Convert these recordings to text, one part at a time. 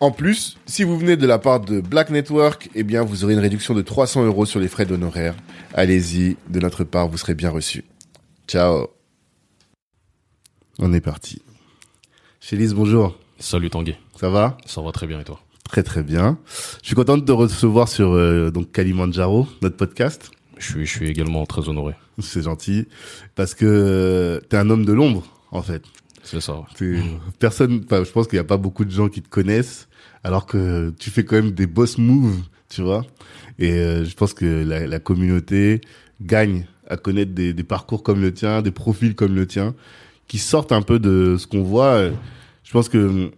En plus, si vous venez de la part de Black Network, eh bien, vous aurez une réduction de 300 euros sur les frais d'honoraires. Allez-y, de notre part, vous serez bien reçu. Ciao. On est parti. Chélise, bonjour. Salut Tanguy. Ça va? Ça va très bien et toi? Très très bien. Je suis content de te recevoir sur euh, donc Kalimandjaro, notre podcast. je suis, je suis également très honoré. C'est gentil parce que euh, t'es un homme de l'ombre en fait. C'est ça. ouais. Personne, je pense qu'il n'y a pas beaucoup de gens qui te connaissent, alors que tu fais quand même des boss moves, tu vois. Et euh, je pense que la, la communauté gagne à connaître des, des parcours comme le tien, des profils comme le tien, qui sortent un peu de ce qu'on voit. Je pense que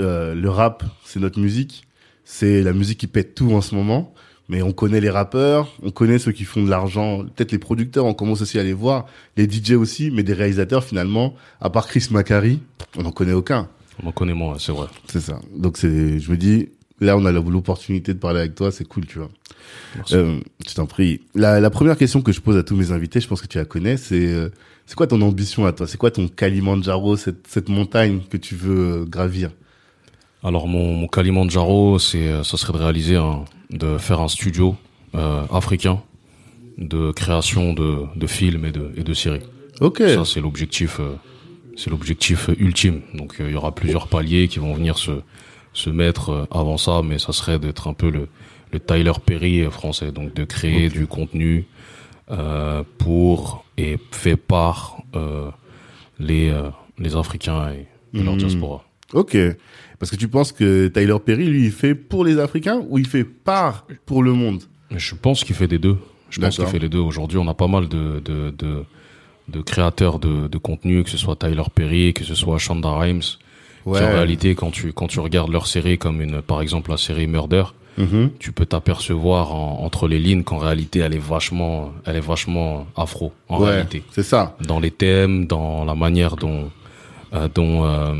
euh, le rap, c'est notre musique, c'est la musique qui pète tout en ce moment. Mais on connaît les rappeurs, on connaît ceux qui font de l'argent, peut-être les producteurs, on commence aussi à les voir, les DJ aussi, mais des réalisateurs finalement, à part Chris Macari, on n'en connaît aucun. On en connaît moins, c'est vrai. C'est ça. Donc c'est, je me dis, là on a l'opportunité de parler avec toi, c'est cool, tu vois. Merci. Euh, je t'en prie. La, la première question que je pose à tous mes invités, je pense que tu la connais, c'est euh, c'est quoi ton ambition à toi? C'est quoi ton Kalimandjaro, cette, cette montagne que tu veux euh, gravir? Alors mon, mon Kalimandjaro, c'est, ça serait de réaliser un, de faire un studio euh, africain de création de, de films et de, et de séries. Ok. Ça c'est l'objectif, euh, c'est l'objectif ultime. Donc euh, il y aura plusieurs paliers qui vont venir se, se mettre euh, avant ça, mais ça serait d'être un peu le, le Tyler Perry euh, français, donc de créer du contenu euh, pour et fait par euh, les euh, les Africains et, et leur Mhm. diaspora. Ok. Parce que tu penses que Tyler Perry, lui, il fait pour les Africains ou il fait par pour le monde? Je pense qu'il fait des deux. Je pense qu'il fait les deux. Aujourd'hui, on a pas mal de de de, de créateurs de, de contenu, que ce soit Tyler Perry, que ce soit Shonda Rhimes. qui, en réalité, quand tu quand tu regardes leur série comme une, par exemple la série Murder, Mhm. tu peux t'apercevoir en- entre les lignes qu'en réalité elle est vachement, elle est vachement afro en ouais, réalité. c'est ça. Dans les thèmes, dans la manière dont euh, dont euh,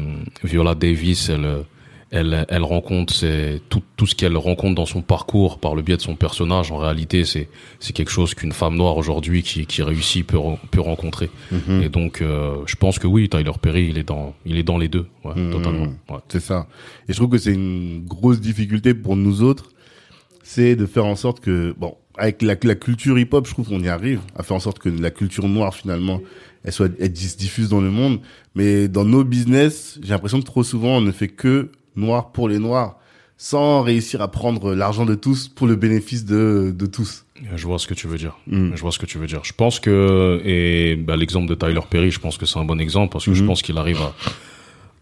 Viola Davis elle elle elle rencontre c'est tout tout ce qu'elle rencontre dans son parcours par le biais de son personnage en réalité c'est c'est quelque chose qu'une femme noire aujourd'hui qui qui réussit peut peut rencontrer. Mhm. Et donc euh, je pense que oui Tyler Perry il est dans il est dans les deux ouais, Mhm. totalement. Ouais. C'est ça. Et je trouve que c'est une grosse difficulté pour nous autres, c'est de faire en sorte que, bon, avec la, la culture hip-hop, je trouve qu'on y arrive, à faire en sorte que la culture noire, finalement, elle soit, elle se diffuse dans le monde. Mais dans nos business, j'ai l'impression que trop souvent, on ne fait que noir pour les noirs, sans réussir à prendre l'argent de tous pour le bénéfice de, de tous. Je vois ce que tu veux dire. Mm. Je vois ce que tu veux dire. Je pense que et bah, l'exemple de Tyler Perry, je pense que c'est un bon exemple parce que je Mhm. pense qu'il arrive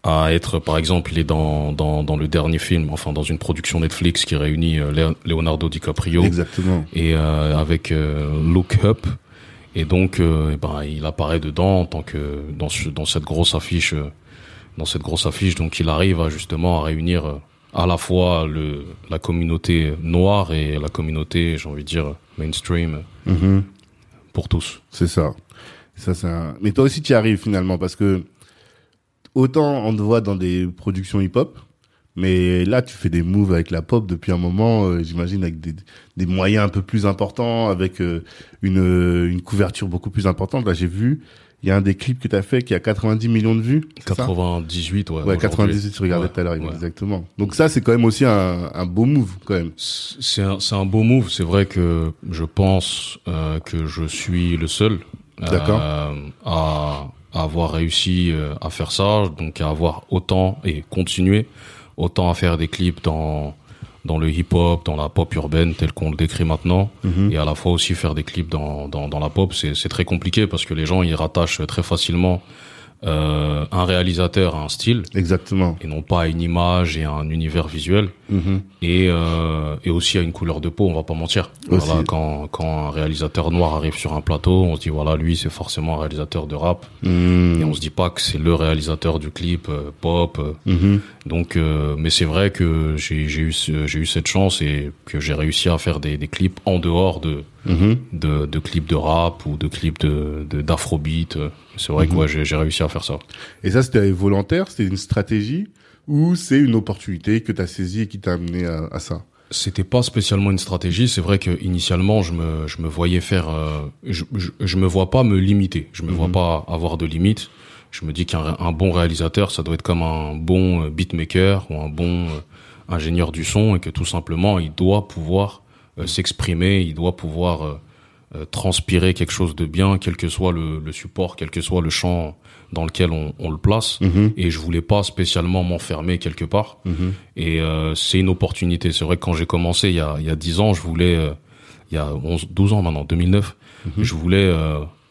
à, à être, par exemple, il est dans, dans dans le dernier film, enfin dans une production Netflix qui réunit euh, Leonardo DiCaprio Exactement. et euh, avec euh, Look Up. Et donc, ben, il apparaît dedans en tant que dans ce, dans cette grosse affiche, euh, dans cette grosse affiche. Donc, il arrive à justement à réunir euh, à la fois le la communauté noire et la communauté, j'ai envie de dire mainstream Mhm. pour tous. C'est ça. Ça, un... Mais toi aussi, tu y arrives finalement parce que autant on te voit dans des productions hip-hop, mais là, tu fais des moves avec la pop depuis un moment, euh, j'imagine, avec des, des moyens un peu plus importants, avec euh, une, une couverture beaucoup plus importante. Là, j'ai vu, il y a un des clips que tu as fait qui a 90 millions de vues. c'est ça? 98, ouais. Ouais, aujourd'hui. 98, tu regardais tout à l'heure, exactement. Donc ça, c'est quand même aussi un, un beau move, quand même. C'est un, beau move. C'est vrai que je pense euh, que je suis le seul euh, à, à avoir réussi euh, à faire ça, donc à avoir autant et continuer autant à faire des clips dans dans le hip-hop, dans la pop urbaine tel qu'on le décrit maintenant, Mhm. et à la fois aussi faire des clips dans dans, dans la pop, c'est c'est très compliqué parce que les gens ils rattachent très facilement euh, un réalisateur à un style Exactement. et non pas à une image et un univers visuel Mhm. et euh, et aussi à une couleur de peau on va pas mentir Aussi. voilà quand quand un réalisateur noir arrive sur un plateau on se dit voilà lui c'est forcément un réalisateur de rap Mhm. et on se dit pas que c'est le réalisateur du clip euh, pop. Mhm. donc euh, mais c'est vrai que j'ai eu j'ai eu cette chance et que j'ai réussi à faire des des clips en dehors de Mhm. de, de clips de rap ou de clips de de- d'afrobeat c'est vrai que ouais, j'ai réussi à faire ça Et ça, c'était volontaire, c'était une stratégie? Ou c'est une opportunité que tu as saisie et qui t'a amené à, à ça? C'était pas spécialement une stratégie. C'est vrai que initialement, je me, je me voyais faire, euh, je, je, je me vois pas me limiter. Je me vois Mhm. pas avoir de limites. Je me dis qu'un un bon réalisateur, ça doit être comme un bon euh, beatmaker ou un bon euh, ingénieur du son et que tout simplement, il doit pouvoir euh, s'exprimer, il doit pouvoir euh, euh, transpirer quelque chose de bien, quel que soit le, le support, quel que soit le champ dans lequel on, on le place. Mhm. Et je voulais pas spécialement m'enfermer quelque part. Mhm. Et c'est une opportunité. C'est vrai que quand j'ai commencé il y a, il y a 10 ans, je voulais, il y a 11, 12 ans maintenant, 2009, Mhm. je voulais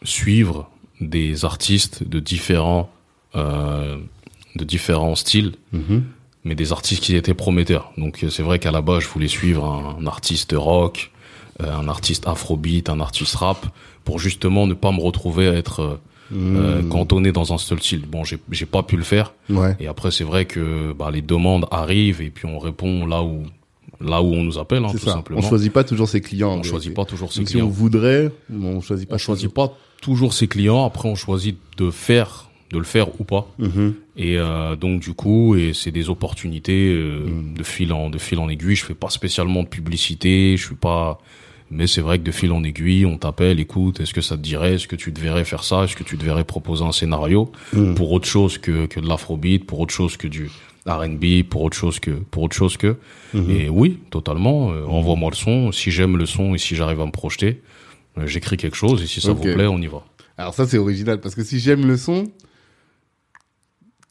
suivre des artistes de différents, de différents styles. Mais des artistes qui étaient prometteurs. Donc euh, c'est vrai qu'à la base, je voulais suivre un, un artiste rock, euh, un artiste afrobeat, un artiste rap, pour justement ne pas me retrouver à être euh, euh, Mhm. cantonné dans un seul style. Bon, j'ai j'ai pas pu le faire. Ouais. Et après, c'est vrai que bah, les demandes arrivent et puis on répond là où là où on nous appelle, hein, tout ça. simplement. On choisit pas toujours ses clients. en On choisit pas toujours ses Donc, si on clients. voudrait, on choisit pas. On choisit pas toujours ses clients. Après, on choisit de faire, de le faire ou pas. Mhm. Et euh, donc du coup, et c'est des opportunités euh, Mm. de fil en de fil en aiguille. Je fais pas spécialement de publicité. Je suis pas. Mais c'est vrai que de fil en aiguille, on t'appelle, écoute, est-ce que ça te dirait, est-ce que tu devrais faire ça, est-ce que tu devrais proposer un scénario Mhm. pour autre chose que, que de l'afrobeat, pour autre chose que du R&B, pour autre chose que pour autre chose que. Mhm. Et oui, totalement. euh, Envoie-moi le son. Si j'aime le son et si j'arrive à me projeter, j'écris quelque chose et si ça vous plaît, on y va. Alors ça, c'est original parce que si j'aime le son,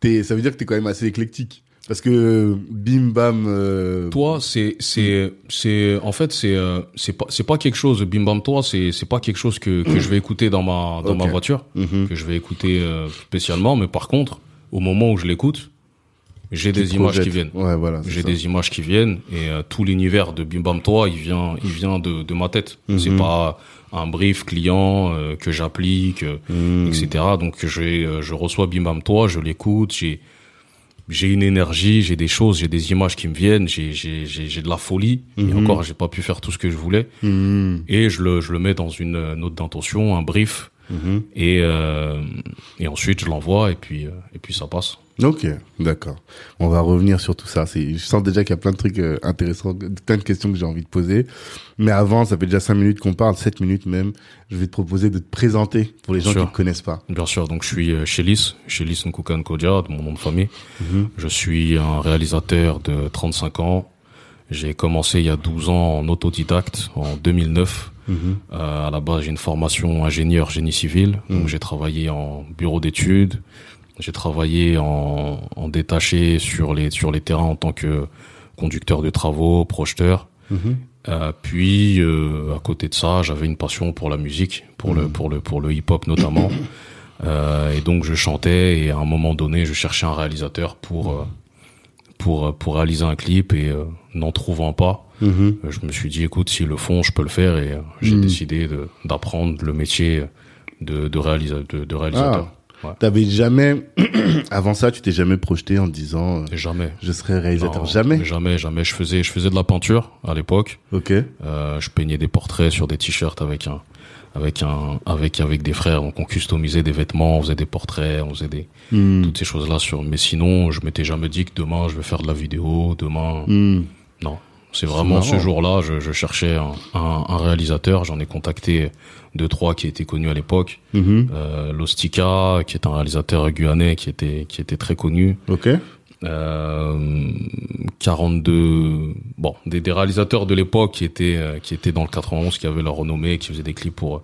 t'es, ça veut dire que t'es quand même assez éclectique. Parce que bim bam. euh, Toi, c'est c'est c'est en fait c'est euh, c'est pas c'est pas quelque chose bim bam toi, c'est c'est pas quelque chose que que je vais écouter dans ma dans ma voiture, mhm. que je vais écouter euh, spécialement, mais par contre, au moment où je l'écoute, j'ai des images qui viennent. Ouais, voilà. J'ai ça. des images qui viennent et euh, tout l'univers de Bim Bam Toi, il vient, il vient de, de ma tête. Mhm. C'est pas un brief client euh, que j'applique, euh, Mhm. etc. Donc j'ai, euh, je reçois Bim Bam Toi, je l'écoute, j'ai, j'ai une énergie, j'ai des choses, j'ai des images qui me viennent, j'ai, j'ai, j'ai, j'ai de la folie. Et Mhm. encore, j'ai pas pu faire tout ce que je voulais. Mhm. Et je le, je le mets dans une euh, note d'intention, un brief, Mhm. et euh, et ensuite je l'envoie et puis euh, et puis ça passe. Ok, d'accord. On va revenir sur tout ça. Je sens déjà qu'il y a plein de trucs euh, intéressants, plein de questions que j'ai envie de poser. Mais avant, ça fait déjà cinq minutes qu'on parle, sept minutes même. Je vais te proposer de te présenter pour les Bien gens sûr. qui ne connaissent pas. Bien sûr, donc je suis euh, Chélis, Chélis Nkukan Kodia, de mon nom de famille. Mhm. Je suis un réalisateur de 35 ans. J'ai commencé il y a 12 ans en autodidacte, en 2009. Euh, à la base, j'ai une formation ingénieur génie civil. Donc Mhm. j'ai travaillé en bureau d'études. J'ai travaillé en, en détaché sur les sur les terrains en tant que conducteur de travaux, projeteur. Mhm. Euh, puis euh, à côté de ça, j'avais une passion pour la musique, pour le Mhm. pour le pour le hip-hop notamment. Euh, et donc je chantais et à un moment donné, je cherchais un réalisateur pour pour euh, pour réaliser un clip et euh, n'en trouvant pas, Mhm. euh, je me suis dit écoute, s'ils le font, je peux le faire et j'ai Mhm. décidé d'apprendre le métier de de, réalisa de, de réalisateur. T'avais jamais, avant ça, tu t'es jamais projeté en disant, euh, jamais. je serai réalisateur. Non, jamais? Jamais, jamais. Je faisais, je faisais de la peinture à l'époque. Ok. Euh, je peignais des portraits sur des t-shirts avec un, avec un, avec avec des frères. Donc on customisait des vêtements, on faisait des portraits, on faisait des Mhm. toutes ces choses-là sur. Mais sinon, je m'étais jamais dit que demain je vais faire de la vidéo. Demain, Mhm. non. C'est vraiment ce jour-là, je, je cherchais un, un, un réalisateur. J'en ai contacté deux trois qui étaient connus à l'époque. Mhm. Euh, Lostika, qui est un réalisateur guyanais qui était qui était très connu. Ok. Euh, 42 bon des, des réalisateurs de l'époque qui étaient euh, qui étaient dans le 91 qui avaient leur renommée qui faisaient des clips pour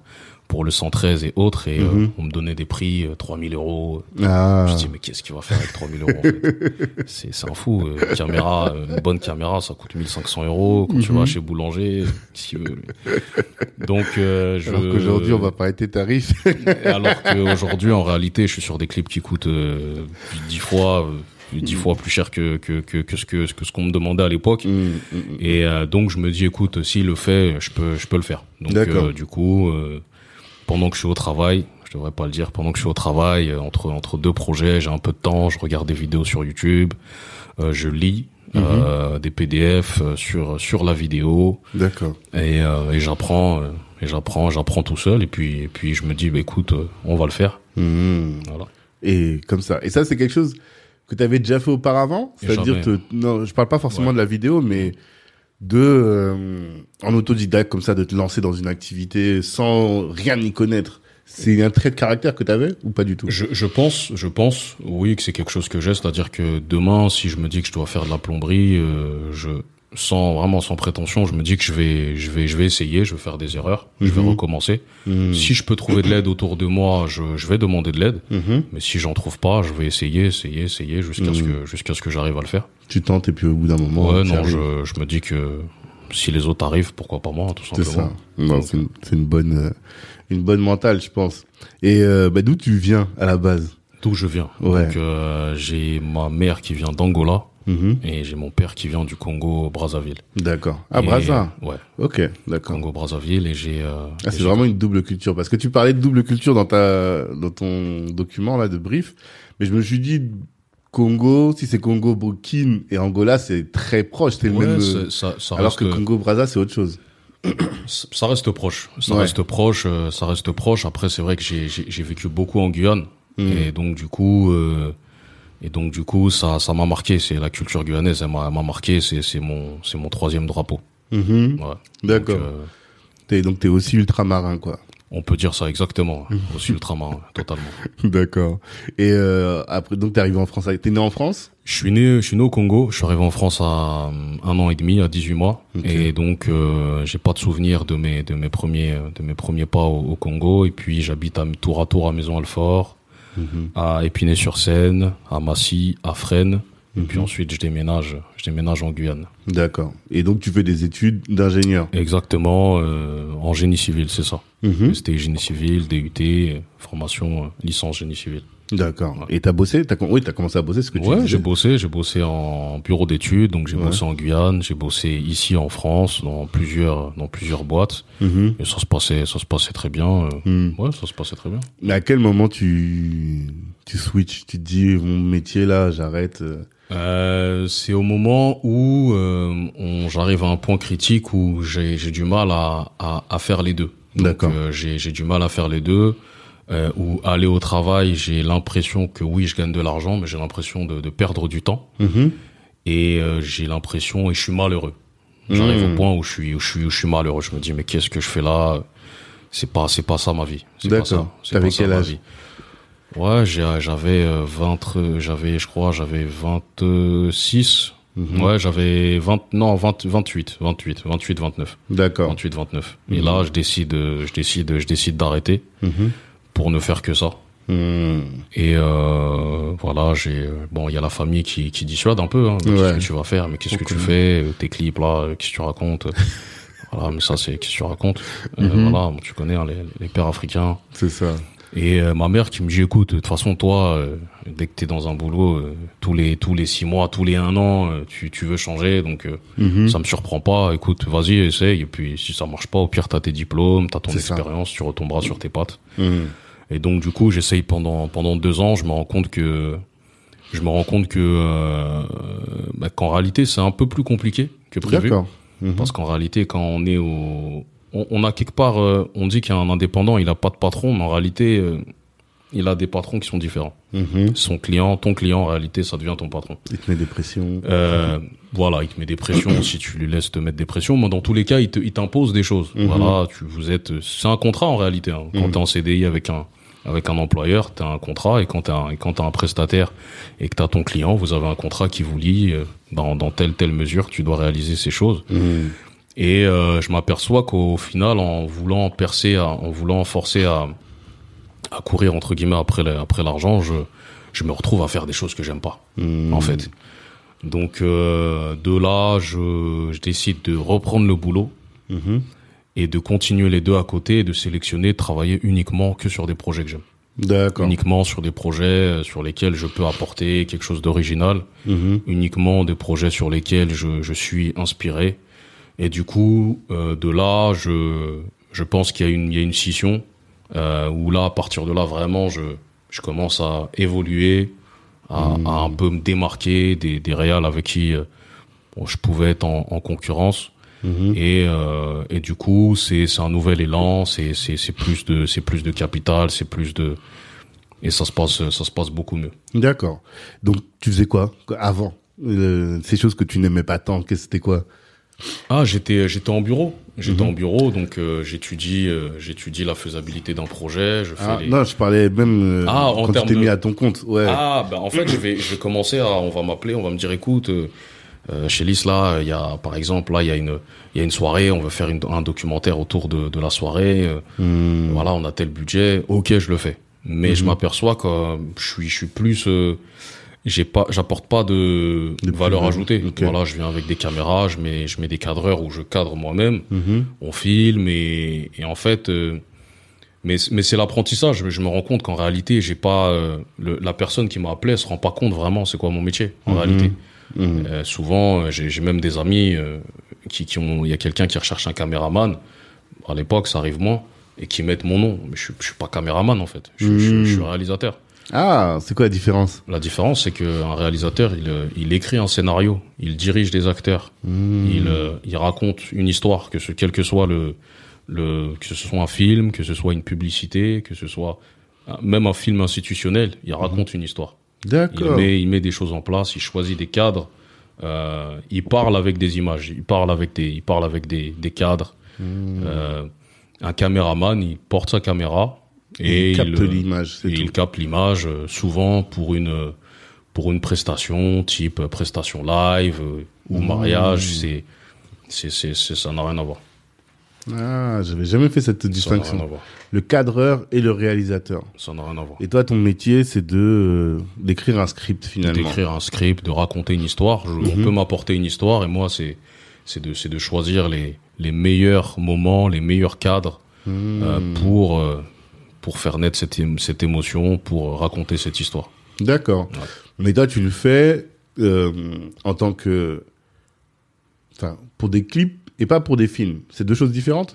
pour le 113 et autres et euh, Mhm. on me donnait des prix euh, 3000 euros. Ah. Je me dis mais qu'est-ce qu'il va faire avec 3000 euros en fait C'est c'est un fou. euh, caméra, euh, une bonne caméra, ça coûte 1500 euros. Quand tu Mhm. vas chez boulanger, Donc euh, je. Alors qu'aujourd'hui, on va pas arrêter tarif. Alors qu'aujourd'hui, en réalité, je suis sur des clips qui coûtent euh, 10 fois, euh, 10 fois plus cher que que que, que ce que que ce qu'on me demandait à l'époque. Mm, mm, mm. Et euh, donc je me dis, écoute, s'il le fait, je peux, je peux le faire. Donc D'accord. euh, du coup, euh, pendant que je suis au travail, je devrais pas le dire, pendant que je suis au travail, euh, entre entre deux projets, j'ai un peu de temps, je regarde des vidéos sur YouTube, euh, je lis euh, des PDF sur sur la vidéo D'accord. et, euh, et j'apprends et j'apprends j'apprends tout seul et puis et puis je me dis, bah écoute, on va le faire. Mm. Voilà. Et comme ça. Et ça, c'est quelque chose que tu avais déjà fait auparavant C'est-à-dire, te... non, je parle pas forcément Ouais. de la vidéo, mais de, euh, en autodidacte comme ça, de te lancer dans une activité sans rien y connaître. C'est un trait de caractère que tu avais ou pas du tout? Je, je pense, je pense, oui, que c'est quelque chose que j'ai, c'est-à-dire que demain, si je me dis que je dois faire de la plomberie, euh, je, sans vraiment sans prétention, je me dis que je vais, je vais, je vais essayer, je vais faire des erreurs, je vais Mhm. recommencer. Mm. Si je peux trouver de l'aide autour de moi, je, je vais demander de l'aide. Mhm. Mais si j'en trouve pas, je vais essayer, essayer, essayer jusqu'à ce Mhm. que, jusqu'à ce que j'arrive à le faire. Tu tentes et puis au bout d'un moment, ouais, non, je, je me dis que si les autres arrivent, pourquoi pas moi, tout C'est simplement. ça. Non, c'est une, c'est une bonne, euh, une bonne mentale, je pense. Et euh, bah, d'où tu viens à la base? D'où je viens? Ouais. Donc, euh, j'ai ma mère qui vient d'Angola Mhm. et j'ai mon père qui vient du Congo Brazzaville. D'accord. Et- Brazza. Ouais. Ok, d'accord. Congo Brazzaville et j'ai euh, Ah, c'est vraiment une double culture parce que tu parlais de double culture dans ta dans ton document là de brief, mais je me suis dit Congo, si c'est Congo, Burkina et Angola, c'est très proche, c'est le même. euh, ça, ça alors que Congo Brazza, c'est autre chose. ça reste proche. Ça Ouais. reste proche. euh, Ça reste proche. Après, c'est vrai que j'ai vécu beaucoup en Guyane Mm. et donc du coup euh, et donc du coup ça ça m'a marqué. C'est la culture guyanaise. Elle m'a marqué. C'est c'est mon c'est mon troisième drapeau. Mhm. Ouais. D'accord. Donc, euh, T'es donc t'es aussi ultramarin quoi. on peut dire ça exactement. Mm. Aussi ultramarin, totalement. D'accord. Et euh, après donc t'es arrivé en France. T'es né en France? Je suis né, je suis né au Congo. Je suis arrivé en France à euh, un an et demi, à 18 mois, et donc euh, j'ai pas de souvenir de mes de mes premiers de mes premiers pas au, au Congo. Et puis j'habite à tour à tour à Maison Alfort, Mhm. à Épinay-sur-Seine, à Massy, à Fresnes. Et puis Mhm. ensuite je déménage, je déménage en Guyane. D'accord. Et donc tu fais des études d'ingénieur. Exactement, euh, en génie civil, c'est ça. Mhm. C'était génie civil, DUT, formation euh, licence génie civil. D'accord. Et t'as bossé T'as oui, t'as commencé à bosser ce que tu Ouais, j'ai bossé, j'ai bossé en bureau d'études, donc j'ai Ouais. bossé en Guyane, j'ai bossé ici en France dans plusieurs dans plusieurs boîtes Mhm. et ça se passait ça se passait très bien. euh, Mhm. Ouais, ça se passait très bien. Mais à quel moment tu tu switches Tu te dis mon métier là, j'arrête. euh. Euh, c'est au moment où euh, on, j'arrive à un point critique où j'ai j'ai du mal à à, à faire les deux. Donc, D'accord. euh, j'ai j'ai du mal à faire les deux. Euh, où aller au travail, j'ai l'impression que oui, je gagne de l'argent, mais j'ai l'impression de, de perdre du temps. Mhm. et euh, j'ai l'impression et je suis malheureux. J'arrive Mmh. au point où je suis où je suis où je suis malheureux. Je me dis mais qu'est-ce que je fais là? C'est pas c'est pas ça ma vie. C'est pas D'accord. ça. C'est pas ça ma vie. Ouais, j'avais euh, 20 euh, j'avais je crois j'avais 26 Mhm. Ouais, j'avais 20 non 20 28 28 28 29 D'accord. 28 29. Et Mhm. là, je décide je décide je décide d'arrêter Mhm. Pour ne faire que ça. Mhm. Et euh, voilà, j'ai bon, il y a la famille qui qui dissuade un peu. Hein, Ouais. Qu'est-ce que tu vas faire Mais qu'est-ce que tu fais Euh, Tes clips là, euh, qu'est-ce que tu racontes Voilà, mais ça c'est qu'est-ce que tu racontes Euh, Mhm. Voilà, bon, tu connais hein, les, les pères africains. C'est ça. Et euh, ma mère qui me dit écoute, de toute façon toi, euh, dès que t'es dans un boulot, euh, tous les tous les six mois, tous les un an, euh, tu tu veux changer, donc euh, Mhm. ça me surprend pas. Écoute, vas-y, essaye. Et puis si ça marche pas, au pire t'as tes diplômes, t'as ton ça. expérience, tu retomberas sur tes pattes. Mhm. Et donc du coup, j'essaye pendant pendant deux ans. Je me rends compte que je me rends compte que euh, bah, qu'en réalité c'est un peu plus compliqué que prévu. Mhm. Parce qu'en réalité, quand on est au, on, on a quelque part, euh, on dit qu'un indépendant, il a pas de patron, mais en réalité, euh, il a des patrons qui sont différents. Mhm. Son client, ton client, en réalité, ça devient ton patron. Il te met des pressions. Euh, voilà, il te met des pressions si tu lui laisses te mettre des pressions. Mais dans tous les cas, il t'impose des choses. Mhm. Voilà, tu vous êtes, c'est un contrat en réalité. Hein. Quand Mhm. t'es en CDI avec un avec un employeur, t'as un contrat et quand t'as un, quand t'as un prestataire et que t'as ton client, vous avez un contrat qui vous lie euh, dans dans telle telle mesure, tu dois réaliser ces choses. Et euh, je m'aperçois qu'au final, en voulant percer, à- en voulant forcer à, à courir entre guillemets après la- après l'argent, je je me retrouve à faire des choses que j'aime pas Hmm. en fait. Donc euh, de là, je, je décide de reprendre le boulot Mhm. et de continuer les deux à côté et de sélectionner, de travailler uniquement que sur des projets que j'aime. D'accord. Uniquement sur des projets euh, sur lesquels je peux apporter quelque chose d'original. Mhm. Uniquement des projets sur lesquels je, je suis inspiré. Et du coup, euh, de là, je, je pense qu'il y a une, il y a une scission euh, où là, à partir de là, vraiment, je, je commence à évoluer, à, à un peu me démarquer des, des réals avec qui euh, bon, je pouvais être en, en concurrence. Mhm. Et, et du coup, c'est c'est un nouvel élan, c'est c'est c'est plus de c'est plus de capital, c'est plus de et ça se passe ça se passe beaucoup mieux. D'accord. Donc, tu faisais quoi avant? Euh, Ces choses que tu n'aimais pas tant, qu'est-ce que c'était quoi? Ah, j'étais j'étais en bureau, j'étais Mhm. en bureau, donc euh, j'étudie euh, j'étudie la faisabilité d'un projet, je fais ah, les Non, je parlais même euh, Ah, quand tu t'es de- mis à ton compte. Ouais. Ah, bah en fait, je vais, je vais commencer à, on va m'appeler, on va me dire, écoute, euh, euh, chez Lys là, il y a, par exemple, là, il y a une, il y a une soirée, on veut faire une- un documentaire autour de, de la soirée. euh, Hmm. Voilà, on a tel budget, ok, je le fais. Mais je Mhm. m'aperçois que euh, je suis, je suis plus, euh, j'ai pas, j'apporte pas de, De valeur ajoutée. ok. Voilà, je viens avec des caméras, je mets, je mets des cadreurs où je cadre moi-même Mhm. on filme et, et en fait euh, mais mais c'est l'apprentissage je, je me rends compte qu'en réalité j'ai pas euh, le- la personne qui m'a appelé elle se rend pas compte vraiment c'est quoi mon métier en Mhm. réalité Mhm. Euh, souvent j'ai même des amis euh, qui qui ont il y a quelqu'un qui recherche un caméraman à l'époque ça arrive moins et qui mettent mon nom mais je je suis pas caméraman en fait je, je- je suis réalisateur Ah, c'est quoi la différence? La différence c'est que un réalisateur il il écrit un scénario il dirige des acteurs Hmm. il, euh, il raconte une histoire, que ce, quel que soit le, le, que ce soit un film, que ce soit une publicité, que ce soit même un film institutionnel, il raconte une histoire. Il D'accord. met, il met des choses en place, il choisit des cadres, euh, il parle avec des images, il parle avec des, il parle avec des, des cadres. Hmm. Euh, un caméraman, il porte sa caméra et il capte euh, l'image, il capte l'image euh, souvent pour une pour une prestation type euh, prestation live ou Mmh. mariage c'est c'est c'est ça n'a rien à voir Ah, j'avais jamais fait cette ça n'a rien à distinction. voir Le cadreur et le réalisateur. ça n'a rien à voir Et toi, ton métier, c'est de euh, d'écrire un script finalement. d'écrire un script de raconter une histoire Je- on Mhm. peut m'apporter une histoire et moi c'est c'est de c'est de choisir les les meilleurs moments les meilleurs cadres euh, pour euh, pour faire naître cette cette émotion pour raconter cette histoire D'accord. Ouais. Mais toi, tu le fais euh, en tant que, enfin, pour des clips et pas pour des films. C'est deux choses différentes?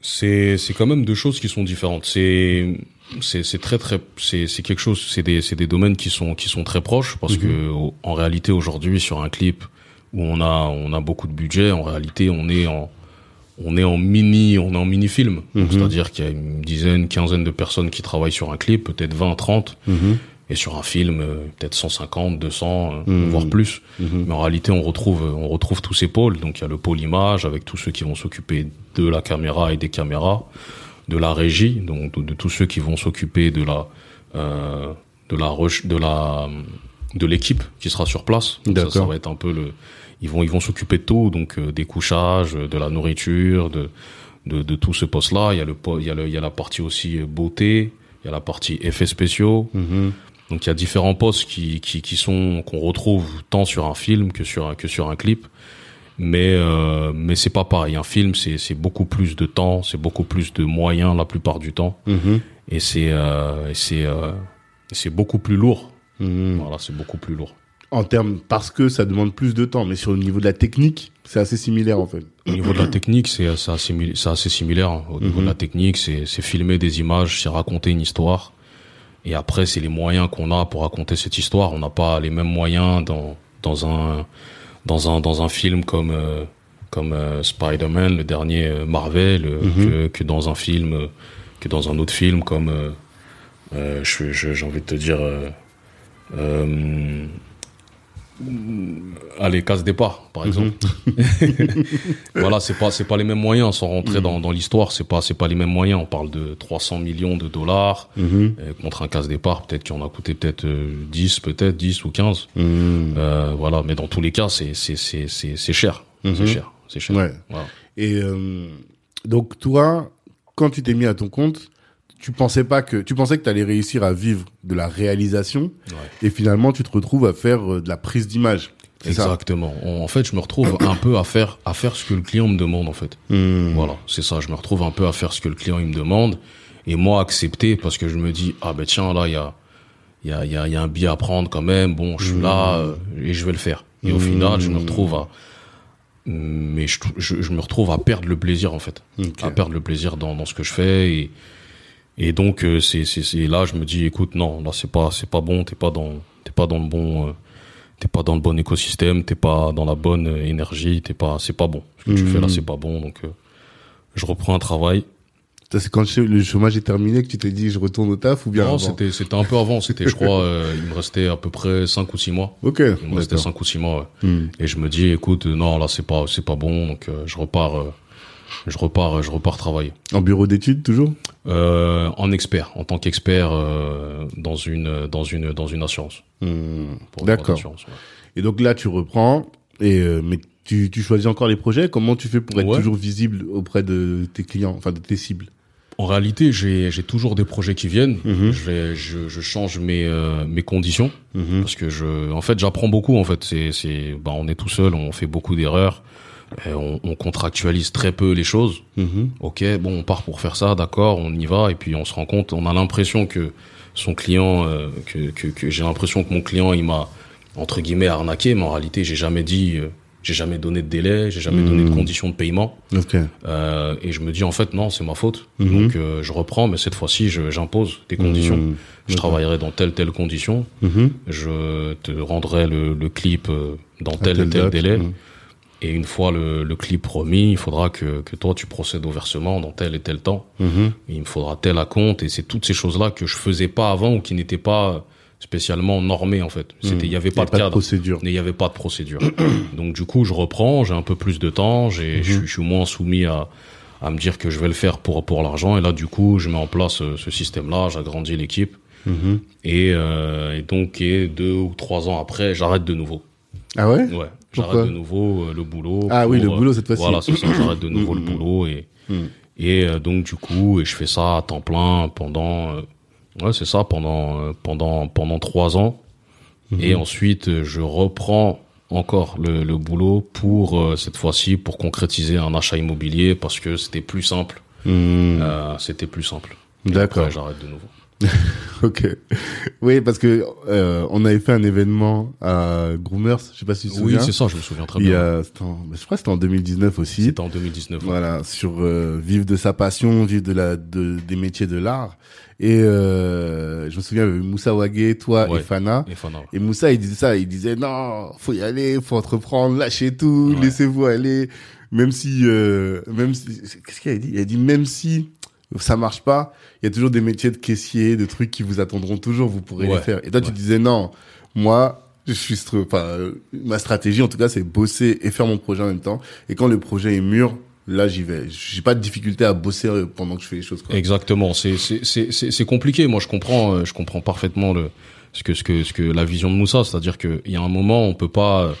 C'est c'est quand même deux choses qui sont différentes. C'est c'est très très c'est c'est quelque chose c'est des c'est des domaines qui sont qui sont très proches parce Mhm. que en réalité aujourd'hui sur un clip où on a on a beaucoup de budget en réalité on est en on est en mini on est en mini film Mhm. c'est-à-dire qu'il y a une dizaine quinzaine de personnes qui travaillent sur un clip peut-être 20 30 et sur un film euh, peut-être 150 200 euh, Mhm. voire plus Mhm. mais en réalité, on retrouve, on retrouve tous ces pôles. Donc, il y a le pôle image avec tous ceux qui vont s'occuper de la caméra et des caméras, de la régie, donc de, de tous ceux qui vont s'occuper de la, euh, de la, de la, de l'équipe qui sera sur place. Donc, ça, ça va être un peu le, ils vont, ils vont s'occuper de tout, donc euh, des couchages, de la nourriture, de, de, de tout ce poste-là. Il y a le, il y a le, il y a la partie aussi euh, beauté, il y a la partie effets spéciaux. Mhm. Donc il y a différents postes qui, qui, qui sont qu'on retrouve tant sur un film que sur un, que sur un clip. Mais euh, mais c'est pas pareil. Un film c'est c'est beaucoup plus de temps, c'est beaucoup plus de moyens la plupart du temps, Mhm. et c'est euh, c'est euh, c'est beaucoup plus lourd. Mhm. Voilà, c'est beaucoup plus lourd. En termes, parce que ça demande plus de temps, mais sur le niveau de la technique, c'est assez similaire en fait. Au niveau de la technique, c'est assez, similaire. hein. Au niveau Mhm. de la technique, c'est filmer des images, c'est raconter une histoire. Et après, c'est les moyens qu'on a pour raconter cette histoire. On n'a pas les mêmes moyens dans dans un dans un dans un film comme euh, comme euh, Spider-Man, le dernier euh, Marvel, Mhm. que que dans un film que dans un autre film comme j'ai envie de te dire allez casse départ par exemple voilà c'est pas c'est pas les mêmes moyens sans rentrer dans, dans l'histoire c'est pas c'est pas les mêmes moyens on parle de 300 millions de dollars Mhm. euh, contre un casse départ peut-être qu'il en a coûté peut-être euh, 10 peut-être 10 ou 15 Mhm. euh, voilà mais dans tous les cas c'est c'est c'est c'est c'est cher Mhm. c'est cher c'est cher. Ouais. Voilà. Et euh, donc toi, quand tu t'es mis à ton compte, tu pensais pas que tu pensais que tu allais réussir à vivre de la réalisation Ouais. et finalement tu te retrouves à faire euh, de la prise d'image. Exactement. En fait, je me retrouve un peu à faire à faire ce que le client me demande en fait. Hmm. Voilà, c'est ça. Je me retrouve un peu à faire ce que le client il me demande et moi accepter parce que je me dis ah ben tiens là il y a il y a y a, y a un billet à prendre quand même. Bon, je suis là euh, et je vais le faire. Et au Mmh. final, je me retrouve à mais je, je, je me retrouve à perdre le plaisir en fait, Ok. à perdre le plaisir dans, dans ce que je fais et et donc euh, c'est c'est là je me dis écoute non là c'est pas c'est pas bon t'es pas dans t'es pas dans le bon euh, t'es pas dans le bon écosystème t'es pas dans la bonne euh, énergie t'es pas c'est pas bon ce que tu Mhm. fais là c'est pas bon donc euh, je reprends un travail c'est quand le chômage est terminé que tu t'es dit je retourne au taf ou bien non c'était c'était un peu avant c'était je crois euh, il me restait à peu près cinq ou six mois Ok, il me restait d'accord. cinq ou six mois ouais. Hmm. et je me dis écoute non là c'est pas c'est pas bon donc euh, je repars euh, je repars je repars travailler En bureau d'études toujours? Euh, en expert en tant qu'expert euh, dans une dans une dans une assurance Hmm. D'accord. ouais. Et donc là tu reprends et euh, mais tu, tu choisis encore les projets? Comment tu fais pour être Ouais. toujours visible auprès de tes clients, enfin de tes cibles? En réalité, j'ai j'ai toujours des projets qui viennent. Mhm. Je, vais- je je change mes euh, mes conditions Mhm. parce que je en fait j'apprends beaucoup en fait. C'est c'est bah on est tout seul, on fait beaucoup d'erreurs, on, on contractualise très peu les choses. Mhm. Ok, bon on part pour faire ça, d'accord, on y va et puis on se rend compte, on a l'impression que son client, euh, que que, que j'ai l'impression que mon client il m'a entre guillemets arnaqué, mais en réalité j'ai jamais dit, euh, j'ai jamais donné de délai, j'ai jamais donné de Mhm. conditions de paiement. Euh, et je me dis en fait non c'est ma faute Mhm. donc je reprends mais cette fois-ci j'impose des conditions je travaillerai dans telle telle condition je te rendrai le, le clip dans tel et tel date, délai. Et une fois le, le clip remis il faudra que, que toi tu procèdes au versement dans tel et tel temps Mhm. Et il me faudra tel à compte et c'est toutes ces choses là que je faisais pas avant ou qui n'étaient pas spécialement normées en fait c'était il y avait pas Y de pas de procédure. mais il n'y avait pas de procédure. Donc du coup, je reprends, j'ai un peu plus de temps, j'ai, je, suis- je suis moins soumis à, à me dire que je vais le faire pour pour l'argent. Et là, du coup, je mets en place euh, ce système-là, j'agrandis l'équipe. Mhm. Et, euh, et donc, et deux ou trois ans après, j'arrête de nouveau. Ah ouais? Ouais, j'arrête de nouveau euh, le boulot. Ah oui, le euh, boulot cette fois-ci. Voilà, c'est ça, j'arrête de nouveau le Mhm. boulot et et euh, donc du coup, et je fais ça à temps plein pendant euh, ouais, c'est ça pendant euh, pendant pendant trois ans. Mhm. Et ensuite, euh, je reprends encore le, le boulot pour euh, cette fois-ci pour concrétiser un achat immobilier parce que c'était plus simple. Euh, c'était plus simple. D'accord. j'arrête de nouveau. Ok. Oui, parce que euh, on avait fait un événement à Groomers, je sais pas si tu te Oui, souviens. c'est ça. Je me souviens très Il y bien. a, c'était en- je crois que c'était en 2019 aussi. C'était en 2019. ouais. Voilà, sur euh, vivre de sa passion, vivre de la de, des métiers de l'art. Et euh, je me souviens, Moussa Wagé, toi Ouais. et Fana. Et Fana, ouais. Et Moussa, il disait ça, il disait non, faut y aller, faut entreprendre, lâchez tout, laissez-vous aller, même si, euh, même si, qu'est-ce qu'il a dit? Il a dit même si ça marche pas, il y a toujours des métiers de caissier, de trucs qui vous attendront toujours, vous pourrez les faire. Et toi, tu disais non, moi, je suis, enfin, euh, ma stratégie en tout cas, c'est bosser et faire mon projet en même temps. Et quand le projet est mûr, là, j'y vais. J'ai pas de difficulté à bosser euh, pendant que je fais les choses. Quoi. Exactement. C'est c'est c'est c'est compliqué. Moi, je comprends. euh, Je comprends parfaitement le ce que ce que ce que la vision de Moussa, c'est-à-dire que il y a un moment, on peut pas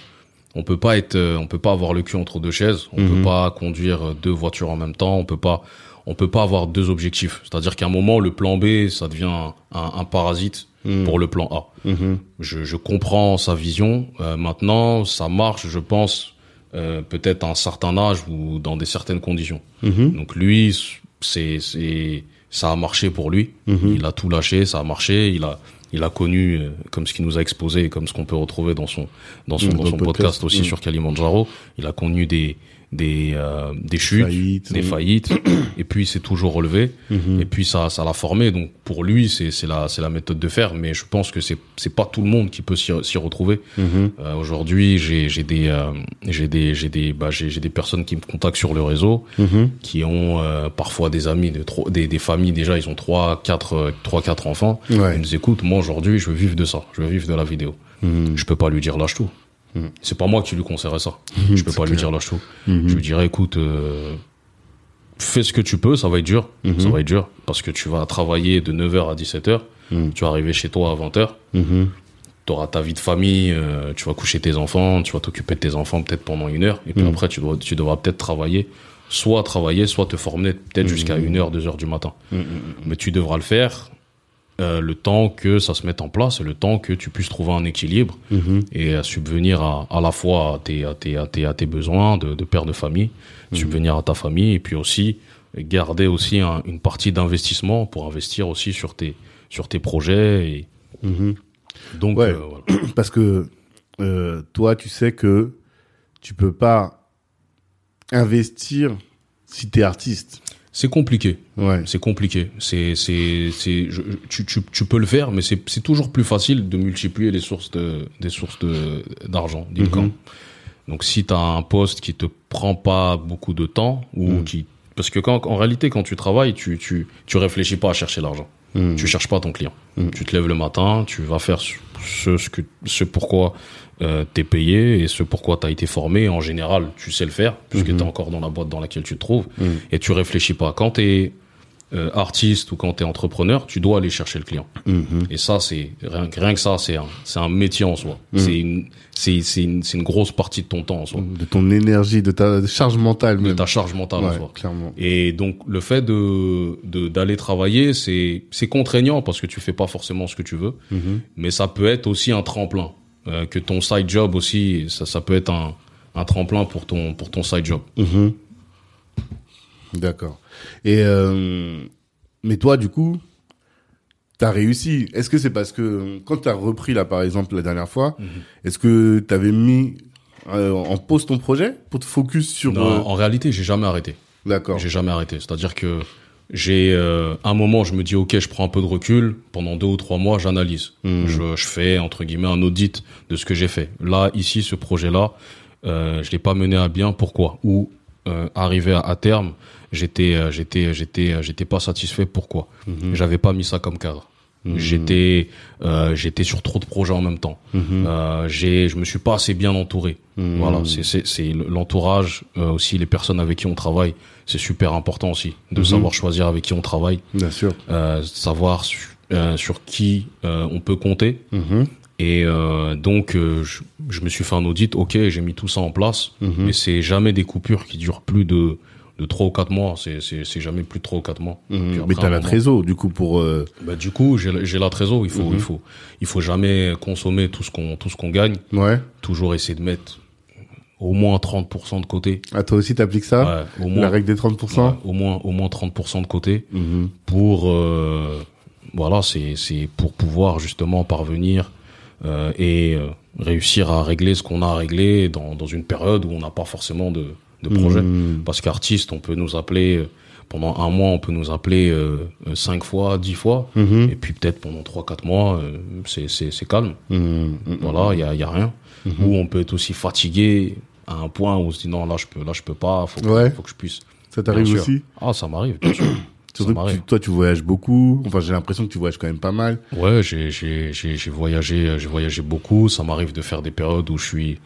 on peut pas être on peut pas avoir le cul entre deux chaises. On Mhm. peut pas conduire deux voitures en même temps. On peut pas on peut pas avoir deux objectifs. C'est-à-dire qu'à un moment, le plan B, ça devient un, un parasite Mhm. pour le plan A. Mhm. Je, je comprends sa vision. Euh, maintenant, ça marche, je pense, euh, peut-être à un certain âge ou dans des certaines conditions. Mhm. Donc lui, c'est c'est ça a marché pour lui. Mhm. Il a tout lâché, ça a marché. Il a il a connu euh, comme ce qu'il nous a exposé, et comme ce qu'on peut retrouver dans son dans son dans dans son podcast, podcast. aussi Mhm. sur Kalimandjaro. Il a connu des des euh, des chutes, des faillites, et puis il s'est toujours relevé. Mhm. Et puis ça, ça l'a formé. Donc pour lui, c'est c'est la c'est la méthode de faire. Mais je pense que c'est c'est pas tout le monde qui peut s'y s'y retrouver. Mhm. Euh, Aujourd'hui, j'ai j'ai des euh, j'ai des j'ai des bah j'ai j'ai des personnes qui me contactent sur le réseau Mhm. qui ont euh, parfois des amis de trop des des familles déjà ils ont trois quatre euh, trois quatre enfants. Ouais. Ils nous écoutent. Moi aujourd'hui, je veux vivre de ça. Je veux vivre de la vidéo. Je peux pas lui dire lâche tout. Mhm. C'est pas moi qui lui conseillerais ça. Je peux pas lui dire lâche tout. Mhm. Je lui dirais écoute, euh, fais ce que tu peux, ça va être dur. Mhm. Ça va être dur parce que tu vas travailler de 9h à 17h. Mhm. Tu vas arriver chez toi à 20h. Mhm. tu auras ta vie de famille, euh, tu vas coucher tes enfants, tu vas t'occuper de tes enfants peut-être pendant une heure, et puis après tu dois, tu devras peut-être travailler, soit travailler, soit te former peut-être jusqu'à une heure, deux heures du matin. Mais tu devras le faire euh, le temps que ça se mette en place et le temps que tu puisses trouver un équilibre Mhm. et à subvenir à, à la fois à tes, à tes, à tes, à tes besoins de, de père de famille, subvenir à ta famille et puis aussi garder aussi un- une partie d'investissement pour investir aussi sur tes, sur tes projets. Et Mhm. donc, Ouais. euh, voilà. Parce que euh, toi, tu sais que tu peux pas investir si tu es artiste. C'est compliqué. Ouais. C'est compliqué. C'est, c'est, c'est, je- tu, tu, tu peux le faire, mais c'est, c'est toujours plus facile de multiplier les sources de, des sources de, d'argent, d'income. Mhm. Donc, si tu as un poste qui te prend pas beaucoup de temps ou Mhm. qui, parce que quand, en réalité, quand tu travailles, tu, tu, tu réfléchis pas à chercher l'argent. Mhm. Tu cherches pas ton client. Mhm. Tu te lèves le matin, tu vas faire ce, ce, ce que, ce pourquoi euh, t'es payé et ce pourquoi t'as été formé. En général, tu sais le faire puisque Mhm. t'es encore dans la boîte dans laquelle tu te trouves Mhm. et tu réfléchis pas. Quand t'es euh, artiste ou quand t'es entrepreneur, tu dois aller chercher le client. Mhm. Et ça, c'est rien, que- rien que ça, c'est un, c'est un métier en soi. C'est une, c'est, c'est une, c'est une grosse partie de ton temps en soi, De ton énergie, de ta charge mentale de même. ta charge mentale en soi. clairement. Et donc le fait de de- d'aller travailler, c'est c'est contraignant parce que tu fais pas forcément ce que tu veux, mais ça peut être aussi un tremplin. Euh, que ton side job aussi, ça ça peut être un un tremplin pour ton pour ton side job. Mhm. D'accord. Et euh, mais toi, du coup, t'as réussi. Est-ce que c'est parce que quand t'as repris là, par exemple, la dernière fois, Mhm. est-ce que t'avais mis euh, en pause ton projet pour te focus sur Non, en réalité, j'ai jamais arrêté. D'accord. J'ai jamais arrêté. C'est-à-dire que j'ai euh, un moment, je me dis ok, je prends un peu de recul. Pendant deux ou trois mois, j'analyse. Mhm. Je, je fais entre guillemets un audit de ce que j'ai fait. Là, ici, ce projet-là, euh, je l'ai pas mené à bien. Pourquoi? Ou euh, arrivé à, à terme, j'étais, euh, j'étais, j'étais, euh, j'étais pas satisfait. Pourquoi? Mhm. J'avais pas mis ça comme cadre. Mhm. J'étais, euh, j'étais sur trop de projets en même temps. Mhm. Euh, j'ai, je me suis pas assez bien entouré. Mhm. Voilà, c'est c'est c'est l'entourage euh, aussi, les personnes avec qui on travaille, c'est super important aussi de Mhm. savoir choisir avec qui on travaille, Bien sûr. euh, savoir su- euh, sur qui euh, on peut compter. Et euh, donc euh, je, je me suis fait un audit, ok, j'ai mis tout ça en place, mais c'est jamais des coupures qui durent plus de de trois ou quatre mois. C'est c'est c'est jamais plus de trois ou quatre mois. Puis après, Mais t'as un la trésor, du coup, pour. euh, Bah, du coup, j'ai j'ai la trésor. Il faut Mhm. il faut il faut jamais consommer tout ce qu'on tout ce qu'on gagne. Ouais. Toujours essayer de mettre au moins 30% de côté. Ah, toi aussi, t'appliques ça Ouais, au moins, La règle des 30% ouais, au moins, au moins 30% de côté Mhm. pour, euh, voilà, c'est, c'est pour pouvoir justement parvenir euh, et euh, réussir à régler ce qu'on a à régler dans, dans une période où on n'a pas forcément de, de projet. Mhm. Parce qu'artiste, on peut nous appeler euh, pendant un mois, on peut nous appeler euh, euh, cinq fois, dix fois, Mhm. et puis peut-être pendant trois, quatre mois, euh, c'est, calme. Mhm. Voilà, il y a, il y a rien. Mhm. Ou on peut être aussi fatigué à un point où on se dit non, là je peux, là je peux pas, faut que, Ouais. faut que je puisse. Ça t'arrive aussi? Ah, ça m'arrive, Surtout que tu- toi, tu voyages beaucoup. Enfin, j'ai l'impression que tu voyages quand même pas mal. Ouais, j'ai, voyagé, j'ai voyagé beaucoup. Ça m'arrive de faire des périodes où je suis,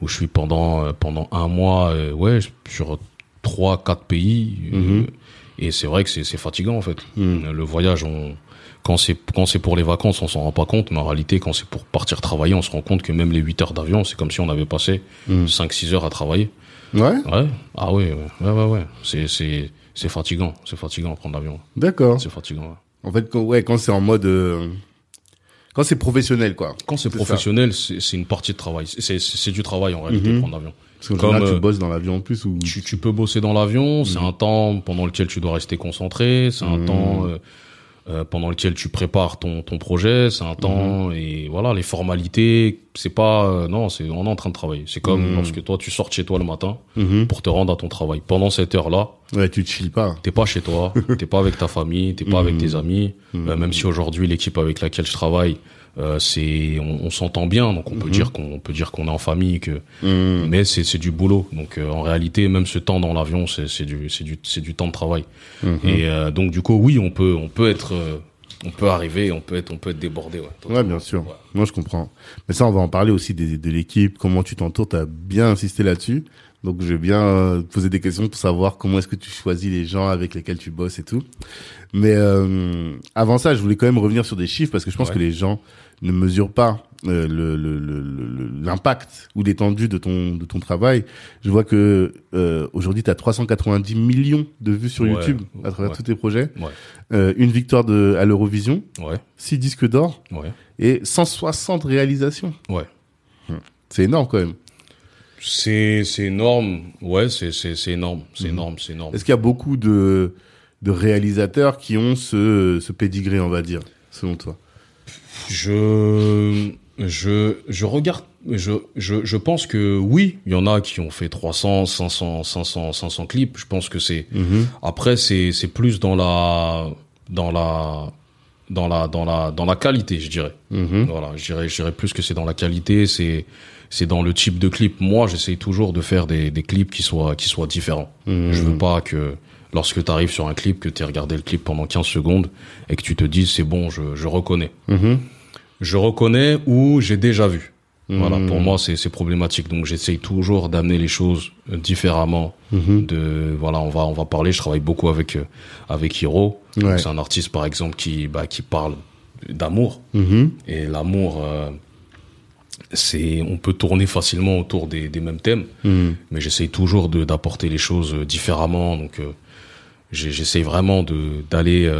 où je suis pendant, euh, pendant un mois, euh, ouais, sur trois, quatre pays. euh, Mhm. Et c'est vrai que c'est, c'est fatigant, en fait. Mhm. Le voyage, on, quand c'est, quand c'est pour les vacances, on s'en rend pas compte, mais en réalité, quand c'est pour partir travailler, on se rend compte que même les 8 heures d'avion, c'est comme si on avait passé Mhm. 5-6 heures à travailler. Ouais, Ouais. Ah oui, ouais, ouais, ouais, ouais. C'est, c'est, c'est fatigant. C'est fatigant prendre l'avion. d'accord. C'est fatigant. ouais. En fait, quand, ouais, quand c'est en mode, euh, quand c'est professionnel, quoi. Quand c'est professionnel, c'est, une partie de travail. C'est, du travail en réalité, Mhm. prendre l'avion. Comme, là, tu euh, bosses dans l'avion en plus ou. Tu, tu peux bosser dans l'avion. C'est un temps pendant lequel tu dois rester concentré. C'est un Mhm. temps euh, euh, pendant lequel tu prépares ton, ton projet. C'est un temps et voilà les formalités. C'est pas euh, non, c'est on est en train de travailler. C'est comme Mhm. lorsque toi tu sors de chez toi le matin Mhm. pour te rendre à ton travail. Pendant cette heure-là, Ouais, tu te chill pas. T'es pas chez toi, t'es pas avec ta famille, t'es pas avec Mhm. tes amis. Mhm. Euh, même si aujourd'hui l'équipe avec laquelle je travaille, euh, c'est, on, on s'entend bien, donc on peut Mhm. dire qu'on on peut dire qu'on est en famille, que, Mhm. mais c'est c'est du boulot. Donc euh, en réalité, même ce temps dans l'avion, c'est c'est du c'est du c'est du temps de travail. Mhm. Et euh, donc du coup, oui, on peut on peut être on peut arriver, on peut être on peut être débordé. Ouais, Ouais, bien sûr. Ouais. Moi, je comprends. Mais ça, on va en parler aussi des- de l'équipe, comment tu t'entoures. T'as bien insisté là-dessus. Donc je vais bien euh, poser des questions pour savoir comment est-ce que tu choisis les gens avec lesquels tu bosses et tout. Mais euh, avant ça, je voulais quand même revenir sur des chiffres parce que je pense Ouais. que les gens ne mesurent pas euh, le le- le- le- l'impact ou l'étendue de ton de ton travail. Je vois que euh, aujourd'hui tu as 390 millions de vues sur Ouais, YouTube à travers ouais. tous tes projets, Ouais. Euh, une victoire de à l'Eurovision, Ouais, 6 disques d'or et 160 réalisations. ouais. C'est énorme quand même. C'est énorme. Ouais, c'est énorme. C'est énorme. C'est énorme. Est-ce qu'il y a beaucoup de, de réalisateurs qui ont ce, ce pédigré, on va dire, selon toi? Je je je regarde. Je je je pense que oui, il y en a qui ont fait 300, 500, 500, 500 clips. Je pense que c'est Après, c'est c'est plus dans la dans la dans la dans la dans la qualité, je dirais. Mhm. Voilà, je dirais je dirais plus que c'est dans la qualité, c'est c'est dans le type de clip. Moi, j'essaye toujours de faire des des clips qui soient qui soient différents. Mhm. Je veux pas que lorsque tu arrives sur un clip que tu regardé le clip pendant 15 secondes et que tu te dises c'est bon, je je reconnais. Mhm. Je reconnais ou j'ai déjà vu. Voilà, Mhm. pour moi c'est problématique. Donc j'essaye toujours d'amener les choses euh, différemment. Mhm. De voilà, on va on va parler. Je travaille beaucoup avec euh, avec Hiro. Ouais. C'est un artiste par exemple qui bah qui parle d'amour Mhm. et l'amour. euh, c'est on peut tourner facilement autour des, des mêmes thèmes, mais j'essaye toujours d'apporter les choses différemment. Donc euh, j'essaye vraiment de d'aller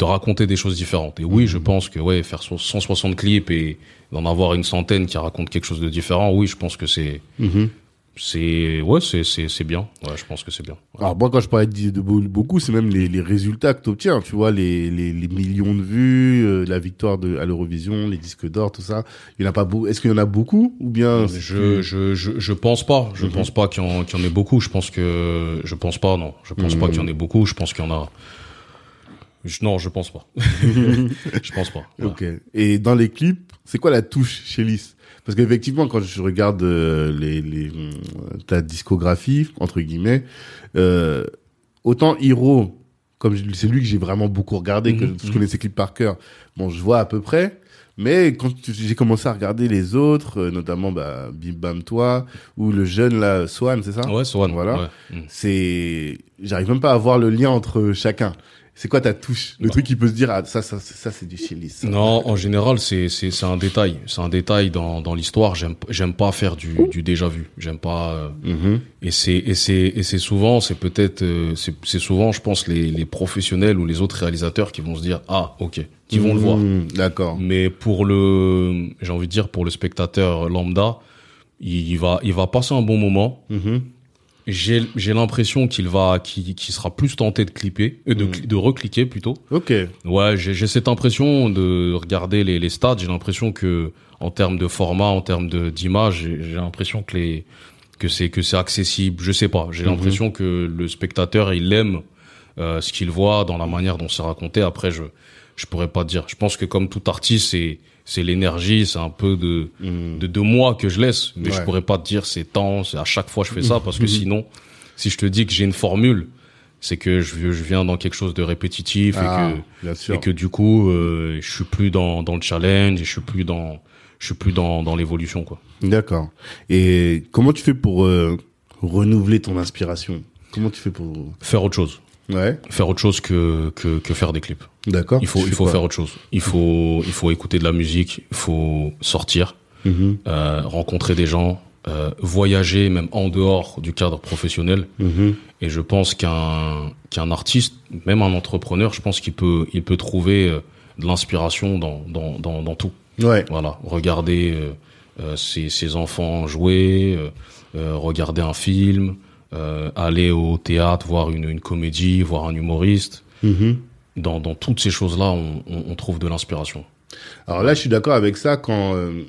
de raconter des choses différentes. Et oui, je pense que ouais, faire so- 160 clips et d'en avoir une centaine qui racontent quelque chose de différent, oui, je pense que c'est Mhm. c'est ouais, c'est c'est c'est bien. Ouais, je pense que c'est bien. Ouais. Alors moi, quand je parlais de, de beau- beaucoup, c'est même les, les résultats que tu obtiens. Tu vois, les, les, les millions de vues, euh, la victoire de, à l'Eurovision, les disques d'or, tout ça. Il y en a pas beaucoup. Est-ce qu'il y en a beaucoup ou bien c'est Je, je, je, je pense pas. Je Mhm. pense pas qu'il y, en, qu'il y en ait beaucoup. Je pense que, je pense pas, non. Je pense pas Mhm. qu'il y en ait beaucoup. Je pense qu'il y en a. Je- non, je pense pas. je pense pas. Ok. Et dans les clips, c'est quoi la touche chez Lys? Parce qu'effectivement, quand je regarde euh, les, les, euh, ta discographie entre guillemets, euh, autant Hiro, comme c'est lui que j'ai vraiment beaucoup regardé, que Mhm, je connais ses clips par cœur. Bon, je vois à peu près. Mais quand j'ai commencé à regarder les autres, euh, notamment bah, Bim Bam Toi ou le jeune là Swan, c'est ça? Ouais, Swan. Voilà. Ouais. Mm. C'est, j'arrive même pas à voir le lien entre chacun. C'est quoi ta touche? Le Non. truc qui peut se dire ah ça ça ça, c'est du ça. Non, en général, c'est c'est c'est un détail. C'est un détail dans dans l'histoire. J'aime j'aime pas faire du du déjà vu. J'aime pas. euh, Mhm. Et c'est et c'est et c'est souvent c'est peut-être euh, c'est c'est souvent je pense les les professionnels ou les autres réalisateurs qui vont se dire ah ok qui vont le voir. Mmh, D'accord. Mais pour le, j'ai envie de dire pour le spectateur lambda, il, il va, il va passer un bon moment. Mhm. J'ai, j'ai l'impression qu'il va, qu'il, qu'il sera plus tenté de clipper, euh, de, Mm. cli- de recliquer plutôt. Ok. Ouais, j'ai, j'ai cette impression de regarder les, les stats. J'ai l'impression que, en termes de format, en termes de, d'image, j'ai, l'impression que les, que c'est, que c'est accessible. Je sais pas. J'ai Mhm. l'impression que le spectateur, il aime euh, ce qu'il voit dans la manière dont c'est raconté. Après, je, je pourrais pas dire. Je pense que comme tout artiste, c'est, c'est l'énergie, c'est un peu de, Mhm. de, de moi que je laisse. Mais je Ouais. pourrais pas te dire c'est temps, c'est à chaque fois je fais ça parce que Mhm. sinon, si je te dis que j'ai une formule, c'est que je, je viens dans quelque chose de répétitif Ah, et que, bien sûr. et que du coup, euh, je suis plus dans, dans le challenge et je suis plus dans, je suis plus dans, dans l'évolution, quoi. D'accord. Et comment tu fais pour euh, renouveler ton inspiration? Comment tu fais pour Faire autre chose. Ouais. Faire autre chose que, que, que faire des clips. D'accord. Il faut, il faut quoi faire autre chose. Il faut, il faut écouter de la musique, il faut sortir, Mhm. euh, rencontrer des gens, euh, voyager même en dehors du cadre professionnel. Mhm. Et je pense qu'un qu'un artiste, même un entrepreneur, je pense qu'il peut il peut trouver euh, de l'inspiration dans, dans dans dans tout. Ouais. Voilà, regarder euh, ses ses enfants jouer, regarder un film, euh, aller au théâtre, voir une une comédie, voir un humoriste. Mhm. Dans dans toutes ces choses là, on, on, on trouve de l'inspiration. Alors là, je suis d'accord avec ça quand euh,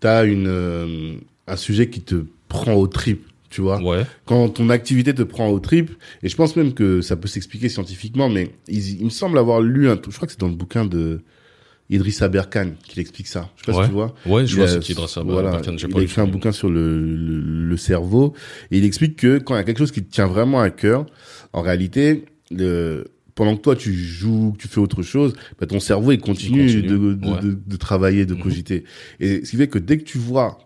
t'as une euh, un sujet qui te prend au trip, tu vois. Ouais. Quand ton activité te prend au trip, et je pense même que ça peut s'expliquer scientifiquement, mais il, il me semble avoir lu un, je crois que c'est dans le bouquin de Idrissa Berkane qu'il explique ça. Je sais pas Ouais. si tu vois. Ouais, je Il vois c'est qui ça. Voilà, il a écrit un bouquin sur le, le, le cerveau et il explique que quand il y a quelque chose qui te tient vraiment à cœur, en réalité, le, pendant que toi tu joues, que tu fais autre chose, bah, ton cerveau il continue, continue, de, de, ouais. de, de travailler, de Mhm. cogiter. Et ce qui fait que dès que tu vois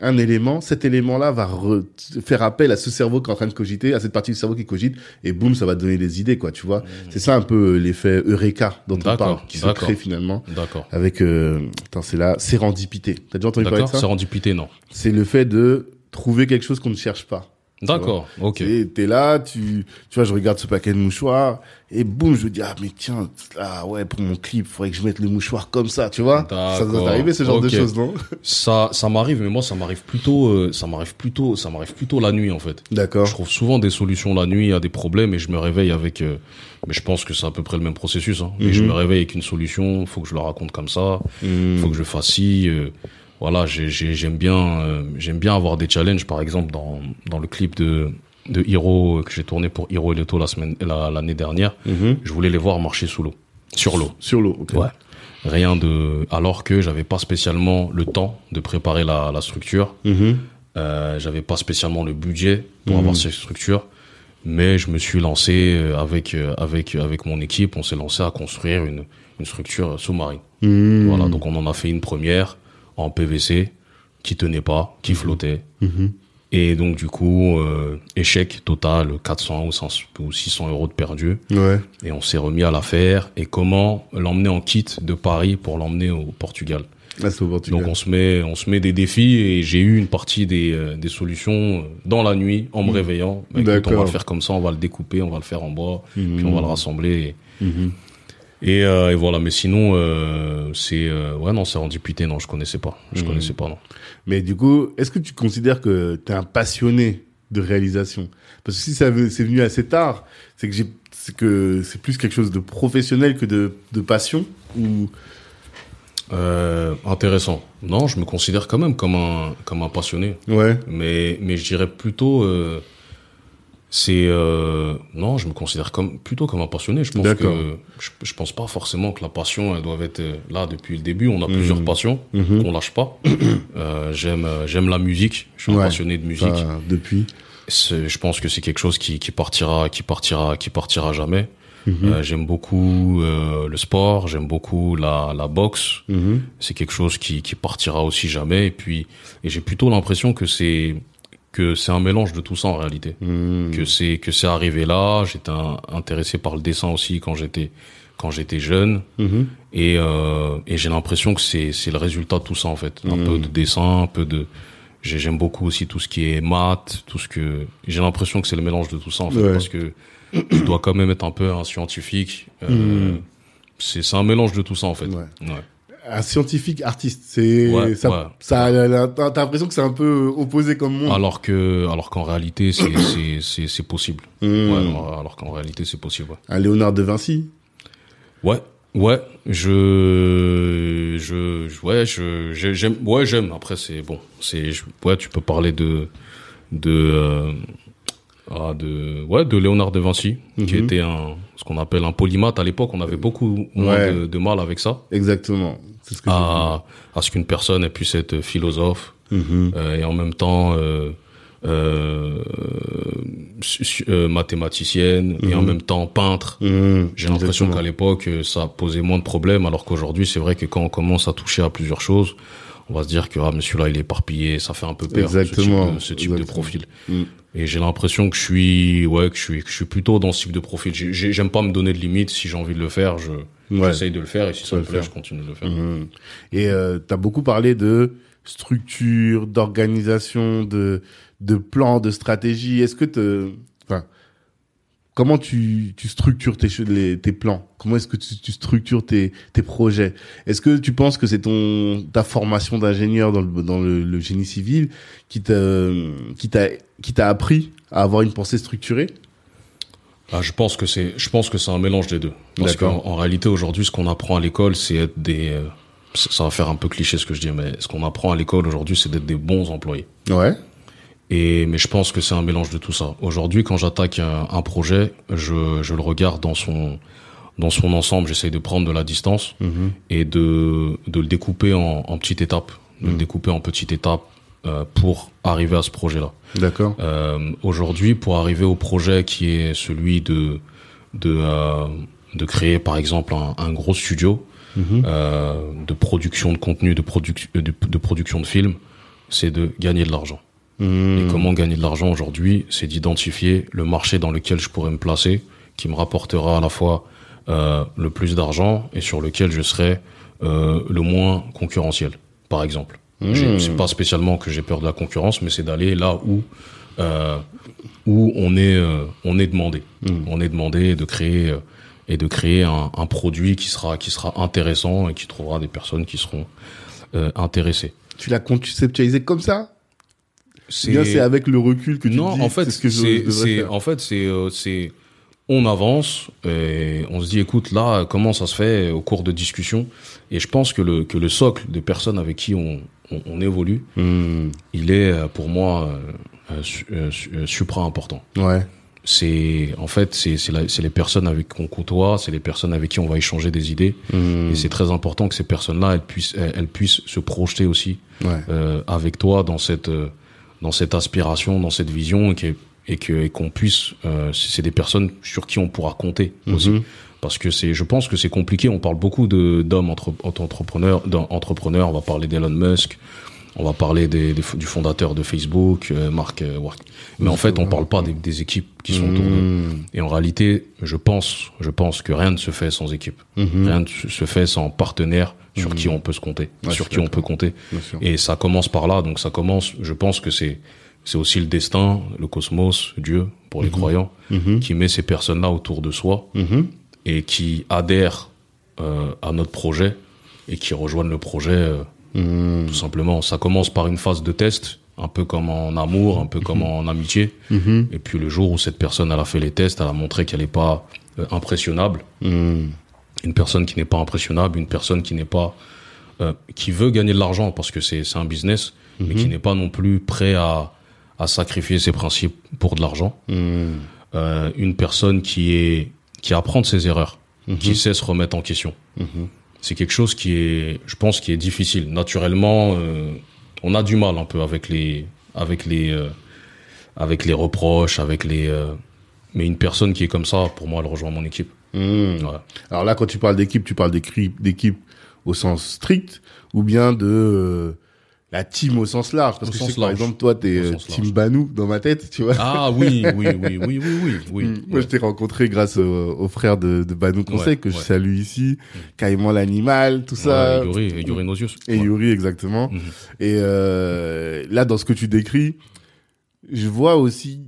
un élément, cet élément-là va re- faire appel à ce cerveau qui est en train de cogiter, à cette partie du cerveau qui cogite, et boum, ça va te donner des idées, quoi, tu vois. C'est ça un peu euh, l'effet Eureka dont on parle, qui se crée finalement D'accord. avec, euh, attends, c'est la sérendipité. T'as déjà entendu parler de ça? Sérendipité, non. C'est le fait de trouver quelque chose qu'on ne cherche pas. D'accord. Ok. Et t'es là, tu, tu vois, je regarde ce paquet de mouchoirs, et boum, je me dis, ah, mais tiens, ah ouais, pour mon clip, faudrait que je mette le mouchoir comme ça, tu vois. Ça doit t'arriver, ce genre de choses, non? Ça, ça m'arrive, mais moi, ça m'arrive plutôt, euh, ça m'arrive plutôt, ça m'arrive plutôt la nuit, en fait. D'accord. Je trouve souvent des solutions la nuit à des problèmes et je me réveille avec. euh, mais je pense que c'est à peu près le même processus. Hein. Mais je Mhm. me réveille avec une solution. Faut que je le raconte comme ça. Hmm. Faut que je fasse ci. euh, voilà, j'ai- j'ai- j'aime bien, euh, j'aime bien avoir des challenges. Par exemple, dans dans le clip de de Hiro euh, que j'ai tourné pour Hiro et Leto la semaine la- l'année dernière, Mhm. je voulais les voir marcher sous l'eau, sur l'eau. Sur l'eau, ok. Ouais. Rien de. Alors que j'avais pas spécialement le temps de préparer la, la structure. Mhm. Euh, j'avais pas spécialement le budget pour Mhm. avoir cette structure, mais je me suis lancé avec avec avec mon équipe. On s'est lancé à construire une une structure sous-marine. Mhm. Voilà, donc on en a fait une première en PVC qui tenait pas, qui flottait. Mhm. Et donc du coup, euh, échec total, 400 ou 100 ou 600 euros de perdu. Ouais. Et on s'est remis à la faire. Et comment l'emmener en kit de Paris pour l'emmener au Portugal? Là, c'est au Portugal. Donc on se met, on se met des défis et j'ai eu une partie des, euh, des solutions euh, dans la nuit en me réveillant. Bah, écoute, on va le faire comme ça, on va le découper, on va le faire en bois, Mhm. puis on va le rassembler. Mhm. Et, euh, et voilà. Mais sinon, euh, c'est euh, ouais non, c'est rendipité, non, je connaissais pas, je Mhm. connaissais pas non. Mais du coup, est-ce que tu considères que t'es un passionné de réalisation? Parce que si ça c'est venu assez tard, c'est que j'ai, c'est que c'est plus quelque chose de professionnel que de, de passion ou? Euh, intéressant. Non, je me considère quand même comme un comme un passionné. ouais. Mais mais je dirais plutôt euh, c'est euh, non, je me considère comme plutôt comme un passionné. Je pense que je, je pense pas forcément que la passion elle doit être euh, là depuis le début. On a Mhm. plusieurs passions Mhm. qu'on lâche pas. euh, j'aime euh, j'aime la musique. Je suis un passionné de musique. Depuis. Je pense que c'est quelque chose qui qui partira qui partira qui partira jamais. Mhm. Euh, j'aime beaucoup euh, le sport. J'aime beaucoup la la boxe Mhm. c'est quelque chose qui, qui partira aussi jamais et puis et j'ai plutôt l'impression que c'est que c'est un mélange de tout ça en réalité Mhm. que c'est que c'est arrivé là j'étais intéressé par le dessin aussi quand j'étais quand j'étais jeune Mhm. et euh, et j'ai l'impression que c'est c'est le résultat de tout ça en fait un peu de dessin un peu de j'ai- j'aime beaucoup aussi tout ce qui est maths tout ce que j'ai l'impression que c'est le mélange de tout ça en fait Ouais. parce que je dois quand même être un peu un scientifique euh, Mhm. c'est c'est un mélange de tout ça en fait Ouais. ouais. Un scientifique artiste, c'est Ouais, ça. ouais. ça t'as l'impression que c'est un peu opposé comme monde. Alors que, alors qu'en réalité, c'est, c'est, possible. Ouais, alors alors qu'en réalité, c'est possible. Un Léonard de Vinci. Ouais, ouais, je, je, ouais, je, j'ai- j'aime, ouais, j'aime. Après, c'est bon, c'est, ouais, tu peux parler de, de, euh, ah, de, ouais, de Léonard de Vinci, qui Mhm. était un, ce qu'on appelle un polymathe. À l'époque, on avait beaucoup moins Ouais. de, de mal avec ça, Exactement. C'est ce que à, à ce qu'une personne puisse être philosophe. Mhm. euh, et en même temps euh, euh, euh, mathématicienne et en Mhm. même temps peintre. Mhm. J'ai l'impression qu'à l'époque ça posait moins de problèmes, alors qu'aujourd'hui c'est vrai que quand on commence à toucher à plusieurs choses, on va se dire que ah monsieur là il est éparpillé, ça fait un peu peur Exactement. ce type de, ce type de Exactement. profil. Mm. Et j'ai l'impression que je suis ouais que je suis que je suis plutôt dans ce type de profil. J'ai- j'ai- J'aime pas me donner de limites. Si j'ai envie de le faire, je Ouais. j'essaye de le faire et si ça me le plaît, je continue de le faire. Mhm. Et euh, tu as beaucoup parlé de structure, d'organisation, de, de plan, de stratégie. Est-ce que te, enfin, comment tu, tu structures tes, les- tes plans? Comment est-ce que tu, tu structures tes, tes projets? Est-ce que tu penses que c'est ton ta formation d'ingénieur dans le, dans le, le génie civil qui t'a qui t'a qui t'a appris à avoir une pensée structurée? Ah, je pense que c'est, je pense que c'est un mélange des deux. Parce qu'en D'accord. en réalité, aujourd'hui, ce qu'on apprend à l'école, c'est être des, euh, ça va faire un peu cliché ce que je dis, mais ce qu'on apprend à l'école aujourd'hui, c'est d'être des bons employés. Ouais. Et, mais je pense que c'est un mélange de tout ça. Aujourd'hui, quand j'attaque un, un projet, je, je le regarde dans son, dans son ensemble. J'essaye de prendre de la distance Mhm. et de, de le découper en, en petites étapes. De le découper en petites étapes, euh, pour arriver à ce projet-là. D'accord. Euh, Aujourd'hui, pour arriver au projet qui est celui de de euh, de créer par exemple un, un gros studio Mhm. euh, de production de contenu, de, produc de, de production de films, c'est de gagner de l'argent. Hmm. Et comment gagner de l'argent aujourd'hui C'est d'identifier le marché dans lequel je pourrais me placer, qui me rapportera à la fois euh, le plus d'argent et sur lequel je serai euh, le moins concurrentiel, par exemple. J'ai- C'est pas spécialement que j'ai peur de la concurrence, mais c'est d'aller là où euh, où on est euh, on est demandé. On est demandé de créer euh, et de créer un, un produit qui sera qui sera intéressant et qui trouvera des personnes qui seront intéressées. Tu l'as conceptualisé comme ça? C'est avec le recul que tu non, dis, en fait, c'est ce en fait, c'est, c'est, on avance et on se dit, écoute, là, comment ça se fait au cours de discussion? Et je pense que le que le socle des personnes avec qui on on, on évolue, Hmm. il est euh, pour moi euh, euh, su- su- supra important. Ouais. C'est en fait c'est les personnes avec qu'on côtoie, c'est les personnes avec qui on va échanger des idées Hmm. et c'est très important que ces personnes-là elles puissent elles, elles puissent se projeter aussi Ouais. euh, avec toi dans cette dans cette aspiration, dans cette vision et que et que et qu'on puisse euh, c'est des personnes sur qui on pourra compter aussi Mhm. Parce que c'est je pense que c'est compliqué. On parle beaucoup de d'hommes entre, entrepreneurs d'entrepreneurs on va parler d'Elon Musk. On va parler des, des- du fondateur de Facebook euh, Mark euh, mais en fait on parle pas des, des équipes qui sont autour Hmm. et en réalité je pense je pense que rien ne se fait sans équipe. Mhm. rien ne se fait sans partenaire sur qui on peut se compter sur qui on peut compter. Et ça commence par là, donc ça commence. Je pense que c'est c'est aussi le destin, le cosmos, Dieu pour les croyants, Mhm. qui met ces personnes-là autour de soi. Et qui adhèrent euh, à notre projet et qui rejoignent le projet euh, Hmm. tout simplement. Ça commence par une phase de test, un peu comme en amour, un peu comme en amitié. Mhm. Et puis le jour où cette personne elle a fait les tests, elle a montré qu'elle n'est pas euh, impressionnable. Hmm. Une personne qui n'est pas impressionnable, une personne qui n'est pas euh, qui veut gagner de l'argent parce que c'est un business, mais qui n'est pas non plus prêt à à sacrifier ses principes pour de l'argent. Hmm. Euh, une personne qui est qui apprend de ses erreurs, qui sait se remettre en question. Mhm. C'est quelque chose qui est, je pense, qui est difficile. Naturellement, euh, on a du mal un peu avec les avec les euh, avec les reproches, avec les. euh, mais une personne qui est comme ça, pour moi, elle rejoint mon équipe. Ouais. Alors là, quand tu parles d'équipe, tu parles d'équipe, d'équipe au sens strict ou bien de la team au sens large. Parce Au que je sens sais que, par exemple, toi, t'es euh, team large. Banou dans ma tête, tu vois. Ah oui, oui, oui, oui, oui, oui, oui. Moi, je t'ai rencontré grâce au, au frère de, de Banou Conseil, Ouais, que je ouais. salue ici, Caïman l'animal, tout ça. Ouais, Yuri, et Yuri Nosius. Et. Yuri, exactement. Mhm. Et euh, là, dans ce que tu décris, je vois aussi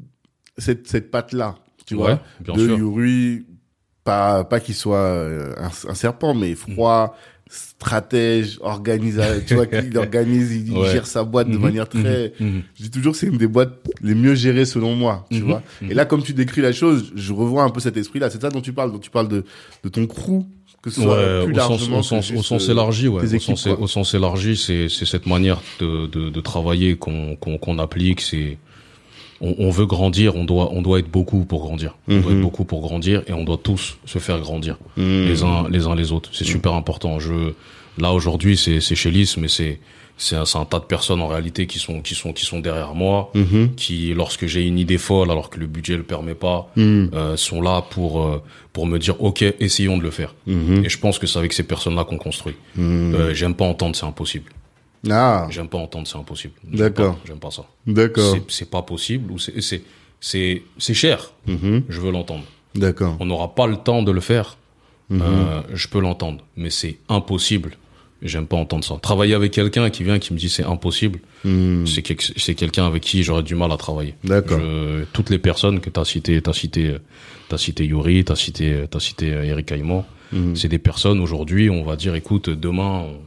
cette, cette patte-là, tu Ouais, vois, bien de sûr. Yuri, pas, pas qu'il soit euh, un, un serpent, mais froid, stratège, organisateur, tu vois, qu'il organise, il, Ouais. gère sa boîte de Mhm, manière très... mhm, mhm. Je dis toujours que c'est une des boîtes les mieux gérées selon moi, tu vois. Et là, comme tu décris la chose, je revois un peu cet esprit-là. C'est ça dont tu parles, dont tu parles de, de ton crew, que ce soit Ouais, plus au sens, largement au sens, au juste, sens élargi, ouais. Au sens, quoi. au sens élargi, c'est, c'est cette manière de, de, de travailler qu'on, qu'on, qu'on applique. C'est, on, on veut grandir, on doit, on doit être beaucoup pour grandir. On doit Mhm. être beaucoup pour grandir et on doit tous se faire grandir Mhm. les uns, les uns les autres. C'est super important. Je, là aujourd'hui, c'est, c'est chez Lys, mais c'est, c'est un, un tas de personnes en réalité qui sont, qui sont, qui sont derrière moi, Mhm. qui, lorsque j'ai une idée folle, alors que le budget le permet pas, Mhm. euh, sont là pour, euh, pour me dire, ok, essayons de le faire. Mhm. Et je pense que c'est avec ces personnes-là qu'on construit. Mhm. Euh, j'aime pas entendre c'est impossible. Ah, J'aime pas entendre c'est impossible. D'accord. J'aime pas ça. d'accord. C'est- pas possible ou c'est c'est cher. Mhm. Je veux l'entendre. D'accord. On n'aura pas le temps de le faire. Mhm. Euh, je peux l'entendre, mais c'est impossible. J'aime pas entendre ça. Travailler avec quelqu'un qui vient qui me dit c'est impossible, Mhm. c'est quel- c'est quelqu'un avec qui j'aurais du mal à travailler. D'accord. Toutes les personnes que tu as citées, tu as cité, t'as cité Yuri, tu as cité, t'as cité euh, Eric Caïman, c'est des personnes aujourd'hui, on va dire, écoute, demain, on-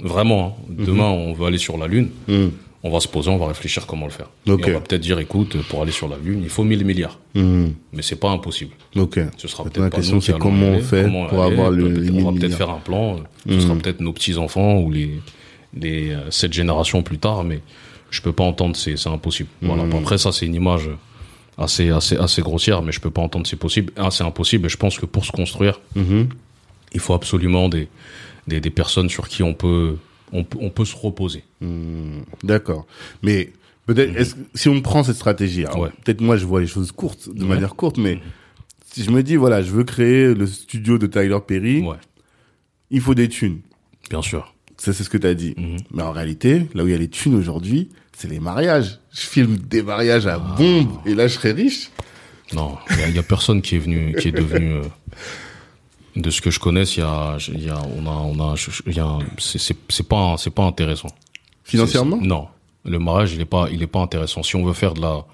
vraiment, hein, demain, on veut aller sur la Lune, Mhm. on va se poser, on va réfléchir comment le faire. Et on va peut-être dire, écoute, pour aller sur la Lune, il faut 1000 milliards, Mhm. mais c'est pas impossible. Ok. Ce sera peut-être la pas question, c'est comment on fait comment pour aller, avoir le- peut-être- On 1000 va peut-être faire un plan, euh, ce sera peut-être nos petits-enfants ou les, les euh, cette génération plus tard, mais je peux pas entendre, c'est c'est impossible. Voilà. Après, ça, c'est une image assez, assez, assez grossière, mais je peux pas entendre c'est possible. Ah, c'est impossible, et je pense que pour se construire, Mhm. il faut absolument des, des, des personnes sur qui on peut, on, peut- on peut se reposer. Mhm. D'accord. Mais peut-être, que- si on prend cette stratégie, Ouais. peut-être moi je vois les choses courtes, de Ouais. manière courte, mais si je me dis, voilà, je veux créer le studio de Tyler Perry, Ouais, il faut des thunes. bien sûr. Ça, c'est ce que tu as dit. Mhm. Mais en réalité, là où il y a les thunes aujourd'hui, c'est les mariages. Je filme des mariages à bombe et là, je serais riche. Non, il y a, il y a personne qui est venu, qui est devenu. euh, de ce que je connaisse, il y a, il y a, on a, on a, il y a, c'est, pas, c'est pas intéressant. Financièrement Non, le mariage, il est pas, il est pas intéressant. Si on veut faire de la,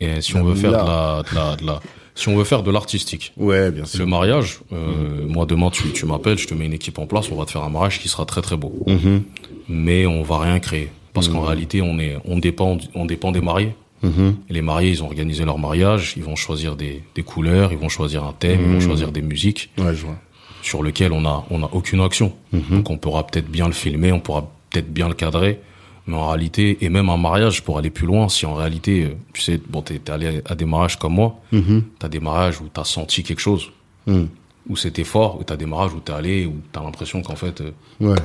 et si on veut faire de la, de la, de la, si on veut faire de l'artistique. Ouais, bien sûr. Le mariage, euh, moi demain tu, tu m'appelles, je te mets une équipe en place, on va te faire un mariage qui sera très très beau. Mhm. Mais on va rien créer parce qu'en réalité on est, on dépend, on dépend des mariés. Mhm. Et les mariés, ils ont organisé leur mariage, ils vont choisir des, des couleurs, ils vont choisir un thème, ils vont choisir des musiques Ouais, je vois. sur lesquelles on a, on a aucune action. Donc on pourra peut-être bien le filmer, on pourra peut-être bien le cadrer, mais en réalité, et même un mariage pour aller plus loin, si en réalité, euh, tu sais, bon, t'es allé à des mariages comme moi, Mhm. t'as des mariages où t'as senti quelque chose, Mhm. où c'était fort, où t'as des mariages où t'es allé, où t'as l'impression qu'en fait, euh, Ouais.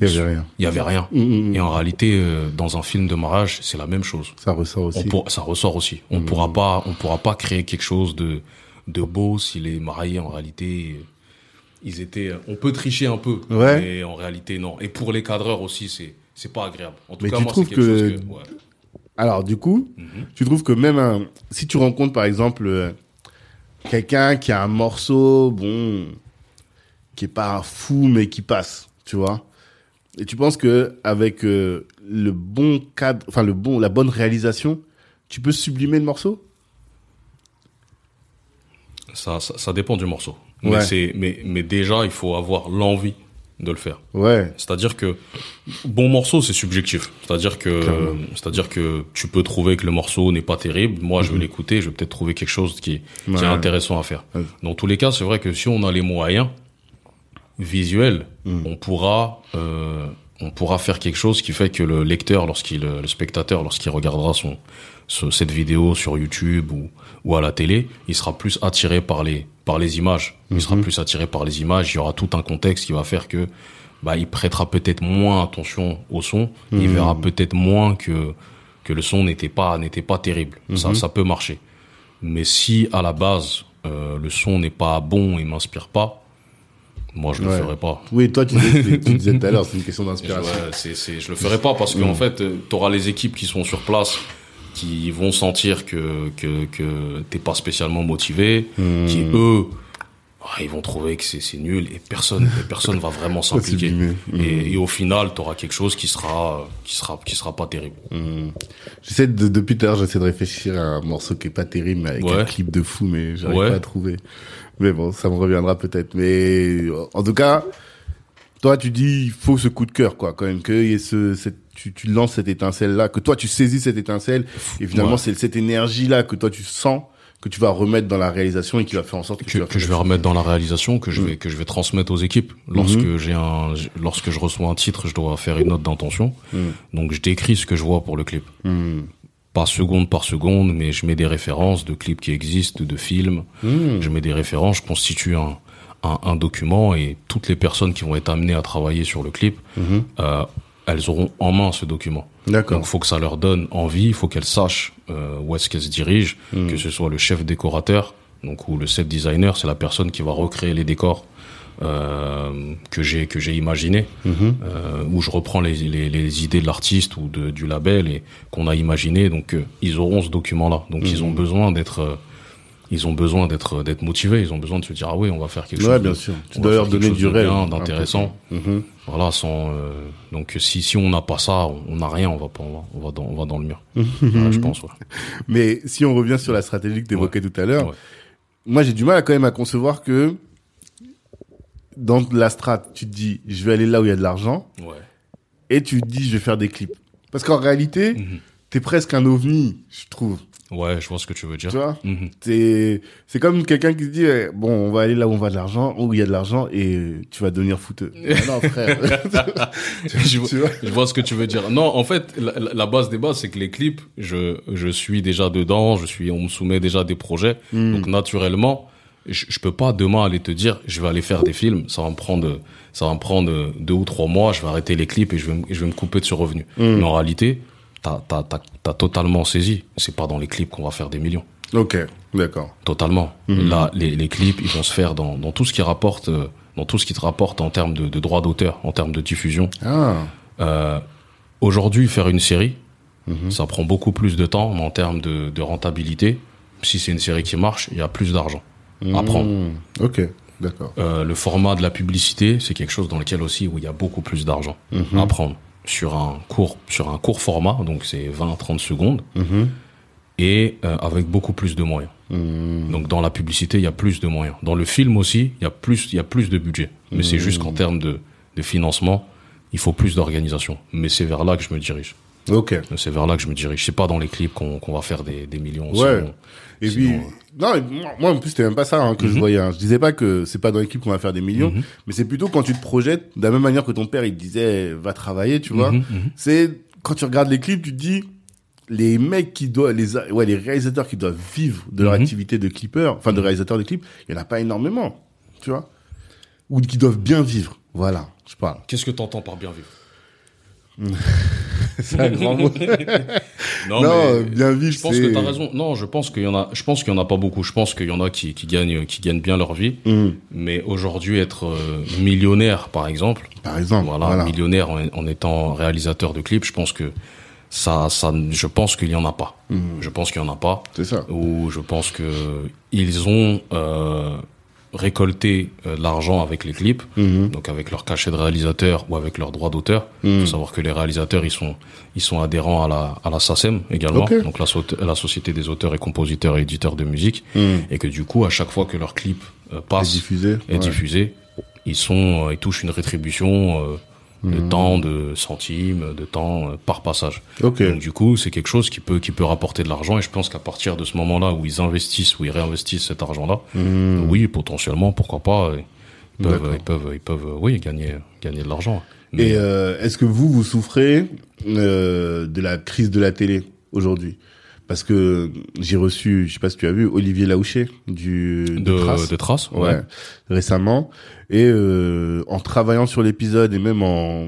Il y avait rien. il y avait rien. Mhm. Et en réalité, euh, dans un film de mariage, c'est la même chose. Ça ressort On aussi. pour- ça ressort aussi. On pourra pas, on pourra pas créer quelque chose de de beau si les mariés en réalité euh, ils étaient. euh, On peut tricher un peu, Ouais. mais en réalité non. Et pour les cadreurs aussi, c'est c'est pas agréable. En tout Mais cas, tu moi, trouves c'est quelque que- chose que ouais. Alors, du coup, Mhm. tu trouves que même un, si tu rencontres, par exemple, euh, quelqu'un qui a un morceau, bon, qui est pas un fou, mais qui passe, tu vois, et tu penses que avec euh, le bon cadre, enfin, le bon, la bonne réalisation, tu peux sublimer le morceau? ça, ça ça dépend du morceau. Ouais. Mais c'est mais mais déjà il faut avoir l'envie de le faire. Ouais. C'est-à-dire que bon morceau c'est subjectif. C'est-à-dire que c'est-à-dire que tu peux trouver que le morceau n'est pas terrible. Moi je vais l'écouter, je vais peut-être trouver quelque chose qui est, qui Mhm. Ouais. est intéressant à faire. Ouais. Dans tous les cas, c'est vrai que si on a les moyens visuels, Mhm. on pourra euh, on pourra faire quelque chose qui fait que le lecteur lorsqu'il le spectateur lorsqu'il regardera son ce- cette vidéo sur YouTube ou ou à la télé, il sera plus attiré par les par les images. Il sera plus attiré par les images. Il y aura tout un contexte qui va faire que bah il prêtera peut-être moins attention au son. Il verra peut-être moins que que le son n'était pas n'était pas terrible. Ça ça peut marcher. Mais si à la base euh, le son n'est pas bon et m'inspire pas, moi je le Ouais. ferai pas. Oui, toi, tu disais, tu disais tout à l'heure, c'est une question Je, d'inspiration. ouais, c'est, je le ferai pas parce qu'en fait, tu auras les équipes qui sont sur place qui vont sentir que que que t'es pas spécialement motivé, qui eux ah, ils vont trouver que c'est, nul et personne et personne va vraiment s'impliquer. sublimer. Et, et au final, tu auras quelque chose qui sera qui sera qui sera pas terrible. J'essaie de, depuis tout à l'heure, j'essaie de réfléchir à un morceau qui est pas terrible, mais avec Ouais. un clip de fou, mais j'arrive Ouais. pas à trouver. Mais bon, ça me reviendra peut-être. Mais en tout cas, toi, tu dis, il faut ce coup de cœur, quoi, quand même, que y ait ce, cette, tu, tu lances cette étincelle-là, que toi, tu saisis cette étincelle, et finalement, Ouais. c'est cette énergie-là que toi, tu sens, que tu vas remettre dans la réalisation et qui va faire en sorte que, tu que, vas que je vais remettre dans la réalisation, que je Mm. vais que je vais transmettre aux équipes. Lorsque j'ai un, lorsque je reçois un titre, je dois faire une note d'intention. Mm. Donc je décris ce que je vois pour le clip. Hmm. Pas seconde par seconde, mais je mets des références de clips qui existent, de films. Hmm. Je mets des références, je constitue un, un, un document et toutes les personnes qui vont être amenées à travailler sur le clip, euh, elles auront en main ce document. Hmm. D'accord. Donc, faut que ça leur donne envie, il faut qu'elles sachent euh, où est-ce qu'elles se dirigent, Hmm. que ce soit le chef décorateur, donc ou le set designer, c'est la personne qui va recréer les décors que j'ai que j'ai imaginé, Mhm. euh, où je reprends les, les, les idées de l'artiste ou de, du label et qu'on a imaginé. Donc, euh, ils auront ce document-là. Donc, ils ont Hmm. besoin d'être euh, ils ont besoin d'être d'être motivés. Ils ont besoin de se dire ah oui, on va faire quelque Ouais, chose. bien de- sûr. Tu dois leur donner du peu. d'intéressant. Mhm. Voilà, sans euh, donc si si on n'a pas ça, on n'a rien, on va pas, on va, on va dans on va dans le mur. Voilà, je pense. Ouais. Mais si on revient sur la stratégie que tu évoquais tout à l'heure, moi j'ai du mal quand même à concevoir que dans la strat, tu te dis je vais aller là où il y a de l'argent Ouais. et tu te dis je vais faire des clips. Parce qu'en réalité, Mhm. t'es presque un ovni, je trouve. Ouais, je vois ce que tu veux dire. Tu vois Mhm. T'es- C'est comme quelqu'un qui se dit eh, bon on va aller là où on va de l'argent, où il y a de l'argent et tu vas devenir fouteux. non frère. je, vois, je ce que tu veux dire. Non, en fait, la, la- la base des bases, c'est que les clips, je, je suis déjà dedans, je suis, on me soumet déjà des projets. Hmm. Donc, naturellement, je, je peux pas demain aller te dire, je vais aller faire des films. Ça va me prendre, ça va me prendre deux ou trois mois. Je vais arrêter les clips et je vais, me- je vais me couper de ce revenu. Hmm. Mais en réalité, t'as, t'as, t'as, t'as totalement saisi. C'est pas dans les clips qu'on va faire des millions. ok, d'accord. Totalement. Mhm. Là, les, les clips, ils vont se faire dans, dans tout ce qui rapporte euh, dans tout ce qui te rapporte en termes de, de droits d'auteur, en termes de diffusion. Ah. Euh, Aujourd'hui, faire une série, Mhm. ça prend beaucoup plus de temps, mais en termes de, de rentabilité, si c'est une série qui marche, il y a plus d'argent à prendre. Mmh. Ok, d'accord. Euh, le format de la publicité, c'est quelque chose dans lequel aussi où il y a beaucoup plus d'argent Mhm. à prendre sur un court sur un court format, donc c'est 20-30 secondes, Mhm. et euh, avec beaucoup plus de moyens. Mmh. Donc dans la publicité, il y a plus de moyens. Dans le film aussi, il y a plus il y a plus de budget. Mais c'est juste qu'en termes de, de financement, il faut plus d'organisation. Mais c'est vers là que je me dirige. Ok. C'est vers là que je me dirige. C'est pas dans les clips qu'on qu'on va faire des, des millions. Ouais. sinon- Et Sinon, puis, non, et moi, en plus, c'était même pas ça hein, que je Mhm. voyais. hein. Je disais pas que c'est pas dans l'équipe qu'on va faire des millions, Mhm. mais c'est plutôt quand tu te projettes, de la même manière que ton père, il te disait, va travailler, tu vois. Mhm. C'est quand tu regardes les clips, tu te dis, les mecs qui doivent, les, ouais, les réalisateurs qui doivent vivre de leur activité de clipper, enfin de réalisateur de clips, il y en a pas énormément, tu vois. Ou qui doivent bien vivre. Voilà, je parle. Qu'est-ce que t'entends par bien vivre? C'est un grand mot. Non, non, mais bien vivre, je pense que t'as raison. Non, je pense qu'il y en a. Je pense qu'il y en a pas beaucoup. Je pense qu'il y en a qui, qui gagnent qui gagnent bien leur vie. Mhm. Mais aujourd'hui, être euh, millionnaire, par exemple, Par exemple, voilà, voilà. millionnaire en, en étant réalisateur de clips, je pense que ça, ça, je pense qu'il y en a pas. Mhm. Je pense qu'il y en a pas. C'est ça. Ou je pense que ils ont euh, récolté euh, l'argent avec les clips, Mhm. donc avec leur cachet de réalisateur ou avec leurs droits d'auteur. Il Mhm. faut savoir que les réalisateurs, ils sont, ils sont adhérents à la, à la SACEM également, donc la, la Société des auteurs et compositeurs et éditeurs de musique, Mhm. et que du coup, à chaque fois que leur clip euh, Et passe diffusé. est ouais. diffusé, ils sont, euh, ils touchent une rétribution euh, de Mhm. temps, de centimes, de temps euh, par passage. Ok. Donc du coup, c'est quelque chose qui peut qui peut rapporter de l'argent et je pense qu'à partir de ce moment-là où ils investissent, où ils réinvestissent cet argent-là, Mhm. oui, potentiellement, pourquoi pas, euh, ils peuvent, ils peuvent, ils peuvent, euh, oui, gagner, gagner de l'argent. Mais, Et euh, est-ce que vous, vous souffrez euh, de la crise de la télé aujourd'hui? Parce que j'ai reçu, je sais pas si tu as vu, Olivier Laouché du de, de, Trace, de ouais, récemment, et euh, en travaillant sur l'épisode et même en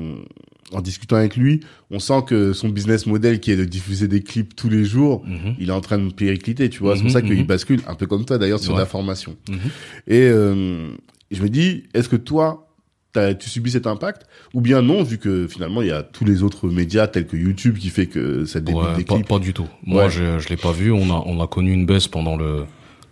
en discutant avec lui, on sent que son business model qui est de diffuser des clips tous les jours, Mhm. il est en train de péricliter, tu vois. C'est pour Mhm, ça qu'il mhm. bascule, un peu comme toi d'ailleurs, sur Ouais. la formation. Et euh, je me dis, est-ce que toi, tu subis cet impact Ou bien non, vu que finalement, il y a tous les autres médias tels que YouTube qui fait que ça débute Ouais, des pas, du tout. Moi, Ouais. je, je l'ai pas vu. On a, on a connu une baisse pendant le,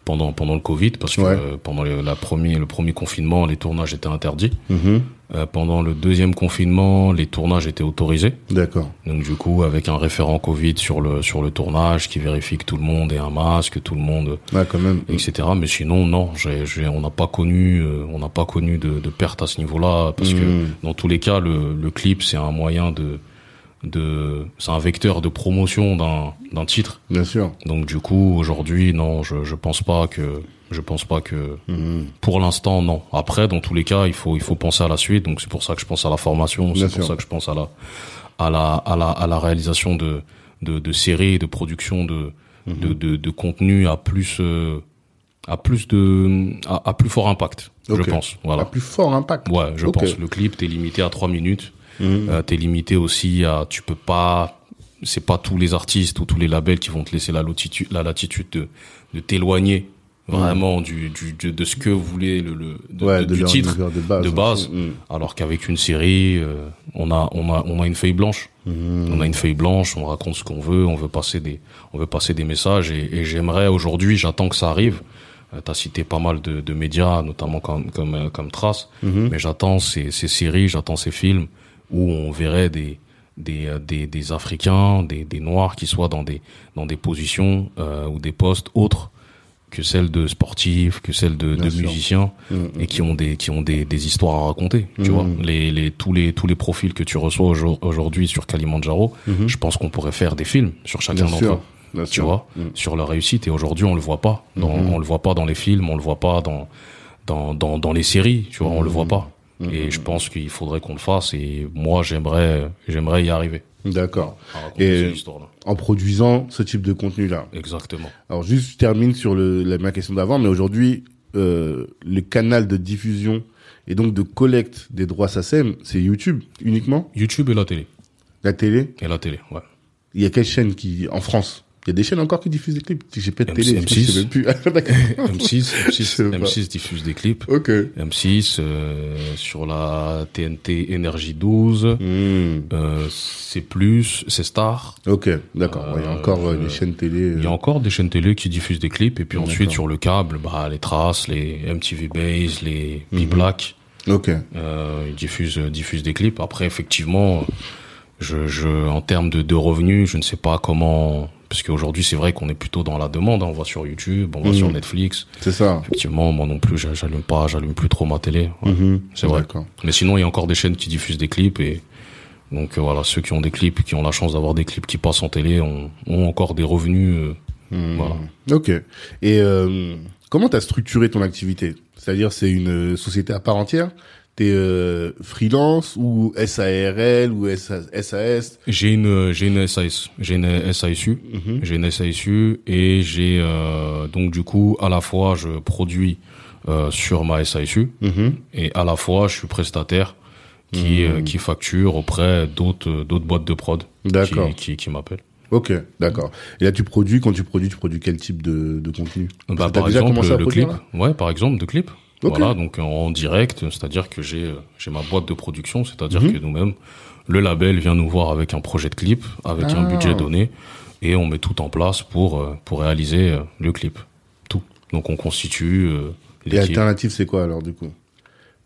pendant, pendant le Covid parce que Ouais. euh, pendant le, la premier, le premier confinement, les tournages étaient interdits. Mhm. Euh, pendant le deuxième confinement, les tournages étaient autorisés. D'accord. Donc du coup, avec un référent Covid sur le sur le tournage qui vérifie que tout le monde ait un masque, tout le monde, Ouais, quand même. etc. Mais sinon, non, j'ai, j'ai- on n'a pas connu, euh, on n'a pas connu de, de perte à ce niveau-là, parce que Mhm. dans tous les cas, le, le clip c'est un moyen de de c'est un vecteur de promotion d'un d'un titre. Bien sûr. Donc du coup, aujourd'hui, non, je je pense pas que je pense pas que Mhm. pour l'instant, non. Après, dans tous les cas, il faut, il faut penser à la suite. Donc, c'est pour ça que je pense à la formation. C'est pour ça que je pense à la, à la, à la, à la réalisation de, de, de séries, de production de, Mhm. de, de, de contenu à plus, euh, à plus de, à, à plus fort impact. Je pense. À Voilà. plus fort impact. Ouais, je Ok. pense. Le clip, t'es limité à trois minutes. Mhm. Euh, t'es limité aussi à, tu peux pas, c'est pas tous les artistes ou tous les labels qui vont te laisser la latitude, la latitude de, de t'éloigner vraiment du, du, de, de ce que vous voulez le, le de- ouais, de- de du leur titre. de base. Mhm. Alors qu'avec une série, euh, on a, on a, on a une feuille blanche. Mhm. On a une feuille blanche, on raconte ce qu'on veut, on veut passer des, on veut passer des messages et, et j'aimerais aujourd'hui, j'attends que ça arrive. Euh, T'as cité pas mal de, de médias, notamment comme, comme, euh, comme Trace, Mhm. mais j'attends ces, ces séries, j'attends ces films où on verrait des, des, euh, des, des Africains, des, des Noirs qui soient dans des, dans des positions euh, ou des postes autres que celles de sportifs, que celles de, musiciens Mhm. et qui ont des qui ont des, des histoires à raconter tu vois les les tous les tous les profils que tu reçois aujourd- aujourd'hui sur Kalimandjaro Mhm. je pense qu'on pourrait faire des films sur chacun d'entre eux. Bien tu sûr. vois sur leur réussite et aujourd'hui on le voit pas dans, Mhm. on le voit pas dans les films on le voit pas dans dans dans, dans les séries tu vois on le voit pas Mhm. et je pense qu'il faudrait qu'on le fasse et moi j'aimerais j'aimerais y arriver. D'accord. Et- En produisant ce type de contenu-là. exactement. Alors juste, je termine sur le, la, ma question d'avant, mais aujourd'hui, euh, le canal de diffusion et donc de collecte des droits SACEM, c'est YouTube uniquement? YouTube et la télé. La télé? Et la télé ouais. Il y a quelle chaîne qui, en France? Il y a des chaînes encore qui diffusent des clips. J'ai pas de M6, télé, je sais même plus. Ah, d'accord. M6, Je M6, sais pas. M6 diffuse des clips. Ok. M6 euh, sur la TNT Énergie 12, Hmm. euh, c'est plus, c'est Star. Ok, d'accord. Ouais, Il y a Euh, encore euh, des chaînes télé. Il y a euh, encore des chaînes télé qui diffusent des clips et puis ensuite sur le câble, bah les Traces, les MTV Base, les Mhm. B-Black, Ok. ils diffusent diffusent des clips. Après effectivement, je, je en termes de, de revenus, je ne sais pas comment parce qu'aujourd'hui c'est vrai qu'on est plutôt dans la demande. hein. On va sur YouTube, on va sur Netflix. C'est ça. Effectivement, moi non plus, j'a- j'allume pas, j'allume plus trop ma télé. Ouais. Mhm. C'est vrai. Mais sinon, il y a encore des chaînes qui diffusent des clips et donc euh, voilà, ceux qui ont des clips, qui ont la chance d'avoir des clips qui passent en télé, ont, ont encore des revenus. euh, Hmm. Voilà. Ok. Et euh, comment tu as structuré ton activité? C'est-à-dire, c'est une société à part entière? T'es euh, freelance ou SARL ou SAS J'ai une j'ai une SAS, j'ai une SASU, Mhm. j'ai une SASU et j'ai euh, donc du coup à la fois je produis euh, sur ma SASU Mhm. et à la fois je suis prestataire qui Mhm. euh, qui facture auprès d'autres d'autres boîtes de prod D'accord. qui qui, qui m'appellent. Ok, d'accord. Et là, tu produis, quand tu produis, tu produis quel type de, de contenu? Bah, par exemple, le clip. là? Ouais, par exemple, de clip. Voilà, donc en direct, c'est-à-dire que j'ai euh, j'ai ma boîte de production, c'est-à-dire Mhm. que nous-mêmes, le label vient nous voir avec un projet de clip, avec un Ah. budget donné, et on met tout en place pour euh, pour réaliser euh, le clip. Tout. Donc on constitue euh, Et l'alternative, c'est quoi alors, du coup?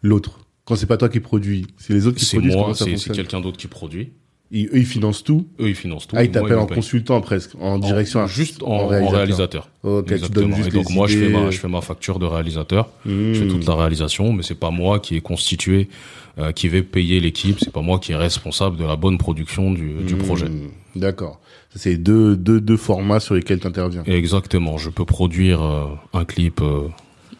L'autre. Quand c'est pas toi qui produis, c'est les autres qui C'est produisent, moi, c'est c'est fonctionne? quelqu'un d'autre qui produit. Ils- Eux, ils financent tout Eux, ils financent tout. Ah, ils t'appellent en consultant presque, en direction. En- juste en, en réalisateur. Ok, tu donnes juste Et donc moi, je fais, ma, je fais ma facture de réalisateur. Hmm. Je fais toute la réalisation, mais c'est pas moi qui est constitué, euh, qui vais payer l'équipe. C'est pas moi qui est responsable de la bonne production du, du Hmm. projet. D'accord. C'est deux, deux, deux formats sur lesquels tu interviens. Exactement. Je peux produire euh, un clip euh,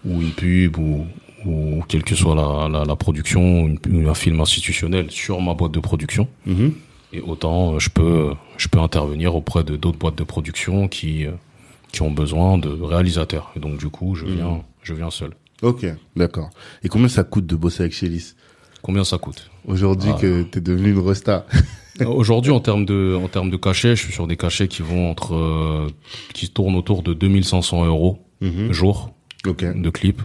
ou une pub ou, ou quelle que soit la, la, la production, une, un film institutionnel sur ma boîte de production. Mhm. Et autant euh, je peux je peux intervenir auprès de d'autres boîtes de production qui euh, qui ont besoin de réalisateurs. Et donc du coup, je viens je viens seul. Ok, d'accord. Et combien ça coûte de bosser avec Chélis? Combien ça coûte? Aujourd'hui Ah. que t'es devenu une resta Aujourd'hui, en termes de, en termes de cachets, je suis sur des cachets qui vont entre, euh, qui tournent autour de 2500 euros Mhm. jour Ok. de clip.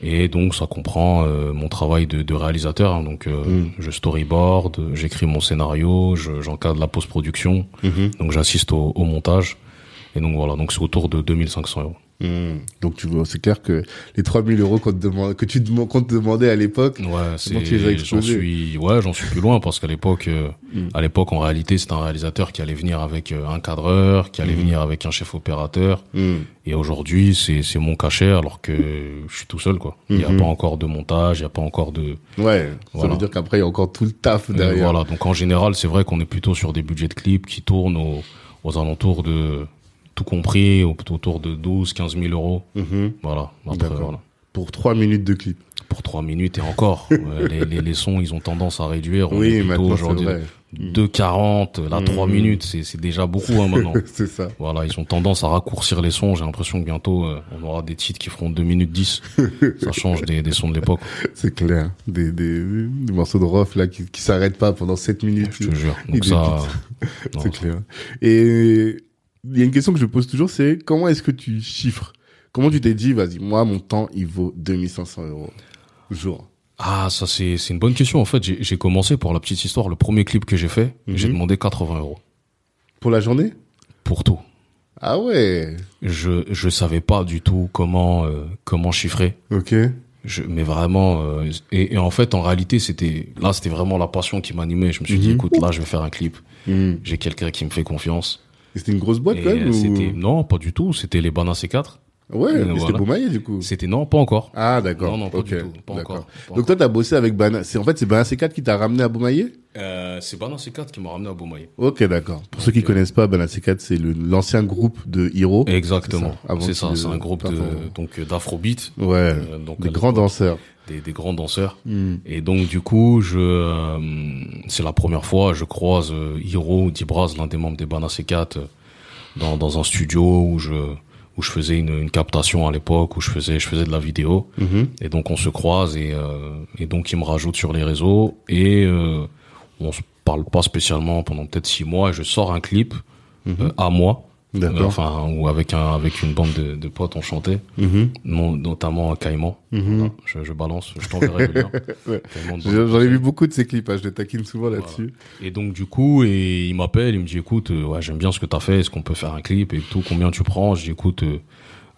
Et donc, ça comprend euh, mon travail de, de réalisateur. hein. Donc, euh, Mm. je storyboard, j'écris mon scénario, je- j'encadre la post-production. Mhm. Donc, j'assiste au, au montage. Et donc, voilà. Donc, c'est autour de 2500 euros. Mhm. Donc tu vois, c'est clair que les 3000 euros qu'on te demande, que tu demandes, qu'on te demandait à l'époque, Ouais, c'est, tu les j'en suis, ouais, j'en suis plus loin parce qu'à l'époque, euh, Mm. à l'époque, en réalité, c'était un réalisateur qui allait venir avec euh, un cadreur, qui allait Mhm. venir avec un chef opérateur. Et aujourd'hui, c'est c'est mon cachet alors que je suis tout seul quoi. Il n'y a pas encore de montage, il n'y a pas encore de ouais, ça veut dire qu'après il y a encore tout le taf derrière. voilà. Donc en général, c'est vrai qu'on est plutôt sur des budgets de clips qui tournent aux alentours de tout compris au- autour de 12 15 000 euros. Mhm. Voilà. Après, voilà. Pour 3 minutes de clip. Pour 3 minutes et encore, euh, les, les, les sons, ils ont tendance à réduire. On oui, maintenant aujourd'hui vrai. 2,40, là 3 Mhm. minutes, c'est déjà beaucoup hein, maintenant. c'est ça. Voilà, ils ont tendance à raccourcir les sons. J'ai l'impression que bientôt, euh, on aura des titres qui feront 2 minutes 10. Ça change des, des sons de l'époque, C'est clair. Des, des, des morceaux de rough là qui, qui s'arrêtent pas pendant 7 minutes. je te jure. Donc ça, non, C'est clair. Et il y a une question que je pose toujours, c'est comment est-ce que tu chiffres? Comment tu t'es dit, vas-y, moi, mon temps, il vaut 2500 euros jour? Ah, ça c'est c'est une bonne question. En fait, j'ai j'ai commencé pour la petite histoire. Le premier clip que j'ai fait, Mhm. j'ai demandé 80 euros Pour la journée? Pour tout. Ah ouais Je je savais pas du tout comment euh, comment chiffrer. Ok. Je, mais vraiment euh, et, et en fait en réalité c'était là c'était vraiment la passion qui m'animait. Je me suis dit Mhm. écoute là je vais faire un clip. Hmm. J'ai quelqu'un qui me fait confiance. C'était une grosse boîte quand même euh, ou... non pas du tout. C'était les Bana C4. Ouais, mais c'était. Beaumaillé du coup. C'était non pas encore. Ah d'accord. Non non pas du tout. Pas encore. Pas Donc toi, t'as bossé avec Bana. C'est en fait c'est Bana C4 qui t'a ramené à Beaumaillé? Euh, c'est Bana C4 qui m'a ramené à Beaumaillé. Ok, d'accord. Pour ceux qui euh, connaissent pas, Bana C4, c'est l'ancien groupe de Hiro. Exactement. C'est ça, C'est C'est euh, un groupe de donc d'afrobeat. Ouais. Euh, donc des grands danseurs. Des, des grands danseurs. Hmm. Et donc du coup, je euh, c'est la première fois je croise euh, Hiro ou Dibraz, l'un des membres des Bana C4, euh, dans dans un studio où je où je faisais une, une captation à l'époque où je faisais je faisais de la vidéo Mhm. et donc on se croise et euh, et donc il me rajoute sur les réseaux et euh, on se parle pas spécialement pendant peut-être six mois et je sors un clip Mhm. euh, à moi. Enfin, ou avec un avec une bande de, de potes, on chantait, Mhm. non, notamment à Caïman. Voilà, je, je balance, je t'enverrai le lien. Ouais. J'en ai vu beaucoup de ces clips, hein, je les taquine souvent là-dessus. Et donc du coup, et il m'appelle, il me dit écoute, euh, ouais, j'aime bien ce que t'as fait, est-ce qu'on peut faire un clip et tout, combien tu prends? Je dis écoute, euh,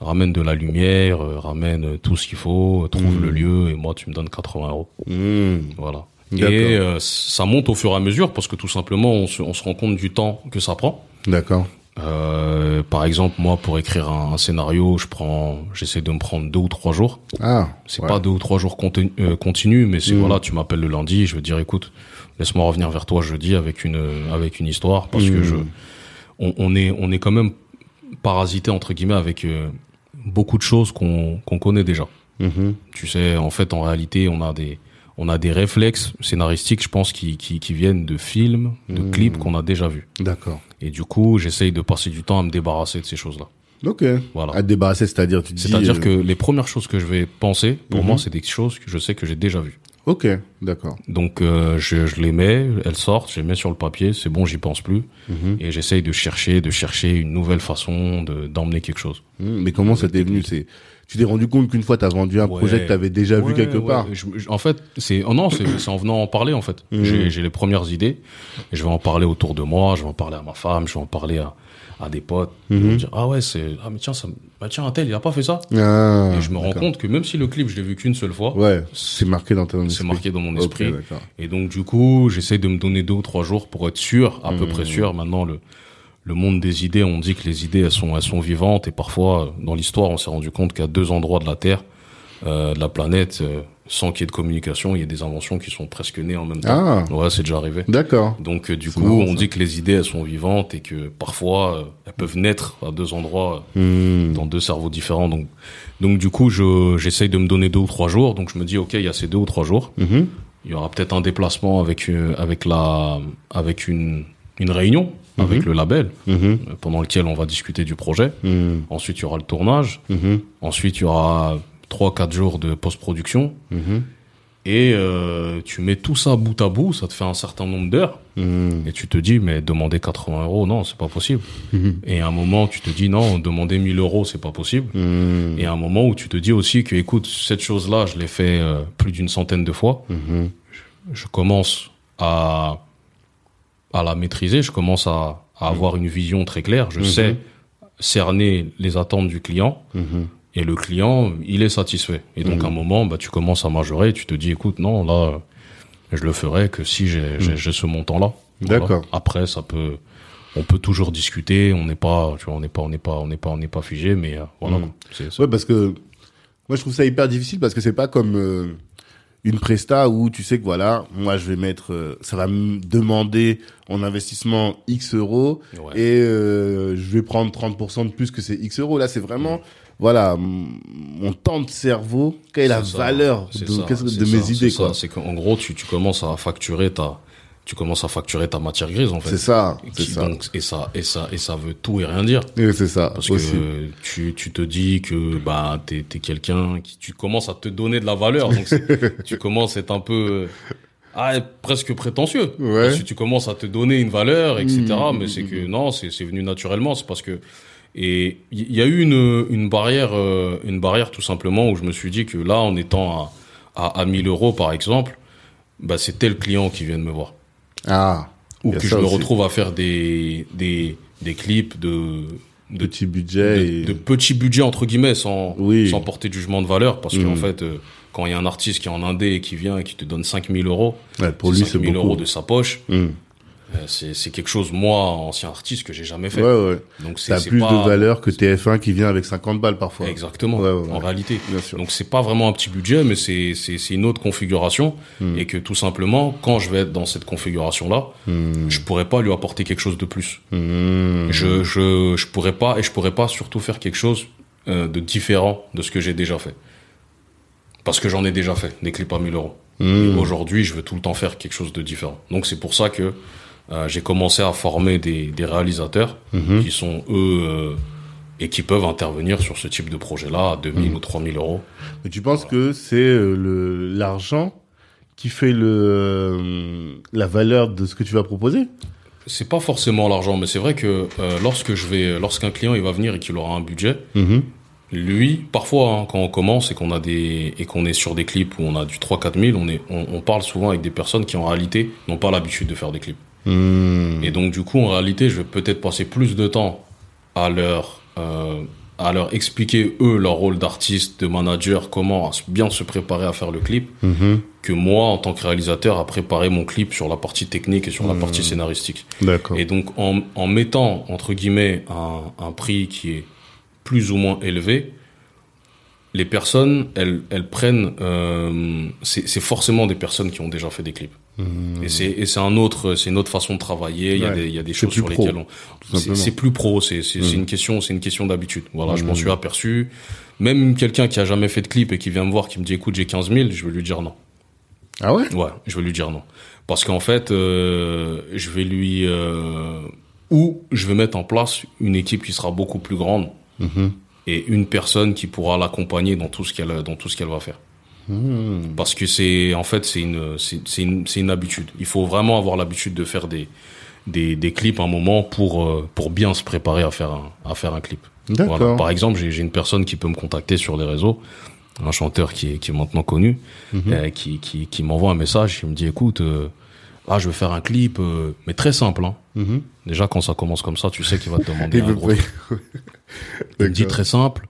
ramène de la lumière, euh, ramène euh, tout ce qu'il faut, euh, trouve Mhm. le lieu et moi tu me donnes 80 euros. Mhm. Voilà. D'accord. Et euh, ça monte au fur et à mesure parce que tout simplement on se, on se rend compte du temps que ça prend. D'accord. Euh, par exemple, moi pour écrire un, un scénario, je prends, j'essaie de me prendre deux ou trois jours. Ah. C'est ouais. pas deux ou trois jours continu, euh, continus, mais c'est Mm. voilà, tu m'appelles le lundi, je veux dire écoute, laisse-moi revenir vers toi jeudi avec une avec une histoire parce que Mm. je on, on est on est quand même parasité entre guillemets avec euh, beaucoup de choses qu'on qu'on connaît déjà. Mhm. Tu sais, en fait, en réalité, on a des on a des réflexes scénaristiques, je pense, qui qui, qui viennent de films, de Mm. clips qu'on a déjà vus. D'accord. Et du coup, j'essaye de passer du temps à me débarrasser de ces choses-là. Ok. Voilà. À te débarrasser, c'est-à-dire, tu dis. C'est-à-dire euh, que les premières choses que je vais penser, pour Mhm. moi, c'est des choses que je sais que j'ai déjà vues. Ok, d'accord. Donc euh, je, je les mets, elles sortent, je les mets sur le papier, c'est bon, j'y pense plus, Mhm. et j'essaye de chercher, de chercher une nouvelle façon de d'emmener quelque chose. Mhm. Mais comment ça t'est venu C'est tu t'es rendu compte qu'une fois t'as vendu un Ouais. projet que t'avais déjà vu quelque ouais, part. je- je- en fait, c'est oh non, c'est c'est en venant en parler en fait. Mhm. J'ai les premières idées, je vais en parler autour de moi, je vais en parler à ma femme, je vais en parler à à des potes. Ils vont Mhm. dire ah ouais c'est ah mais tiens ça me- bah tiens un tel il a pas fait ça. Ah, et je me rends compte que même si le clip je l'ai vu qu'une seule fois, Ouais, c'est marqué dans ton c'est esprit. marqué dans mon esprit. Et donc du coup, j'essaie de me donner deux ou trois jours pour être sûr, à peu Mmh. près sûr. Maintenant, le le monde des idées, on dit que les idées elles sont elles sont vivantes et parfois euh, dans l'histoire, on s'est rendu compte qu'à deux endroits de la Terre, euh, de la planète, euh, sans qu'il y ait de communication, il y a des inventions qui sont presque nées en même temps. Ah, Ouais, c'est déjà arrivé. d'accord. Donc euh, du coup, marrant, on ça. dit que les idées elles sont vivantes et que parfois euh, elles peuvent naître à deux endroits Hmm. dans deux cerveaux différents. Donc, donc du coup, je j'essaye de me donner deux ou trois jours. Donc je me dis, ok, il y a ces deux ou trois jours. Mhm. Il y aura peut-être un déplacement avec euh, avec la avec une une réunion Mhm. avec le label Mhm. pendant lequel on va discuter du projet. Mhm. Ensuite, il y aura le tournage. Mhm. Ensuite, il y aura trois quatre jours de post-production. Mhm. Et euh, tu mets tout ça bout à bout, ça te fait un certain nombre d'heures. Mhm. Et tu te dis, mais demander 80 euros, non, c'est pas possible. Mhm. Et à un moment, tu te dis, non, demander 1000 euros, c'est pas possible. Mhm. Et à un moment où tu te dis aussi que, écoute, cette chose-là, je l'ai fait euh, plus d'une centaine de fois. Mhm. Je commence à, à la maîtriser, je commence à, à avoir une vision très claire. Je Mhm. sais cerner les attentes du client. Mhm. Et le client, il est satisfait. Et donc, à un moment, bah, tu commences à majorer, tu te dis, écoute, non, là, je le ferai que si j'ai ce montant-là. Voilà. D'accord. Après, ça peut, on peut toujours discuter. On n'est pas, tu vois, on n'est pas, on n'est pas, on n'est pas, on n'est pas figé, mais euh, voilà. Ouais, parce que moi je trouve ça hyper difficile parce que c'est pas comme euh, une presta où tu sais que voilà, moi je vais mettre, euh, ça va me demander en investissement X euros Ouais. et euh, je vais prendre 30% de plus que ces X euros. Là, c'est vraiment, voilà, mon temps de cerveau, quelle est la ça, valeur de, ça, mes ça, idées. C'est qu'en gros, tu, tu commences à facturer ta, tu commences à facturer ta matière grise, en fait. C'est ça, c'est donc, et ça, et ça, et ça veut tout et rien dire. C'est ça, Parce aussi. que tu, tu te dis que bah t'es es, quelqu'un qui tu commences à te donner de la valeur donc tu commences à être un peu ah, presque prétentieux Ouais. parce que tu commences à te donner une valeur etc Mmh, mais mmh, c'est mmh. que non c'est c'est venu naturellement c'est parce que et il y, a eu une une barrière euh, une barrière tout simplement où je me suis dit que là en étant à à, à 1000 euros par exemple bah c'est tel client qui vient de me voir Ah, ou que je me aussi. retrouve à faire des des des clips de de petit budget de, et... de petits budgets entre guillemets sans Oui. sans porter de jugement de valeur parce Mhm. qu'en fait euh, quand il y a un artiste qui est en indé et qui vient et qui te donne 5000 euros Ouais, pour lui, c'est 5000 beaucoup. euros de sa poche Hum. Euh, c'est quelque chose moi ancien artiste que j'ai jamais fait Ouais, ouais. donc c'est plus pas de valeur que TF1 qui vient avec 50 balles parfois. exactement Ouais, en réalité Bien sûr. donc c'est pas vraiment un petit budget mais c'est c'est c'est une autre configuration Mhm. et que tout simplement quand je vais être dans cette configuration là Hum. je pourrais pas lui apporter quelque chose de plus Hum. je, je, je pourrais pas, et je pourrais pas surtout faire quelque chose euh, de différent de ce que j'ai déjà fait. Parce que j'en ai déjà fait, des clips à 1000 euros. Et Aujourd'hui, je veux tout le temps faire quelque chose de différent. Donc c'est pour ça que euh, j'ai commencé à former des, des réalisateurs Mhm. qui sont eux euh, et qui peuvent intervenir sur ce type de projet-là à 2000 Mhm. ou 3000 euros. Mais tu penses que c'est euh, le l'argent qui fait le la valeur de ce que tu vas proposer? C'est pas forcément l'argent, mais c'est vrai que euh, lorsque je vais, lorsqu'un client il va venir et qu'il aura un budget, Mhm. lui, parfois hein, quand on commence et qu'on a des et qu'on est sur des clips où on a du 3-4 000, on est, on, on parle souvent avec des personnes qui en réalité n'ont pas l'habitude de faire des clips. Mhm. Et donc du coup, en réalité, je vais peut-être passer plus de temps à leur euh, à leur expliquer eux leur rôle d'artiste, de manager, comment bien se préparer à faire le clip, Mhm. que moi en tant que réalisateur à préparer mon clip sur la partie technique et sur la partie scénaristique. D'accord. Et donc en, en mettant entre guillemets un, un prix qui est plus ou moins élevé, les personnes elles elles prennent euh, c'est forcément des personnes qui ont déjà fait des clips. Et c'est et c'est un autre c'est une autre façon de travailler. Il y a des il y a des C'est choses sur pro, lesquelles on c'est plus pro. C'est c'est c'est une question c'est une question d'habitude. Voilà, je m'en suis aperçu. Même quelqu'un qui a jamais fait de clip et qui vient me voir qui me dit écoute j'ai 15 000, je vais lui dire non. Ah ouais? Ouais, je vais lui dire non. Parce qu'en fait, euh, je vais lui... Euh, ou je vais mettre en place une équipe qui sera beaucoup plus grande Mhm. et une personne qui pourra l'accompagner dans tout ce qu'elle dans tout ce qu'elle va faire. Mhm. Parce que c'est en fait c'est une c'est une c'est une habitude. Il faut vraiment avoir l'habitude de faire des des des clips à un moment pour euh, pour bien se préparer à faire un à faire un clip. Voilà. Par exemple, j'ai j'ai une personne qui peut me contacter sur les réseaux, un chanteur qui est, qui est maintenant connu, Mhm. euh, qui, qui, qui m'envoie un message, qui me dit, écoute, euh, ah, je veux faire un clip, euh, mais très simple. Hein. Mhm. Déjà, quand ça commence comme ça, tu sais qu'il va te demander Il un gros truc. Il me dit très simple,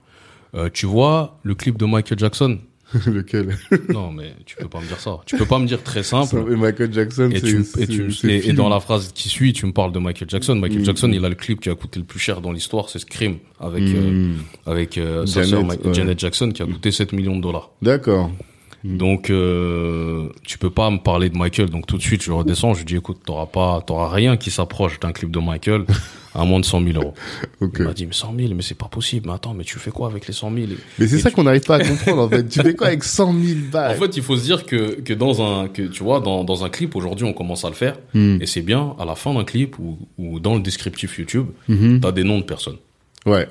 euh, tu vois le clip de Michael Jackson Lequel Non, mais tu peux pas me dire ça. Tu peux pas me dire très simple. Et Michael Jackson, Et, tu, et, tu, et, et dans la phrase qui suit, tu me parles de Michael Jackson. Michael Mm. Jackson, il a le clip qui a coûté le plus cher dans l'histoire, c'est Scream, avec, euh, Mhm. avec euh, sa sœur ouais. Janet Jackson, qui a coûté 7 millions de dollars. D'accord. Donc, euh, tu peux pas me parler de Michael. Donc, tout de suite, je redescends. Je dis, écoute, t'auras pas, t'auras rien qui s'approche d'un clip de Michael à moins de 100 000 euros. Il m'a dit, mais 100 000, mais c'est pas possible. Mais attends, mais tu fais quoi avec les 100 000 Mais c'est ça tu- qu'on n'arrive pas à comprendre en fait. Tu fais quoi avec 100 000 En balles fait, il faut se dire que, que dans un, que tu vois, dans, dans un clip, aujourd'hui, on commence à le faire. Hmm. Et c'est bien, à la fin d'un clip ou, ou dans le descriptif YouTube, Mhm. t'as des noms de personnes. Ouais.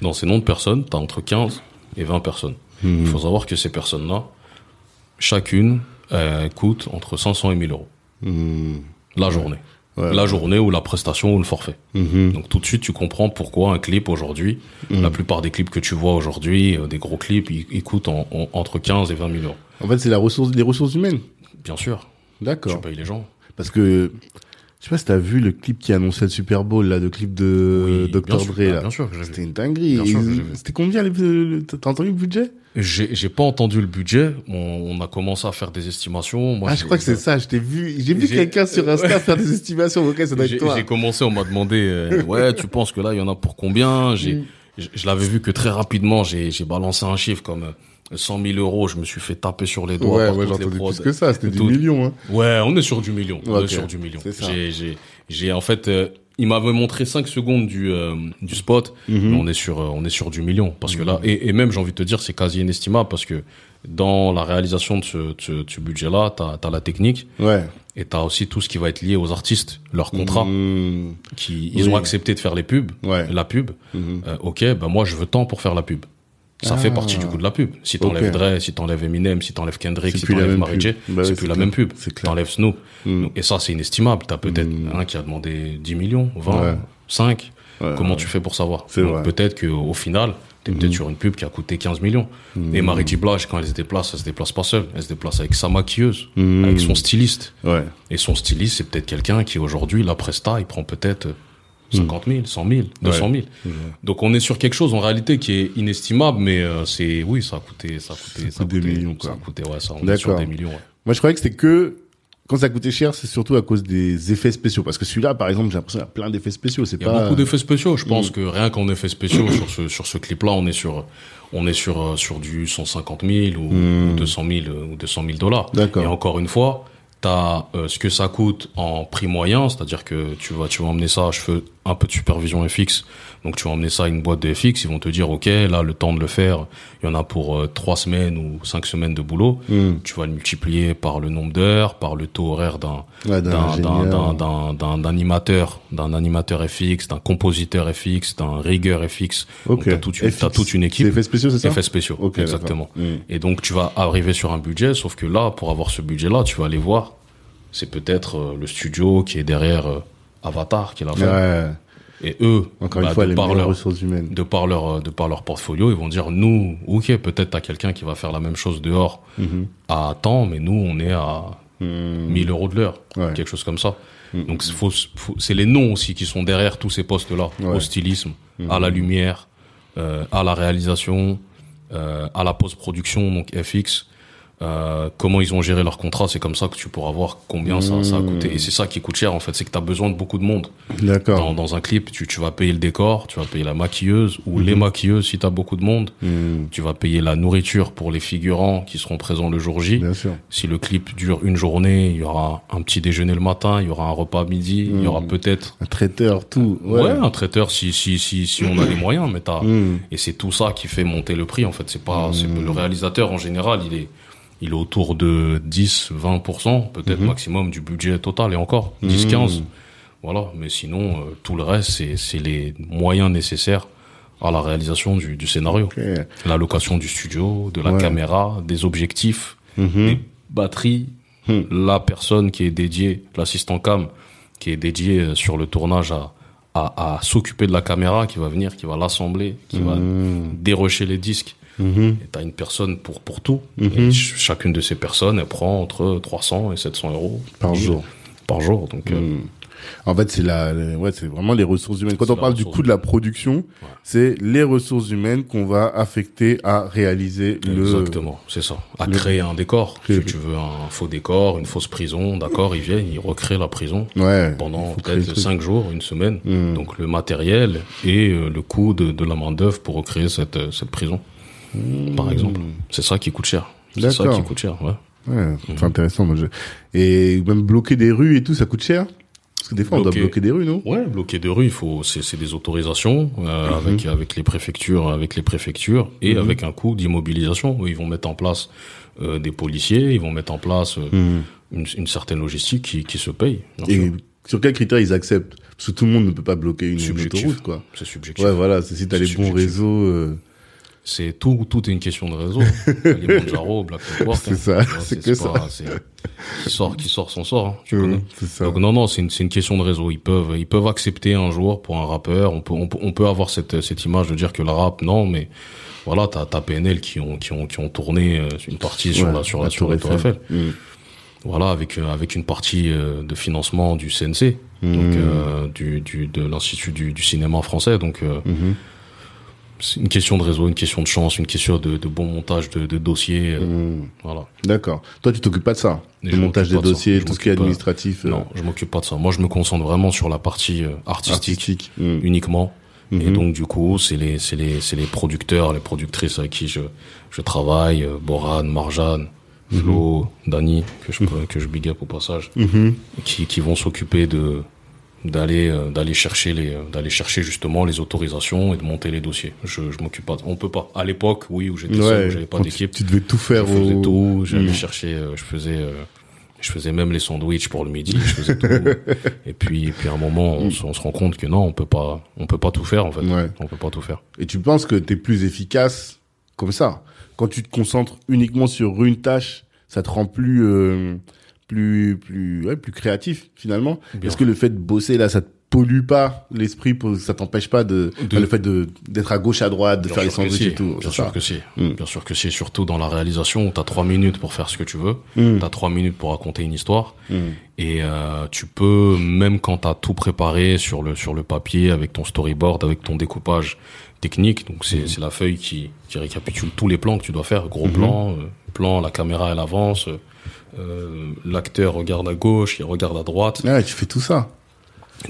Dans ces noms de personnes, t'as entre 15 et 20 personnes. Il faut savoir que ces personnes-là, chacune, euh, coûte entre 500 et 1000 euros. Mhm. La journée. Ouais. La journée ou la prestation ou le forfait. Mhm. Donc tout de suite, tu comprends pourquoi un clip aujourd'hui, la plupart des clips que tu vois aujourd'hui, euh, des gros clips, ils, ils coûtent en- en- entre 15 et 20 000 euros. En fait, c'est la ressource, les ressources humaines. Bien sûr, tu D'accord. payes les gens. Parce que, je sais pas si t'as vu le clip qui annonçait le Super Bowl, là, le clip de Oui, Dr. bien sûr, Dre, là. Bien sûr. C'était une dinguerie. C'était combien, t'as entendu le budget? J'ai j'ai pas entendu le budget. On, on a commencé à faire des estimations. Moi, ah, je crois que c'est ça, je t'ai vu, j'ai vu quelqu'un sur Insta faire des estimations, ok, ça doit être toi. j'ai commencé, on m'a demandé, euh, ouais, tu penses que là, il y en a pour combien? J'ai, Mm. je, je l'avais vu que très rapidement, j'ai, j'ai balancé un chiffre comme 100 000 euros. Je me suis fait taper sur les doigts. Ouais, par ouais, j'ai entendu plus que ça, c'était du million, hein. Ouais, on est sur du million. On est sur du million. J'ai, en fait, euh, il m'avait montré 5 secondes du euh, du spot, Mhm. mais on est sur euh, on est sur du million parce que là et, et même j'ai envie de te dire c'est quasi inestimable parce que dans la réalisation de ce, de budget-là, t'as as la technique Ouais. et t'as aussi tout ce qui va être lié aux artistes, leurs contrats, Mhm. qui ils Oui. ont accepté de faire les pubs, Ouais. la pub. Mhm. Euh, ok, ben moi je veux tant pour faire la pub. Ça Ah. fait partie du coup de la pub. Si t'enlèves Ok. Dre, si t'enlèves Eminem, si t'enlèves Kendrick, si t'enlèves Mary. J, Bah c'est plus la même pub. T'enlèves Snoop. Mhm. Et ça, c'est inestimable. T'as peut-être Mm. un qui a demandé 10 millions, 20, Ouais. 5. Ouais, Comment ouais. tu fais pour savoir peut-être qu'au final, t'es peut-être sur une pub qui a coûté 15 millions. Mm. Et Marie J. Blige, quand elle se déplace, elle se déplace pas seule. Elle se déplace avec sa maquilleuse, Mm. avec son styliste. Et son styliste, c'est peut-être quelqu'un qui aujourd'hui, la presta, il prend peut-être 50 000, 100 000, 200 000. Donc on est sur quelque chose en réalité qui est inestimable, mais euh, c'est oui, ça a coûté, ça a coûté, ça a coûte des coûté- millions, quoi. Ça a coûté, ouais, ça, on est sur des millions. ouais. Moi, je croyais que c'était que quand ça coûtait cher, c'est surtout à cause des effets spéciaux. Parce que celui-là, par exemple, j'ai l'impression qu'il y a plein d'effets spéciaux. C'est Il y a pas. beaucoup d'effets spéciaux. Je pense Mm. que rien qu'en effets spéciaux sur ce sur ce clip-là, on est sur on est sur euh, sur du 150 000 ou, Mm. ou 200 000 euh, ou 200 000 dollars. D'accord. Et encore une fois, t'as euh, ce que ça coûte en prix moyen, c'est-à-dire que tu vas tu vas emmener ça. Je fais un peu de supervision FX, donc tu vas emmener ça à une boîte de FX. Ils vont te dire ok, là le temps de le faire, il y en a pour euh, trois semaines ou cinq semaines de boulot. Mm. Tu vas le multiplier par le nombre d'heures, par le taux horaire d'un Ouais, d'un animateur, d'un animateur FX, d'un compositeur FX, d'un rigueur FX. Donc Ok. t'as toute une, FX. t'as toute une équipe. effets spéciaux, c'est ça? Effets spéciaux, Ok, exactement. d'accord. Mm. Et donc tu vas arriver sur un budget, sauf que là, pour avoir ce budget-là, tu vas aller voir, c'est peut-être euh, le studio qui est derrière euh, Avatar qu'il a fait. Ouais. Et eux, Encore une bah, fois, de les par leur, ressources humaines. de par leur, de par leur portfolio, ils vont dire, nous, ok, peut-être t'as quelqu'un qui va faire la même chose dehors Mhm. à temps, mais nous, on est à Mhm. 1000 euros de l'heure, Ouais. quelque chose comme ça. Mhm. Donc c'est faut- faut- c'est les noms aussi qui sont derrière tous ces postes-là, Ouais. au stylisme, Mhm. à la lumière, euh, à la réalisation, euh, à la post-production, donc FX. Euh, comment ils ont géré leur contrat, c'est comme ça que tu pourras voir combien ça, ça a Mhm. coûté. Et c'est ça qui coûte cher en fait, c'est que tu as besoin de beaucoup de monde. D'accord. Dans, dans un clip, tu, tu vas payer le décor, tu vas payer la maquilleuse ou les maquilleuses si tu as beaucoup de monde. Mhm. Tu vas payer la nourriture pour les figurants qui seront présents le jour J. Bien sûr. Si le clip dure une journée, il y aura un petit déjeuner le matin, il y aura un repas à midi, il y aura peut-être Un traiteur, tout. ouais. Ouais. un traiteur si si si si on a les moyens, mais t'as et c'est tout ça qui fait monter le prix en fait. C'est pas c'est le réalisateur en général, il est il est autour de 10 20% peut-être Mhm. maximum du budget total et encore 10 15. Mhm. Voilà, mais sinon euh, tout le reste c'est c'est les moyens nécessaires à la réalisation du, du scénario. La location du studio, de la Ouais. caméra, des objectifs, Mhm. des batteries, Hmm. la personne qui est dédiée, l'assistant cam, qui est dédié euh, sur le tournage à, à, à s'occuper de la caméra, qui va venir, qui va l'assembler, qui va Mhm. dérocher les disques. Mhm. Et t'as une personne pour, pour tout. Mhm. Et ch- chacune de ces personnes, elle prend entre 300 et 700 euros. Par 1000 jour. Par jour. Donc, euh, Mhm. En fait, c'est la, ouais, c'est vraiment les ressources humaines. Quand on parle du coût de la production, c'est les ressources humaines qu'on va affecter à réaliser le. Exactement, c'est ça. À le- créer un décor. Créer Si tu veux un faux décor, une fausse prison, d'accord, ils viennent, ils recréent la prison Ouais. pendant peut-être cinq jours, une semaine. Mhm. Donc le matériel et euh, le coût de, de la main d'œuvre pour recréer cette euh, cette prison, par exemple. C'est ça qui coûte cher. C'est ça qui coûte cher. Ouais. Ouais, c'est Mhm. intéressant. moi, je- Et même bloquer des rues et tout, ça coûte cher? Parce que des fois, on doit bloquer des rues, non? Ouais, bloquer de rue, il faut, c'est, des autorisations euh, avec avec les préfectures, avec les préfectures et avec un coût d'immobilisation. Ils vont mettre en place euh, des policiers, ils vont mettre en place euh, une, une certaine logistique qui, qui se paye. Et sur quels critères ils acceptent? Parce que tout le monde ne peut pas bloquer une, une autoroute, quoi. C'est subjectif. Ouais, voilà. C'est si t'as les bons subjectif. réseaux. C'est tout, tout est une question de réseau. les Manjaro, Black Network. C'est hein. ça, vois, c'est que c'est- qui sort, qui sort, s'en sort. hein, tu connais. c'est ça. Donc non non c'est une une question de réseau ils peuvent ils peuvent accepter un jour pour un rappeur on peut on on peut avoir cette cette image de dire que le rap non mais voilà t'as t'as PNL qui ont qui ont qui ont tourné euh, une partie sur Ouais, la sur la, Tour Eiffel Mhm. voilà avec euh, avec une partie euh, de financement du CNC donc euh, du du de l'institut du, du cinéma français donc euh, Mhm. C'est une question de réseau une question de chance une question de, de bon montage de, de dossier euh, Mhm. voilà D'accord. Toi, tu t'occupes pas de ça Le montage des dossiers, tout ce qui est administratif, euh, non je m'occupe pas de ça moi je me concentre vraiment sur la partie euh, artistique artistique. Mhm. uniquement. Et Mhm. donc du coup, c'est les c'est les c'est les producteurs, les productrices avec qui je je travaille, Boran, Marjan, Flo, Dani que je peux- que je big up au passage, Mhm. qui qui vont s'occuper de d'aller euh, d'aller chercher les euh, d'aller chercher justement les autorisations et de monter les dossiers. Je je m'occupe pas, on peut pas. À l'époque, oui, où j'étais seul, où j'avais pas d'équipe, Tu, devais tout je faire faisais au... tout, j'allais Mhm. chercher, euh, je faisais je faisais même les sandwichs pour le midi, je faisais tout. et puis, et puis à un moment, on, se- on se rend compte que non, on peut pas, on peut pas tout faire en fait. Ouais. On peut pas tout faire. Et tu penses que t'es plus efficace comme ça? Quand tu te concentres uniquement sur une tâche, ça te rend plus euh, plus plus ouais, plus créatif finalement. Est-ce que le fait de bosser là, ça te pollue pas l'esprit ça t'empêche pas de, De- le fait de d'être à gauche à droite, de Bien faire les sandwichs si, et tout. Bien c'est sûr ça que si. Mm. Bien sûr que si. Surtout dans la réalisation, t'as trois minutes pour faire ce que tu veux. Mm. T'as trois minutes pour raconter une histoire. Mm. Et euh, tu peux, même quand t'as tout préparé sur le sur le papier, avec ton storyboard, avec ton découpage technique, donc Mm. c'est c'est la feuille qui qui récapitule tous les plans que tu dois faire, gros Mhm. plan, euh, plan, la caméra elle avance, euh, l'acteur regarde à gauche, il regarde à droite. Ouais, tu fais tout ça.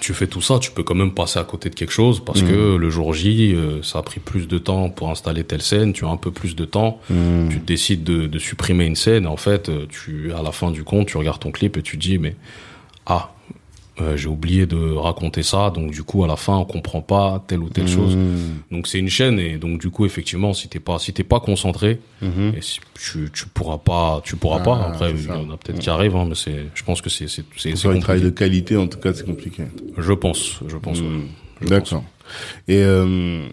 Tu fais tout ça, tu peux quand même passer à côté de quelque chose parce Mhm. que le jour J, euh, ça a pris plus de temps pour installer telle scène, tu as un peu plus de temps Mm. tu décides de, de supprimer une scène, en fait, euh, tu, à la fin du compte, tu regardes ton clip et tu te dis, mais, ah, euh, j'ai oublié de raconter ça, donc du coup, à la fin, on comprend pas telle ou telle chose. Mm. Donc c'est une chaîne, et donc du coup, effectivement, si t'es pas, si t'es pas concentré, Mhm. et si- tu, tu pourras pas, tu pourras Ah, pas. Après, c'est il y en a peut-être qui arrivent, hein, mais c'est, je pense que c'est, c'est, c'est, un travail de qualité, en tout cas, c'est compliqué. Je pense, je pense. ouais. Mm. Je D'accord. Et euh,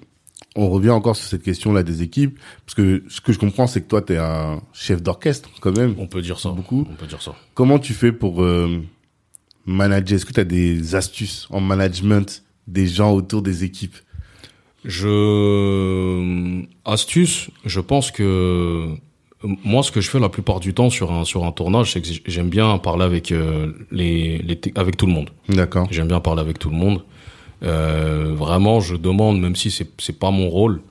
on revient encore sur cette question-là des équipes, parce que ce que je comprends, c'est que toi, tu es un chef d'orchestre quand même. On peut dire ça. Beaucoup. On peut dire ça. Comment tu fais pour euh, manager Est-ce que tu as des astuces en management des gens autour des équipes? Je astuce, je pense que moi ce que je fais la plupart du temps sur un sur un tournage, c'est que j'aime bien parler avec euh, les, les avec tout le monde. D'accord. J'aime bien parler avec tout le monde. Euh, vraiment, je demande, même si c'est c'est pas mon rôle,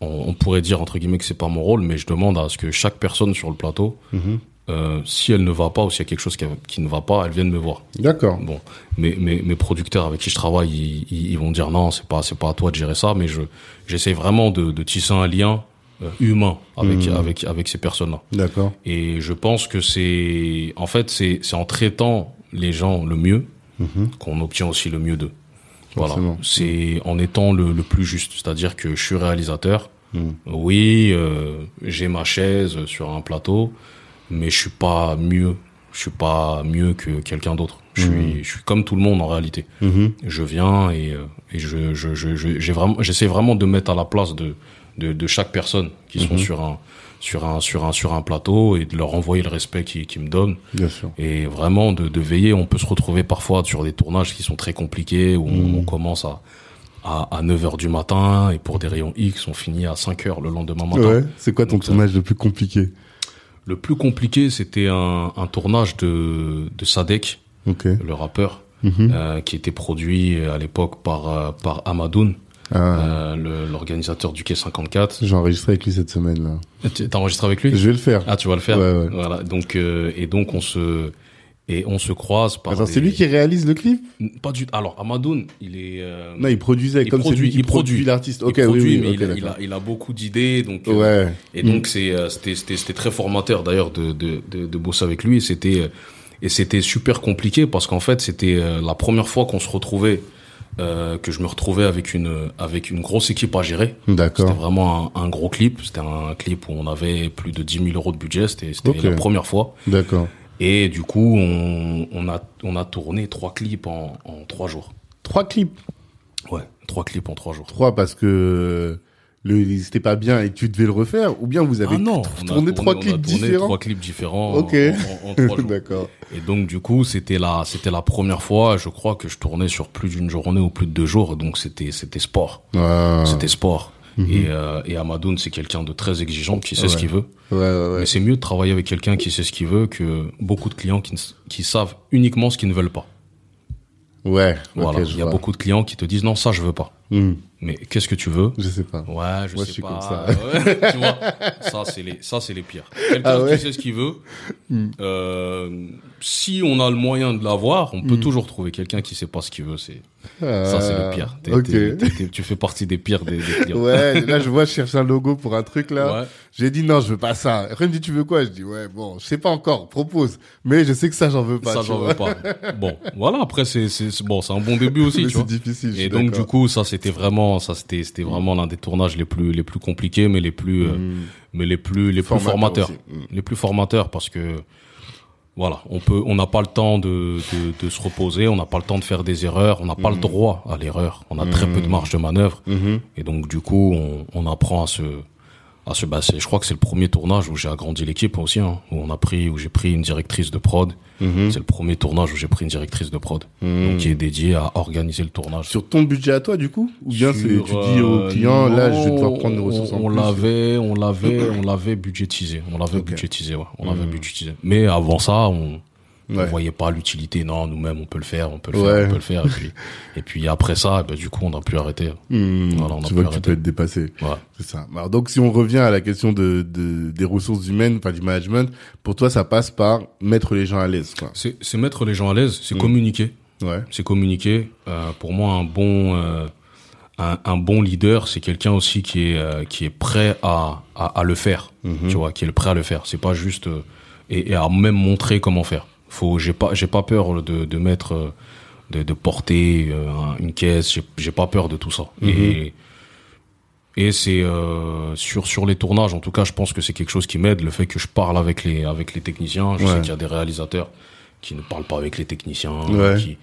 on, on, pourrait dire entre guillemets que c'est pas mon rôle, mais je demande à ce que chaque personne sur le plateau Mhm. Euh, si elle ne va pas ou s'il y a quelque chose qui, qui ne va pas, elle vienne me voir. D'accord. Bon, mes, mes, mes producteurs avec qui je travaille, ils, ils, ils vont dire non, c'est pas c'est pas à toi de gérer ça, mais je j'essaie vraiment de, de tisser un lien euh, humain avec Mhm. avec avec ces personnes-là. D'accord. Et je pense que c'est en fait c'est c'est en traitant les gens le mieux Mhm. qu'on obtient aussi le mieux d'eux. Voilà, c'est en étant le, le plus juste, c'est-à-dire que je suis réalisateur. Mhm. Oui, euh, j'ai ma chaise sur un plateau, mais je suis pas mieux. Je suis pas mieux que quelqu'un d'autre. Je suis, je suis comme tout le monde en réalité. Mhm. Je viens et, euh, et je, je, je, je- j'ai vraiment, j'essaie vraiment de mettre à la place de, de, de chaque personne qui sont sur un, sur un, sur un, sur un plateau et de leur envoyer le respect qu'ils qu'ils me donnent Bien sûr. et vraiment de, de veiller. On peut se retrouver parfois sur des tournages qui sont très compliqués où on, on commence à, à, à 9 heures du matin et pour des rayons X, on finit à 5 heures le lendemain matin. Ouais. C'est quoi ton Donc, ça- tournage le plus compliqué? Le plus compliqué, c'était un, un tournage de, de Sadek, le rappeur, Mhm. euh, qui était produit à l'époque par, euh, par Amadoun, Ah. euh, l'organisateur du Quai 54. J'ai enregistré avec lui cette semaine là. T'as enregistré avec lui? Je vais le faire. Ah, tu vas le faire Ouais, ouais. Voilà. Donc, euh, et donc, on se, et on se croise par Attends, des- c'est lui qui réalise le clip Pas du Alors, Amadoun, il est. euh, Non, il produisait il comme produit, il produit l'artiste. il Ok, oui, produit, oui, mais il, a, il, d'accord. a, il a beaucoup d'idées, donc. euh, Ouais. Et donc c'est euh, c'était c'était c'était très formateur d'ailleurs de, de de de bosser avec lui et c'était et c'était super compliqué parce qu'en fait c'était la première fois qu'on se retrouvait euh, que je me retrouvais avec une avec une grosse équipe à gérer. C'était D'accord. vraiment un, un gros clip. C'était un clip où on avait plus de 10 000 euros de budget. C'était c'était la première fois. D'accord. Et du coup, on, on a on a tourné trois clips en, en trois jours. Trois clips? Ouais, trois clips en trois jours. Trois parce que le c'était pas bien et tu devais le refaire ou bien vous avez Ah non, tourné trois on a clips tourné différents? trois clips différents Ok. en, en- en trois jours. D'accord. Et donc du coup, c'était la c'était la première fois, je crois que je tournais sur plus d'une journée ou plus de deux jours, donc c'était c'était sport, Ah. c'était sport. Mhm. Et euh, et Amadoun, c'est quelqu'un de très exigeant qui sait ce qu'il veut. Ouais, ouais, ouais. Mais c'est mieux de travailler avec quelqu'un qui sait ce qu'il veut que beaucoup de clients qui qui savent uniquement ce qu'ils ne veulent pas. Ouais. Voilà, il y a vois. beaucoup de clients qui te disent non, ça je veux pas. Hmm, Mais qu'est-ce que tu veux? Je sais pas. Ouais, je Moi, sais je suis pas. comme ça. Ouais, tu vois, ça c'est les, ça c'est les pires. Quelqu'un Ah ouais? qui sait ce qu'il veut. Hmm. Euh, si on a le moyen de l'avoir, on peut Hmm. toujours trouver quelqu'un qui sait pas ce qu'il veut. C'est Ah, ça, c'est le pire. T'es- Ok. t'es- t'es- t'es- tu fais partie des pires des, des clients. Ouais, là je vois, je cherche un logo pour un truc là. Ouais. J'ai dit non, je veux pas ça. Après il me dit tu veux quoi? Je dis ouais, bon, je sais pas encore, propose. Mais je sais que ça j'en veux pas. ça j'en vois. veux pas. Bon, voilà. Après c'est c'est bon, c'est un bon début aussi. Mais tu c'est vois. difficile. Et donc du coup, ça c'était vraiment, ça c'était c'était vraiment l'un des tournages les plus les plus compliqués, mais les plus euh, Hmm. mais les plus les plus Formateur formateurs. Hmm. les plus formateurs parce que voilà, on peut, on n'a pas le temps de, de, de se reposer, on n'a pas le temps de faire des erreurs, on n'a pas le droit à l'erreur, on a très peu de marge de manœuvre Mhm. et donc du coup on, on apprend à se se bah, je crois que c'est le premier tournage où j'ai agrandi l'équipe aussi, hein, où on a pris où j'ai pris une directrice de prod, Mhm. c'est le premier tournage où j'ai pris une directrice de prod, Mhm. donc qui est dédiée à organiser le tournage. Sur ton budget à toi du coup? Ou bien Sur, tu dis au euh, client là je vais devoir prendre des ressources on, en on plus. l'avait, on l'avait, on l'avait budgétisé. On l'avait budgétisé, ouais. On l'avait Mhm. budgétisé. Mais avant ça, on, on Ouais. voyait pas l'utilité. Non, nous-mêmes, on peut le faire, on peut le Ouais. faire, on peut le faire. Et puis, et puis après ça, ben, du coup, on n'a plus arrêté. Hmm. Voilà, on a tu pu vois que tu peux être dépassé. Ouais. C'est ça. Alors, donc, si on revient à la question de, de des ressources humaines, enfin du management, pour toi, ça passe par mettre les gens à l'aise, quoi. C'est, c'est mettre les gens à l'aise, c'est Mhm. communiquer. Ouais. C'est communiquer. Euh, pour moi, un bon, euh, un, un bon leader, c'est quelqu'un aussi qui est, euh, qui est prêt à, à, à le faire. Mhm. tu vois, qui est prêt à le faire. C'est pas juste euh, et, et à même montrer comment faire. Faut, j'ai pas, j'ai pas peur de, de mettre, euh, de, de porter euh, un- une caisse. J'ai, j'ai pas peur de tout ça. Mhm. Et et c'est euh, sur sur les tournages, en tout cas, je pense que c'est quelque chose qui m'aide. Le fait que je parle avec les avec les techniciens. Je Ouais. sais qu'il y a des réalisateurs qui ne parlent pas avec les techniciens, Ouais. qui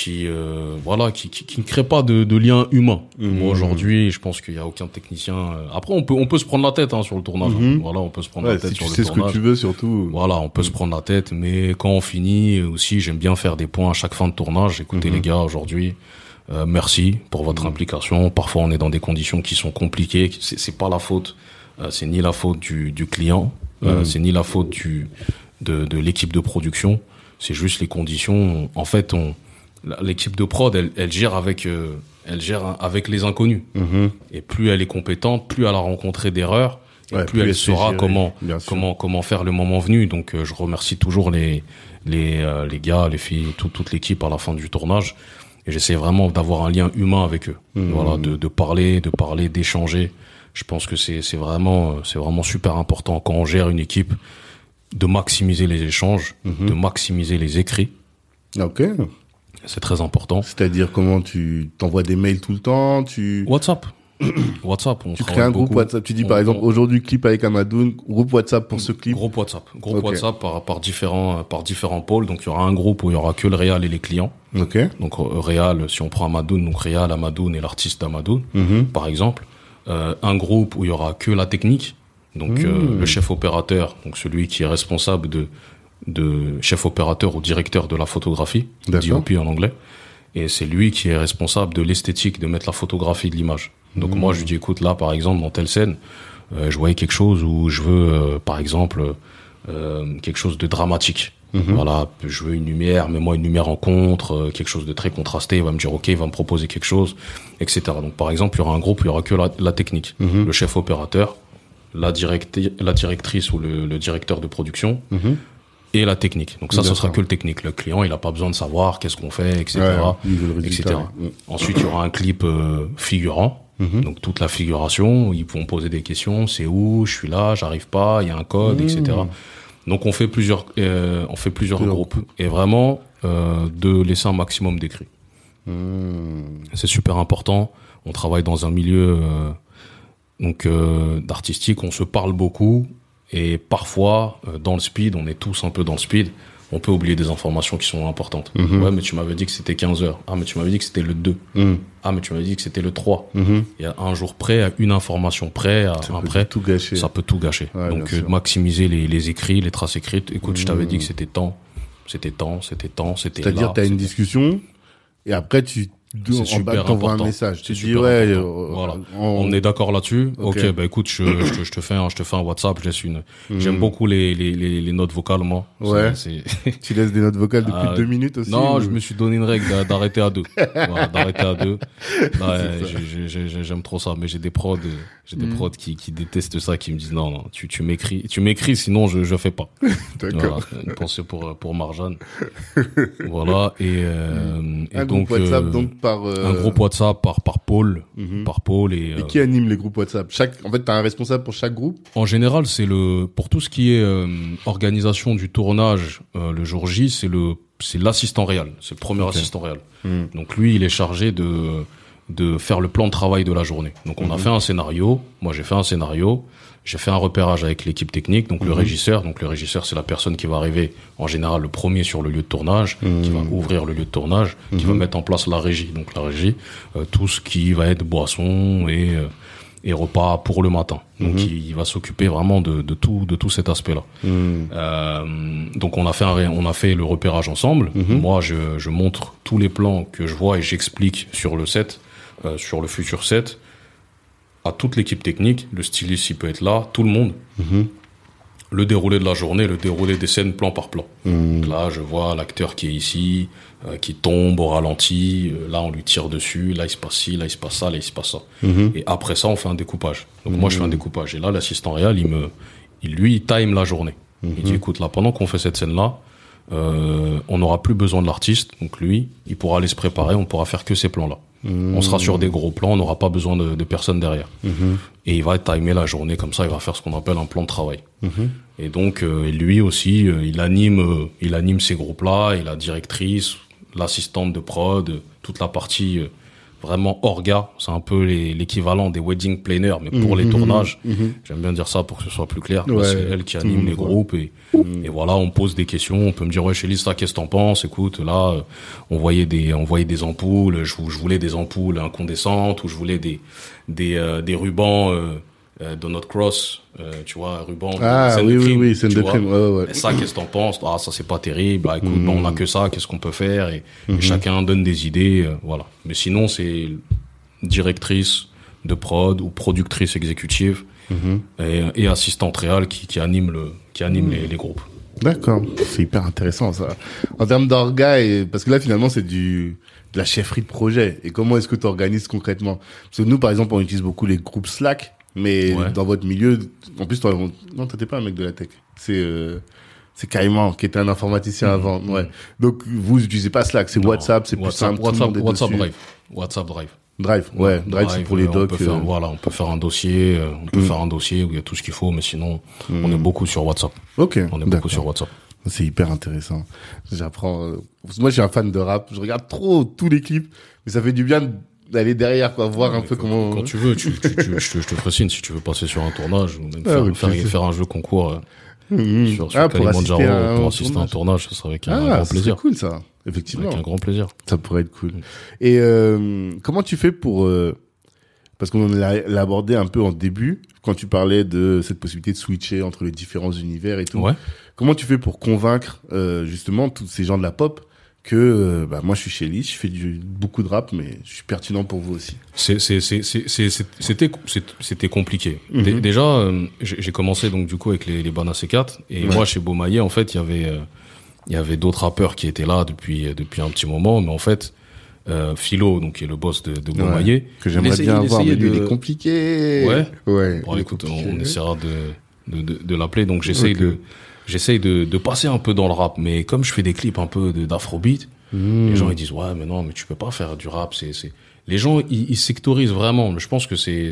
qui euh, voilà qui, qui, qui ne crée pas de, de lien humain. Moi aujourd'hui, je pense qu'il y a aucun technicien. euh, Après, on peut on peut se prendre la tête hein, sur le tournage. hein. Mhm. Voilà, on peut se prendre Ouais, la tête si tu sur sais le ce que tu veux, surtout. Voilà, on peut se prendre la tête, mais quand on finit aussi, j'aime bien faire des points à chaque fin de tournage. Écoutez Mhm. les gars, aujourd'hui, euh, merci pour votre implication. Parfois, on est dans des conditions qui sont compliquées. C'est pas la faute, euh, c'est ni la faute du, du client, euh, c'est ni la faute du de, de l'équipe de production. C'est juste les conditions. En fait, on l'équipe de prod, elle, elle gère avec euh, elle gère avec les inconnus. Mhm. Et plus elle est compétente, plus elle a rencontré d'erreurs, et Ouais, plus, elle saura comment comment comment faire le moment venu. Donc euh, je remercie toujours les les euh, les gars, les filles, tout- toute l'équipe à la fin du tournage. Et j'essaie vraiment d'avoir un lien humain avec eux. Mhm. Voilà, de, de parler, de parler, d'échanger. Je pense que c'est c'est vraiment c'est vraiment super important quand on gère une équipe de maximiser les échanges, Mhm. de maximiser les écrits. Ok. C'est très important. C'est-à-dire comment tu t'envoies des mails tout le temps, tu WhatsApp. WhatsApp, on tu crées un groupe. WhatsApp. Tu dis On- par exemple on- aujourd'hui clip avec Amadoun, groupe WhatsApp pour ce clip. Groupe WhatsApp, groupe. WhatsApp par, par différents par différents pôles. Donc il y aura un groupe où il y aura que le réal et les clients. Ok. Donc euh, réal, si on prend Amadoun, donc réal, Amadoun et l'artiste d'Amadoun, Mhm. par exemple. Euh, un groupe où il y aura que la technique. Donc euh, Mmh. le chef opérateur, donc celui qui est responsable de de chef opérateur ou directeur de la photographie. DOP en anglais. Et c'est lui qui est responsable de l'esthétique, de mettre la photographie de l'image. Donc Mmh. moi, je lui dis, écoute, là, par exemple, dans telle scène, euh, je voyais quelque chose où je veux, euh, par exemple, euh, quelque chose de dramatique. Mhm. Voilà, je veux une lumière, mets-moi une lumière en contre, quelque chose de très contrasté. Il va me dire, ok, il va me proposer quelque chose, etc. Donc, par exemple, il y aura un groupe, où il y aura que la, la technique, Mhm. le chef opérateur, la, directi- la directrice ou le, le directeur de production. Et la technique. Donc ça, ce sera que le technique. Le client, il a pas besoin de savoir qu'est-ce qu'on fait, etc. Ouais, etc. ouais. Ensuite, il y aura un clip euh, figurant. Mhm. Donc toute la figuration, ils vont poser des questions. C'est où? Je suis là, j'arrive pas. Il y a un code, etc. Mhm. Donc on fait plusieurs, euh, on fait plusieurs Plusieurs groupes et vraiment euh, de laisser un maximum d'écrits. Mhm. C'est super important. On travaille dans un milieu euh, donc euh, d'artistique, on se parle beaucoup et parfois euh, dans le speed, on est tous un peu dans le speed, on peut oublier des informations qui sont importantes. Mhm. Ouais, mais tu m'avais dit que c'était 15 heures. Ah, mais tu m'avais dit que c'était le 2. Mhm. Ah, mais tu m'avais dit que c'était le 3. Mhm. Il y a un jour près, à une information près, à Ça un près, tout gâcher. ça peut tout gâcher. Ouais, Donc euh, maximiser les, les écrits, les traces écrites. Écoute, je t'avais Mhm. dit que c'était temps, c'était temps, c'était temps, c'était là. C'est-à-dire, tu as une discussion et après, tu C'est super t'envoies un important. message. Tu C'est dis, ouais, important. euh, Voilà. on, On est d'accord là-dessus. Ok. Ok, bah écoute, je, je, te- je te fais un, je te fais un WhatsApp, je laisse une. Mhm. J'aime beaucoup les, les, les, les notes vocales, moi. Ouais. Tu laisses des notes vocales de plus Ah, de deux minutes aussi. non, ou- je me suis donné une règle d'a- d'arrêter à deux. voilà, d'arrêter à deux. J'aime trop ça, mais j'ai des prods, j'ai des Mhm. prods qui, qui détestent ça, qui me disent non, non, tu, tu m'écris, tu m'écris, sinon je, je fais pas. D'accord. Voilà, une pensée pour pour Marjane. voilà et, euh, et Un donc WhatsApp, euh, donc par. euh, un groupe WhatsApp par par pôle, mhm. par pôle et, Et euh, qui anime les groupes WhatsApp? Chaque, en fait, t'as un responsable pour chaque groupe? En général, c'est le pour tout ce qui est euh, organisation du tournage le jour J, c'est le c'est l'assistant réel, c'est le premier assistant réel. Mhm. Donc lui, il est chargé de de faire le plan de travail de la journée. Donc on a Mhm. fait un scénario, moi j'ai fait un scénario, j'ai fait un repérage avec l'équipe technique, donc le Mhm. régisseur, donc le régisseur c'est la personne qui va arriver en général le premier sur le lieu de tournage, qui va Mhm. ouvrir le lieu de tournage, qui va Mhm. mettre en place la régie. Donc la régie, euh, tout ce qui va être boisson et euh, et repas pour le matin. Donc il, il va s'occuper vraiment de, de tout de tout cet aspect-là. Euh, donc on a fait un on a fait le repérage ensemble. Moi je, je montre tous les plans que je vois et j'explique sur le set, euh, sur le futur set, à toute l'équipe technique. Le styliste il peut être là, tout le monde. Mhm. Le déroulé de la journée, le déroulé des scènes plan par plan. Mhm. Là, je vois l'acteur qui est ici, euh, qui tombe au ralenti. euh, là, on lui tire dessus. Là, il se passe ci, là, il se passe ça, là, il se passe ça. Mhm. Et après ça, on fait un découpage. Donc moi, je fais un découpage. Et là, l'assistant réel, il me, il, lui, il time la journée. Il dit, écoute, là, pendant qu'on fait cette scène-là, euh, on n'aura plus besoin de l'artiste. Donc lui, il pourra aller se préparer. On pourra faire que ces plans-là. On sera sur des gros plans. On n'aura pas besoin de, de personne derrière. Mhm. Et il va timer la journée comme ça. Il va faire ce qu'on appelle un plan de travail. Mhm. Et donc euh, lui aussi, euh, il anime, euh, il anime ces groupes-là. Et la directrice, l'assistante de prod, toute la partie, vraiment orga. C'est un peu l'équivalent des wedding planners, mais pour les tournages. J'aime bien dire ça pour que ce soit plus clair. Ouais. C'est elle qui anime Mmh, les groupes et, et voilà, on pose des questions. On peut me dire ouais, Chélis, ça, qu'est-ce que t'en penses? Écoute, là, euh, on voyait des, on voyait des ampoules. Je voulais des ampoules incandescentes ou je voulais des, des, euh, des rubans. Euh, euh, Donut Cross, euh, tu vois, ruban. Ah oui, oui, oui, scène de vois. crime. Ouais, ouais. Et ça, qu'est-ce que t'en penses? Ah, ça c'est pas terrible. Ah, écoute, Mhm. bon, on a que ça. Qu'est-ce qu'on peut faire? Et, et chacun donne des idées, euh, voilà. Mais sinon, c'est directrice de prod ou productrice exécutive Mhm. et, et assistante réelle qui, qui anime le, qui anime Mhm. les, les groupes. D'accord, c'est hyper intéressant ça. En termes d'orga, et... parce que là finalement c'est du de la chefferie de projet. Et comment est-ce que tu organises concrètement? Parce que nous par exemple on utilise beaucoup les groupes Slack, mais Ouais. dans votre milieu, en plus toi, on- non t'étais pas un mec de la tech, c'est euh, c'est carrément qui était un informaticien avant. Ouais. Donc vous utilisez pas Slack, c'est Mhm. WhatsApp, c'est plus simple. WhatsApp, WhatsApp. Drive. WhatsApp Drive. Drive, ouais, Drive, c'est pour les docs. On peut faire, euh, voilà, on peut faire un dossier, euh, on peut Mm. faire un dossier où il y a tout ce qu'il faut, mais sinon, on est beaucoup sur WhatsApp. Ok, On est beaucoup sur WhatsApp. C'est hyper intéressant. J'apprends. euh, moi, je suis un fan de rap. Je regarde trop tous les clips, mais ça fait du bien d'aller derrière, quoi, voir un peu quand, comment. Quand tu veux, tu, tu, tu- je, te, je te ferai signe si tu veux passer sur un tournage ou même Ah, faire, faire, un jeu concours euh, Mhm. sur, sur Ah, pour assister à un pour assister à un tournage. ce sera avec un, Ah, grand c'est plaisir. cool ça. Effectivement, Avec un grand plaisir. ça pourrait être cool. Et euh, comment tu fais pour euh, parce qu'on l'a l'a abordé un peu en début quand tu parlais de cette possibilité de switcher entre les différents univers et tout. Ouais. Comment tu fais pour convaincre euh, justement tous ces gens de la pop que euh, bah, moi je suis chez Lee, je fais du, beaucoup de rap, mais je suis pertinent pour vous aussi. C'était compliqué. Mhm. Dé- Déjà, euh, j'ai commencé donc du coup avec les, les Bana C4 et Ouais. moi chez Beaumaillé en fait il y avait euh, il y avait d'autres rappeurs qui étaient là depuis depuis un petit moment, mais en fait euh, Philo donc qui est le boss de, de Beaumaillé Que j'aimerais bien avoir, mais lui il est compliqué. Ouais. Ouais. Bon, écoute, on, compliqué. on essaiera de, de, de, de l'appeler. Donc, j'essaye de, j'essaye de, de passer un peu dans le rap. Mais comme je fais des clips un peu de- d'afrobeat, Mmh. les gens, ils disent, ouais, mais non, mais tu peux pas faire du rap. C'est, c'est, les gens, ils, ils sectorisent vraiment. Mais je pense que c'est,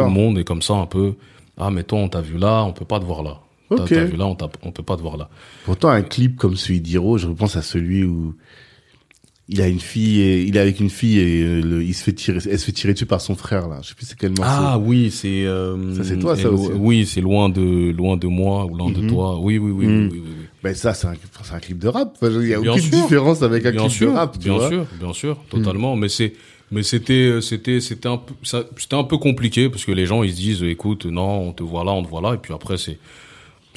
tout le monde est comme ça un peu. Ah, mais toi, on t'a vu là, on peut pas te voir là. T'as, vu là, on, on peut pas te voir là. Pourtant, un clip comme celui d'Hiro, je repense à celui où il a une fille et il est avec une fille et euh, le- il se fait tirer, elle se fait tirer dessus par son frère là. Je sais plus c'est quel morceau. Ah oui, c'est euh, Ça, c'est toi, ça aussi. Oui, c'est loin de loin de moi ou loin de Mhm. toi. Oui, oui, oui, Mhm. oui, oui, oui, oui. Ben ça, c'est un, un clip de rap. Enfin, il y a Bien aucune sûr. différence avec un bien clip sûr, de rap, tu bien vois. sûr, bien sûr, totalement. Mais c'est, mais c'était, c'était, c'était un c'était un peu compliqué parce que les gens ils se disent, écoute, non, on te voit là, on te voit là, et puis après c'est,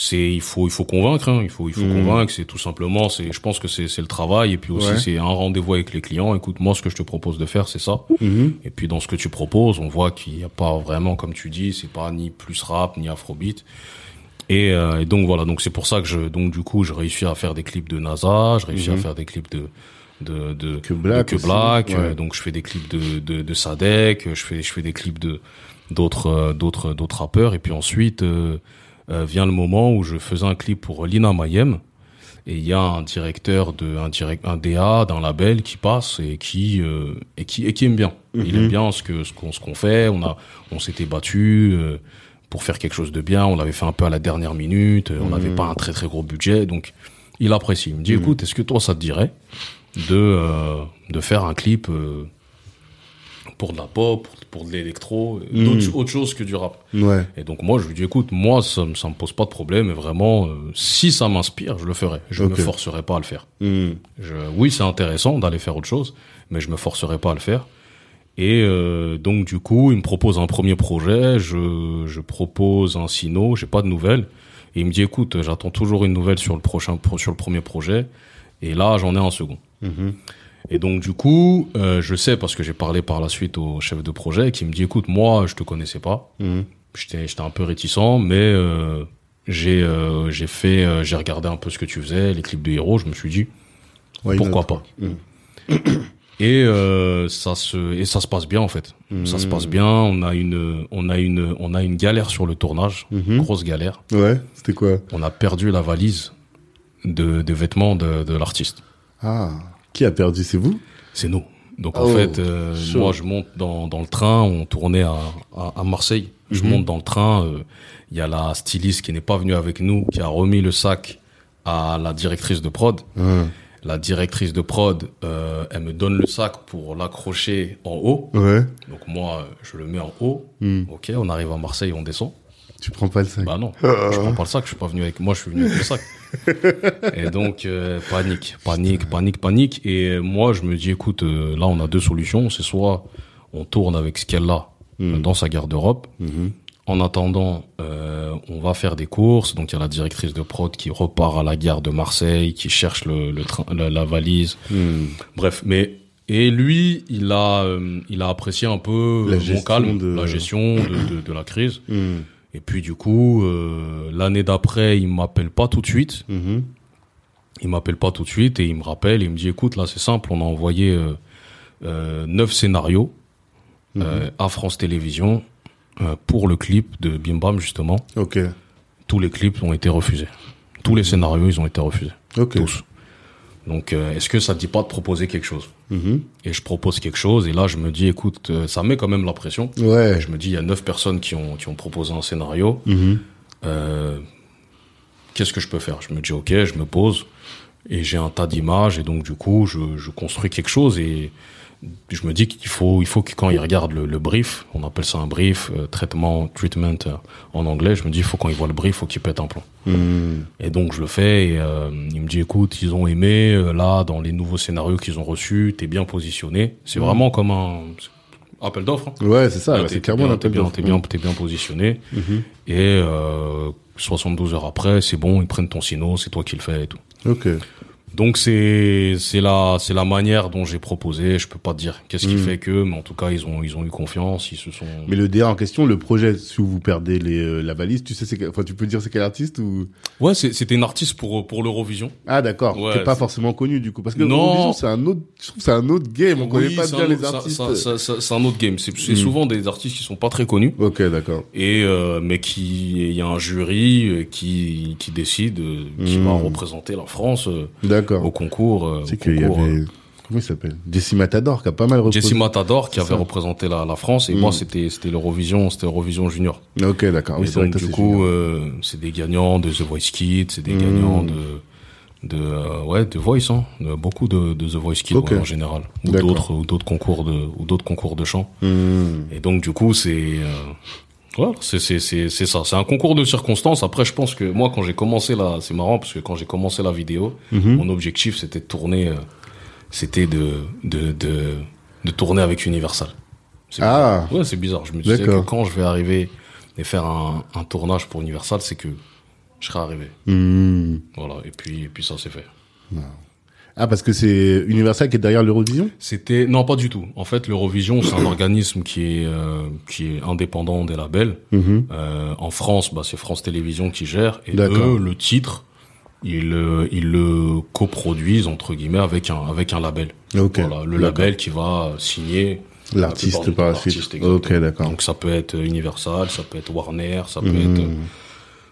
c'est, il faut, il faut convaincre, hein, il faut, il faut Mhm. convaincre. C'est tout simplement, c'est, je pense que c'est, c'est le travail, et puis aussi Ouais. c'est un rendez-vous avec les clients. Écoute, moi ce que je te propose de faire, c'est ça. Mhm. Et puis dans ce que tu proposes, on voit qu'il n'y a pas vraiment, comme tu dis, c'est pas ni plus rap ni afrobeat. Et, euh, et donc voilà, donc c'est pour ça que je, donc du coup, je réussis à faire des clips de NASA, je réussis à faire des clips de de de Que Black de que Black, ouais. donc je fais des clips de de, de Sadek, je fais je fais des clips de d'autres euh, d'autres d'autres rappeurs, et puis ensuite euh, vient le moment où je faisais un clip pour Lina Mayem. Et il y a un directeur de un direct un DA d'un label qui passe et qui euh, et qui et qui aime bien. Il Mhm. aime bien ce que ce qu'on ce qu'on fait. On a on s'était battu euh, pour faire quelque chose de bien. On l'avait fait un peu à la dernière minute. On n'avait Mhm. pas un très très gros budget, donc il apprécie. Il me dit écoute, est-ce que toi ça te dirait de euh, de faire un clip euh, pour de la pop, pour, pour de l'électro, d'autres- autre chose que du rap. Ouais. Et donc moi je lui dis écoute moi ça ça me pose pas de problème et vraiment euh, si ça m'inspire je le ferai je Ok. me forcerai pas à le faire je, oui c'est intéressant d'aller faire autre chose mais je me forcerai pas à le faire et euh, donc du coup il me propose un premier projet je je propose un sino j'ai pas de nouvelles et il me dit écoute j'attends toujours une nouvelle sur le prochain pro- sur le premier projet et là j'en ai un second Mhm. Et donc du coup, euh, je sais parce que j'ai parlé par la suite au chef de projet qui me dit écoute moi je te connaissais pas, Mhm. j'étais j'étais un peu réticent mais euh, j'ai euh, j'ai fait euh, j'ai regardé un peu ce que tu faisais les clips de héros je me suis dit Why pourquoi not, pas Mhm. et euh, ça se et ça se passe bien en fait ça se passe bien on a une on a une on a une galère sur le tournage Mhm. grosse galère Ouais. C'était quoi? On a perdu la valise de, de vêtements de, de l'artiste Ah. Qui a perdu C'est vous? C'est nous. Donc en Oh, fait, euh, moi je monte dans, dans le train, on tournait à, à, à Marseille. Je Mhm. monte dans le train, euh, il y a la styliste qui n'est pas venue avec nous, qui a remis le sac à la directrice de prod. Hein. La directrice de prod, euh, elle me donne le sac pour l'accrocher en haut. Ouais. Donc moi, je le mets en haut. Hmm. Ok, on arrive à Marseille, on descend. Tu prends pas le sac. Bah non, je prends pas le sac, je suis pas venu avec moi, je suis venu avec le sac. et donc euh, panique, panique, panique, panique. Et moi, je me dis, écoute, euh, là, on a deux solutions. C'est soit on tourne avec ce qu'elle a euh, Mm. dans sa garde-robe. Mhm. En attendant, euh, on va faire des courses. Donc il y a la directrice de prod qui repart à la gare de Marseille, qui cherche le, le train, la, la valise. Hmm. Bref, mais et lui, il a, il a apprécié un peu La mon calme, de- la gestion de, de, de la crise. Et puis du coup, euh, l'année d'après, il m'appelle pas tout de suite. Mhm. Il m'appelle pas tout de suite et il me rappelle. Il me dit, écoute, là c'est simple, on a envoyé euh, euh, neuf scénarios Mhm. à France Télévisions pour le clip de Bim Bam justement. Ok. Tous les clips ont été refusés. Tous les scénarios, ils ont été refusés. Ok. Tous. Donc, euh, est-ce que ça te dit pas de proposer quelque chose? Mhm. Et je propose quelque chose et là je me dis, écoute, euh, ça met quand même la pression. Ouais. Je me dis, il y a neuf personnes qui ont qui ont proposé un scénario. Mhm. Euh, qu'est-ce que je peux faire? Je me dis ok, je me pose et j'ai un tas d'images et donc du coup je, je construis quelque chose et je me dis qu'il faut il faut que quand ils regardent le, le brief, on appelle ça un brief, euh, traitement treatment euh, en anglais, je me dis il faut quand ils voient le brief, faut qu'ils pètent un plomb. Hmm. Et donc je le fais et euh, il me dit écoute ils ont aimé là dans les nouveaux scénarios qu'ils ont reçus, t'es bien positionné. C'est vraiment comme un appel d'offres. hein. Ouais, c'est ça. C'est clairement bien, un appel bien, d'offres. t'es bien, t'es bien positionné. Mhm. Et euh, 72 heures après, c'est bon, ils prennent ton sino, c'est toi qui le fais et tout. Ok. Donc c'est c'est la c'est la manière dont j'ai proposé. Je peux pas te dire qu'est-ce qui Mm. fait que, mais en tout cas ils ont ils ont eu confiance, ils se sont. Mais le DA en question, le projet, si vous perdez les, euh, la valise, tu sais, c'est, enfin, tu peux dire c'est quel artiste ou? Ouais, c'est- c'était une artiste pour pour l'Eurovision. Ah d'accord, Ouais, qui est pas c'est- forcément connu du coup, parce que l'Eurovision c'est un autre, je trouve c'est un autre game, on connaît Oui, pas c'est bien les artistes. C'est un autre game. C'est c'est Mm. souvent des artistes qui sont pas très connus Ok, d'accord. et euh, mais qui il y a un jury euh, qui qui décide euh, qui Mm. va représenter la France euh, D'accord. au concours. euh, C'est qu'il y avait, comment il s'appelle? Jesse Matador qui a pas mal repris. Jessie Matador qui avait ça. représenté la, la France et Mm. moi c'était c'était l'Eurovision c'était l'Eurovision junior Ok, d'accord. Oui, vrai donc du coup euh, c'est des gagnants de The Voice Kids c'est des Mm. gagnants de de euh, ouais de Voice hein de, beaucoup de, de The Voice Kids Ok. ouais, en général ou d'autres ou d'autres concours de ou d'autres concours de chant Hmm. et donc du coup c'est euh, voilà, c'est c'est c'est c'est ça, c'est un concours de circonstances. Après, je pense que moi, quand j'ai commencé là, c'est marrant parce que quand j'ai commencé la vidéo, Mhm. mon objectif c'était de tourner, euh, c'était de de de de tourner avec Universal. C'est Ah. bizarre. ouais, c'est bizarre. Je me disais que quand je vais arriver et faire un, un tournage pour Universal, c'est que je serai arrivé. Hmm. Voilà. Et puis et puis ça s'est fait. Ah, parce que c'est Universal qui est derrière l'Eurovision? C'était non pas du tout. En fait, l'Eurovision c'est un organisme qui est euh, qui est indépendant des labels. Mhm. Euh, en France, bah, c'est France Télévisions qui gère. Et eux, le titre, ils, le- ils le coproduisent, entre guillemets, avec un, avec un label. Ok. Voilà, le label qui va signer la L'artiste par la suite. Ok, d'accord. Donc ça peut être Universal, ça peut être Warner, ça peut Mhm. être,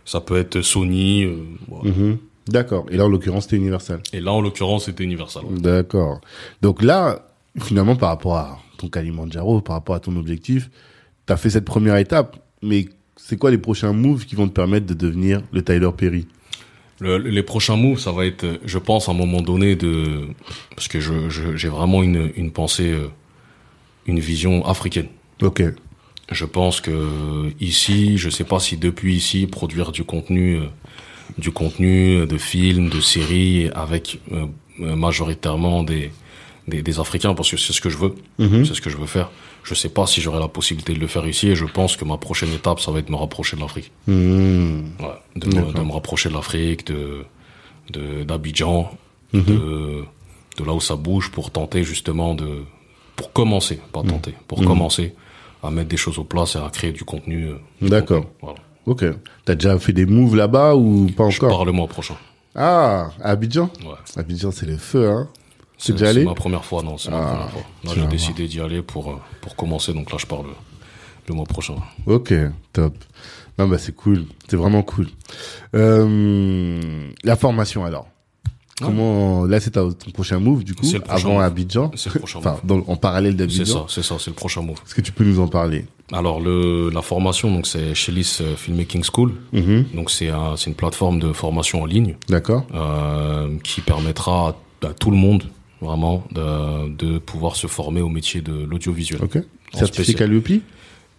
ça peut être Sony. euh, voilà. Mhm. D'accord. Et là, en l'occurrence, c'était Universal. Et là, en l'occurrence, c'était Universal. ouais. D'accord. Donc là, finalement, par rapport à ton Kalimandjaro, par rapport à ton objectif, tu as fait cette première étape, mais c'est quoi les prochains moves qui vont te permettre de devenir le Tyler Perry? Le- les prochains moves, ça va être, je pense, à un moment donné de, parce que je, j'ai vraiment une, une pensée, euh, une vision africaine. Ok. Je pense que ici, je sais pas si depuis ici produire du contenu, euh, du contenu de films, de séries avec euh, majoritairement des, des des Africains parce que c'est ce que je veux, Mhm. c'est ce que je veux faire. Je sais pas si j'aurai la possibilité de le faire ici et je pense que ma prochaine étape, ça va être me rapprocher de l'Afrique. Mhm. Ouais, de, me, de rapprocher de l'Afrique, de de d'Abidjan, Mhm. de de là où ça bouge pour tenter justement de pour commencer, pas tenter, pour Mhm. commencer à mettre des choses au place et à créer du contenu. euh, D'accord. Voilà. Ok. T'as déjà fait des moves là-bas ou pas Je encore pars le mois prochain. Ah, à Abidjan Ouais. Abidjan, c'est le feu, hein C'est déjà allé C'est ma première fois, non, c'est Ah, ma première fois. Là, j'ai décidé d'y aller pour euh, pour commencer, donc là, je pars le, le mois prochain. Ok, top. Non, bah c'est cool. C'est vraiment cool. Euh, la formation alors. Comment là c'est ton prochain move du coup C'est le prochain avant move. Abidjan. C'est le prochain Enfin, move. dans- en parallèle C'est d'Abidjan. ça, c'est ça, c'est le prochain move. Est-ce que tu peux nous en parler? Alors le la formation, donc c'est Chelis euh, Filmmaking School. Mhm. Donc c'est un, une plateforme de formation en ligne D'accord. euh, qui permettra à à tout le monde, vraiment, de, de pouvoir se former au métier de l'audiovisuel. Ok. Certifié spécial. Calliope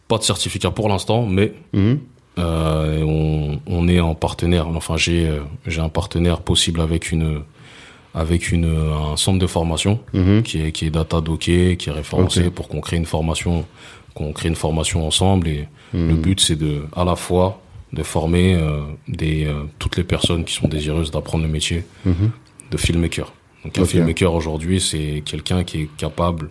Pas de certificat pour l'instant, mais Mhm. euh, on, on est en partenaire. Enfin, j'ai euh, j'ai un partenaire possible avec une avec une un centre de formation Mhm. qui est qui est data docké, qui est référencé pour qu'on crée une formation qu'on crée une formation ensemble et le Mhm. but c'est de à la fois de former euh, des euh, toutes les personnes qui sont désireuses d'apprendre le métier Mhm. de filmmaker. Donc un filmmaker aujourd'hui, c'est quelqu'un qui est capable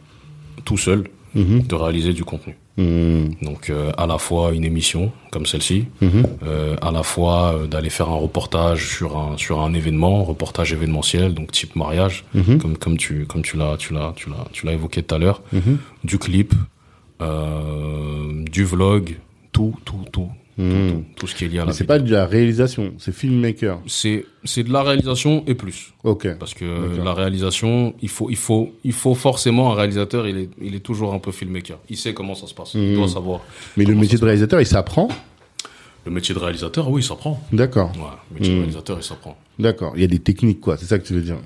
tout seul Mhm. de réaliser du contenu. Mhm. Donc euh, à la fois une émission comme celle-ci, Mhm. à la fois d'aller faire un reportage sur un sur un événement, reportage événementiel, donc type mariage, comme comme tu comme tu l'as tu l'as tu l'as tu l'as évoqué tout à l'heure, du clip, du vlog, tout tout tout Mhm. tout, tout, tout ce qui est lié à la Mais c'est pas de la réalisation, c'est filmmaker. C'est c'est de la réalisation et plus. Ok. Parce que la réalisation, il faut, il faut, il faut forcément un réalisateur. Il est, il est toujours un peu filmmaker. Il sait comment ça se passe. Il doit savoir. Mais le métier de réalisateur, il s'apprend Le métier de réalisateur, oui, ça prend. D'accord. Ouais, le métier de réalisateur, il s'apprend. D'accord. Il y a des techniques, quoi. C'est ça que tu veux dire.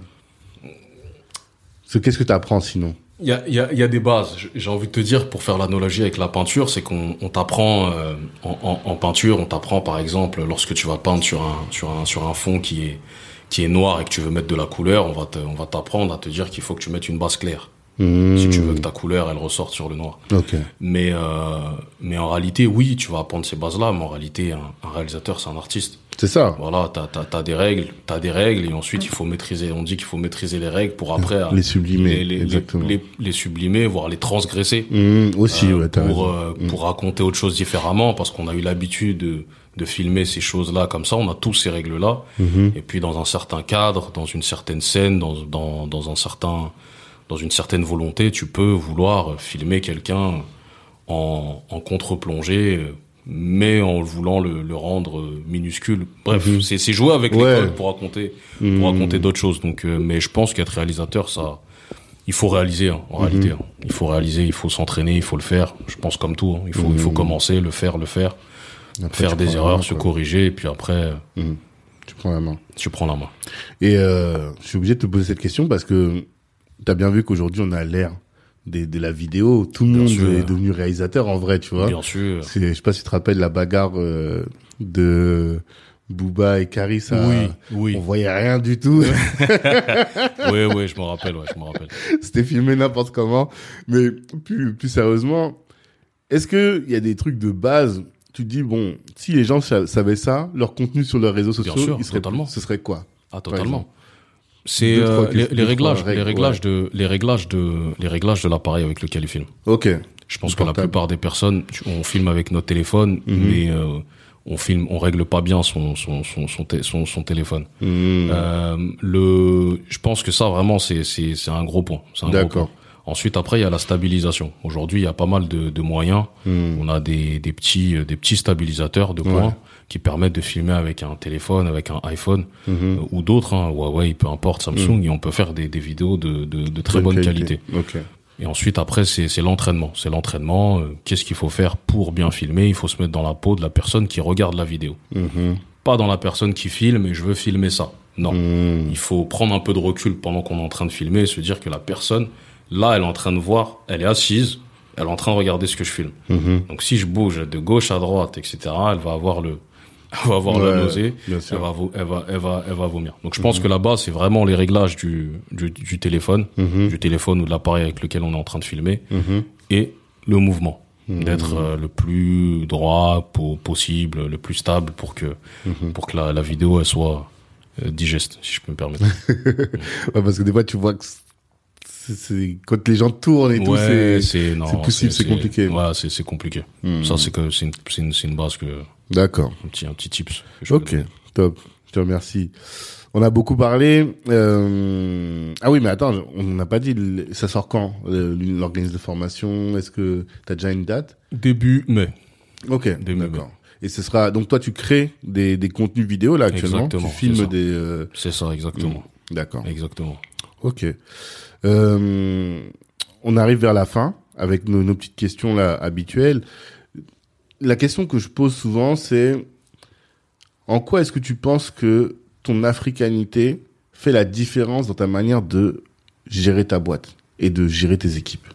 C'est- Qu'est-ce que tu apprends sinon? Il y a, y, a, y a des bases. J'ai envie de te dire, pour faire l'analogie avec la peinture, c'est qu'on on t'apprend euh, en, en, en peinture, on t'apprend par exemple lorsque tu vas peindre sur un sur un sur un fond qui est qui est noir et que tu veux mettre de la couleur, on va te, on va t'apprendre à te dire qu'il faut que tu mettes une base claire Mhm. si tu veux que ta couleur elle ressorte sur le noir. Ok. Mais, euh, mais en réalité, oui, tu vas apprendre ces bases-là, mais en réalité, un, un réalisateur, c'est un artiste. C'est ça. Voilà, t'as, t'as, t'as des règles, t'as des règles, et ensuite, il faut maîtriser, on dit qu'il faut maîtriser les règles pour après... Les sublimer, les, les, exactement. les, les sublimer, voire les transgresser. Mhm. Aussi, euh, ouais, t'as pour, euh, pour raconter autre chose différemment, parce qu'on a eu l'habitude de, de filmer ces choses-là comme ça, on a tous ces règles-là. Mhm. Et puis dans un certain cadre, dans une certaine scène, dans, dans, dans un certain, dans une certaine volonté, tu peux vouloir filmer quelqu'un en, en contre-plongée, euh, mais en voulant le, le rendre euh, minuscule. Bref, Mhm. c'est, c'est jouer avec Ouais. codes pour raconter, Mhm. pour raconter d'autres choses. Donc, euh, mais je pense qu'être réalisateur, ça, il faut réaliser hein, en réalité. hein. Il faut réaliser, il faut s'entraîner, il faut le faire. Je pense comme tout. hein. Il faut, il faut Mhm. commencer, le faire, le faire, Après, faire des erreurs, main, se corriger, et puis après, Mhm. Tu prends la main. tu prends la main. Et euh, je suis obligé de te poser cette question parce que tu as bien vu qu'aujourd'hui, on a l'ère des- de la vidéo. Tout le Bien monde sûr. est devenu réalisateur en vrai, tu vois. Bien sûr. Je sais pas si tu te rappelles la bagarre euh, de Booba et Caris. à- Oui, oui. On voyait rien du tout. oui, oui, je me rappelle, ouais, je me rappelle. C'était filmé n'importe comment. Mais plus, plus sérieusement, est-ce que il y a des trucs de base Tu te dis bon, si les gens sa- savaient ça, leur contenu sur leurs réseaux sociaux, sûr, il serait, totalement. ce serait quoi Ah, totalement. C'est euh, les, réglages, règles, les réglages de, les réglages de, les réglages de l'appareil avec lequel il filme. Ok. Je pense que la plupart des personnes, on filme avec notre téléphone, Mhm. mais euh, on filme, on règle pas bien son son son son, té- son, son téléphone. Hmm. Euh, le, je pense que ça vraiment c'est c'est c'est un gros point. D'accord. Ensuite après il y a la stabilisation. Aujourd'hui il y a pas mal de, de moyens. Hmm. On a des des petits euh, des petits stabilisateurs de points Ouais. Qui permettent de filmer avec un téléphone, avec un iPhone Mhm. euh, ou d'autres, hein, Huawei, peu importe, Samsung, et on peut faire des, des vidéos de, de, de très bonne qualité. Et ensuite, après, c'est l'entraînement. C'est l'entraînement. euh, Qu'est-ce qu'il faut faire pour bien filmer? Il faut se mettre dans la peau de la personne qui regarde la vidéo. Mhm. Pas dans la personne qui filme et je veux filmer ça. Non. Il faut prendre un peu de recul pendant qu'on est en train de filmer et se dire que la personne, là, elle est en train de voir, elle est assise, elle est en train de regarder ce que je filme. Mhm. Donc si je bouge de gauche à droite, etc., elle va avoir le, elle va avoir Ouais, la nausée, elle va, elle va, elle va, elle va vomir. Donc je pense que là-bas, c'est vraiment les réglages du, du, du téléphone, Mhm. du téléphone ou de l'appareil avec lequel on est en train de filmer, Mhm. et le mouvement. D'être euh, le plus droit po- possible, le plus stable pour que, Mhm. pour que la, la vidéo, elle soit euh, digeste, si je peux me permettre. Ouais, parce que des fois, tu vois que c'est- quand les gens tournent et tout, c'est possible, c'est compliqué. Ouais, c'est, compliqué. Ça, c'est que, c'est une, une, c'est une base que, d'accord. un petit, un petit tips. Ok, top. Je te remercie. On a beaucoup parlé. Euh... Ah oui, mais attends, on n'a pas dit. Ça sort quand euh, l'organisme de formation? Est-ce que tu as déjà une date? Début mai. Ok, Début d'accord. Et ce sera donc toi tu crées des, des contenus vidéo là actuellement? Exactement, tu filmes des. euh, C'est ça, exactement. D'accord. Exactement. Ok. Euh, on arrive vers la fin avec nos, nos petites questions là habituelles. La question que je pose souvent, c'est en quoi est-ce que tu penses que ton africanité fait la différence dans ta manière de gérer ta boîte et de gérer tes équipes?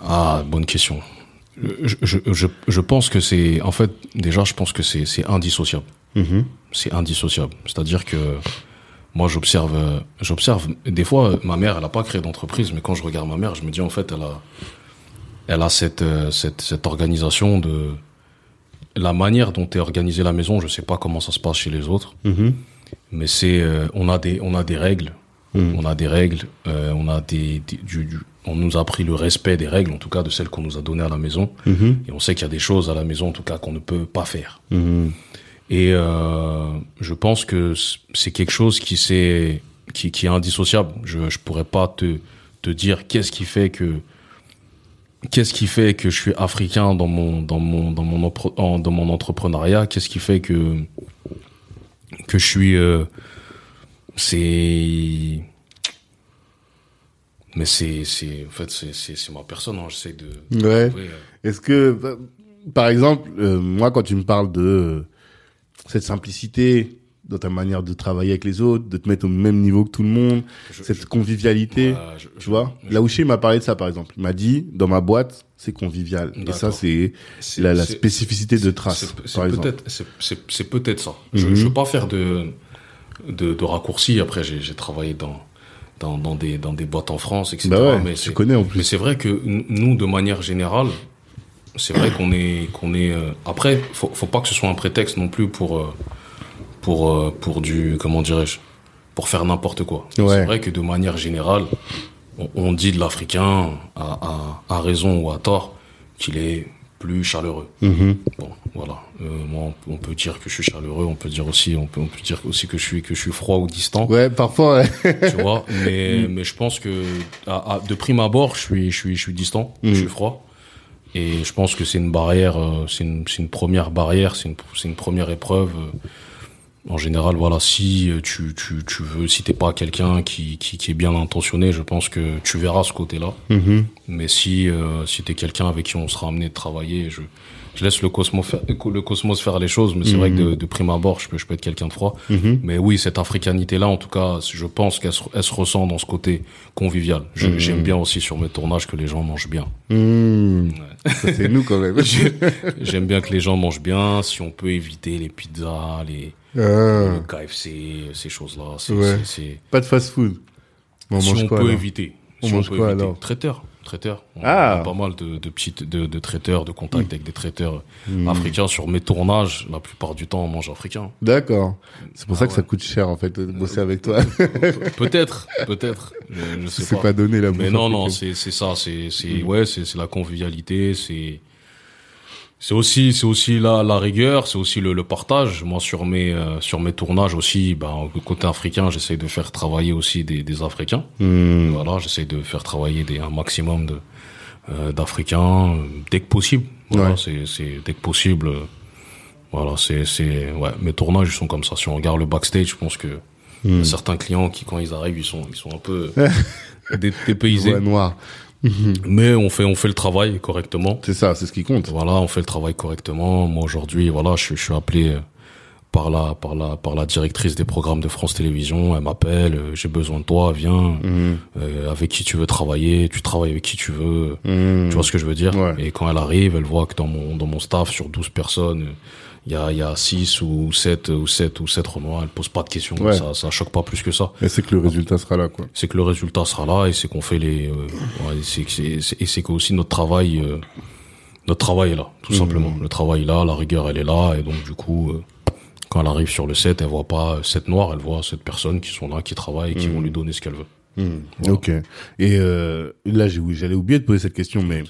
Ah, bonne question. Je, je, je, je pense que c'est, en fait, déjà, je pense que c'est, indissociable. Mhm. C'est indissociable. C'est-à-dire que moi, j'observe, euh, j'observe. Des fois, ma mère, elle a pas créé d'entreprise, mais quand je regarde ma mère, je me dis en fait, elle a, elle a cette, euh, cette, cette organisation de la manière dont est organisée la maison. Je sais pas comment ça se passe chez les autres, Mhm. mais c'est, euh, on a des, on a des règles. Mhm. On a des règles, euh, on a des, des- du, du- on nous a appris le respect des règles, en tout cas de celles qu'on nous a données à la maison. Mhm. Et on sait qu'il y a des choses à la maison, en tout cas, qu'on ne peut pas faire. Et euh, je pense que c'est quelque chose qui c'est qui, qui est indissociable. Je je pourrais pas te te dire qu'est-ce qui fait que qu'est-ce qui fait que je suis africain dans mon dans mon dans mon en- dans mon entrepreneuriat? Qu'est-ce qui fait que que je suis euh, c'est mais c'est c'est en fait c'est c'est c'est ma personne. Hein. J'essaie de Ouais. trouver, euh, Est-ce que, par exemple, euh, moi, quand tu me parles de euh, cette simplicité dans ta manière de travailler avec les autres, de te mettre au même niveau que tout le monde, je- cette je- convivialité, je- tu vois Là où m'a parlé de ça, par exemple. Il m'a dit, dans ma boîte, c'est convivial. Et ça, c'est la, spécificité de trace, c'est- par exemple. peut-être, c'est- peut-être ça. Je, Mhm. je veux pas faire de de, de raccourcis. Après, j'ai travaillé dans dans dans des dans des boîtes en France, etc. Bah ouais, mais tu connais en mais plus. c'est vrai que nous, de manière générale, c'est vrai qu'on est qu'on est. euh, Après, faut faut pas que ce soit un prétexte non plus pour euh, pour euh, pour du comment dirais-je pour faire n'importe quoi. Ouais. C'est vrai que de manière générale, on, on dit de l'Africain à, à, à raison ou à tort qu'il est plus chaleureux. Mhm. Bon, voilà. Euh, moi, on, peut dire que je suis chaleureux, on peut dire aussi, on peut, on peut dire aussi que je suis que je suis froid ou distant, Ouais, parfois, ouais. tu vois. Mais mais je pense que à, à- de prime abord, je suis je suis je suis distant, je suis froid. Et je pense que c'est une barrière, euh, c'est une c'est une première barrière, c'est une c'est une première épreuve. euh. En général, voilà, si euh, tu tu tu veux, si t'es pas quelqu'un qui qui qui est bien intentionné, je pense que tu verras ce côté-là. Mhm. Mais si euh, si t'es quelqu'un avec qui on sera amené de travailler, je je laisse le cosmos faire, le cosmos faire les choses. Mais c'est vrai que de, de prime abord, je peux je peux être quelqu'un de froid. Mhm. Mais oui, cette africanité-là, en tout cas, je pense qu'elle se, elle se ressent dans ce côté convivial. Mhm. J'aime bien aussi sur mes tournages que les gens mangent bien. Mhm. C'est nous quand même. J'aime bien que les gens mangent bien. Si on peut éviter les pizzas, les le KFC, ces choses-là, Ouais. pas de fast-food. On si mange on quoi peut éviter. On Si mange peut quoi, éviter. alors Traiteur, traiteur. On Ah. a pas mal de, de petites de, de traiteurs, de contacts avec des traiteurs africains sur mes tournages. La plupart du temps, on mange africain. D'accord. C'est pour Ah ça que ça coûte cher en fait de bosser avec toi. peut-être, peut-être. Je, je sais C'est pas. pas donné la Mais non, non, c'est c'est ça, c'est c'est ouais, c'est la convivialité, c'est c'est aussi c'est aussi la la rigueur, c'est aussi le, le partage. Moi sur mes euh, sur mes tournages aussi, ben côté africain, j'essaye de faire travailler aussi des des Africains. Mhm. Voilà, j'essaye de faire travailler des un maximum de euh, d'Africains dès que possible. Voilà, Ouais. c'est c'est dès que possible. euh, voilà, c'est c'est ouais, mes tournages ils sont comme ça. Si on regarde le backstage, je pense que a certains clients qui quand ils arrivent, ils sont ils sont un peu dé- dépaysés. Ouais, noir. Mais on fait on fait le travail correctement. C'est ça, c'est ce qui compte. Voilà, on fait le travail correctement. Moi aujourd'hui, voilà, je, je suis appelé euh, par la par la par la directrice des programmes de France Télévisions. Elle m'appelle, euh, j'ai besoin de toi, viens. Mhm. Euh, avec qui tu veux travailler, tu travailles avec qui tu veux. Mhm. Tu vois ce que je veux dire? Ouais. Et quand elle arrive, elle voit que dans mon dans mon staff sur 12 personnes, il y a y a 6 ou 7 ou 7 ou 7 renois, elle pose pas de questions, Ouais. ça ça choque pas plus que ça. Mais c'est que le résultat sera là, quoi. C'est que le résultat sera là et c'est qu'on fait les euh, ouais, c'est et c'est que aussi notre travail euh, notre travail est là, tout Mhm. simplement. Le travail est là, la rigueur elle est là et donc du coup euh, quand elle arrive sur le set, elle voit pas sept noirs, elle voit sept personnes qui sont là, qui travaillent et qui Mhm. vont lui donner ce qu'elle veut. Mhm. Ok. Et là, j'ai j'allais oublier de poser cette question, mais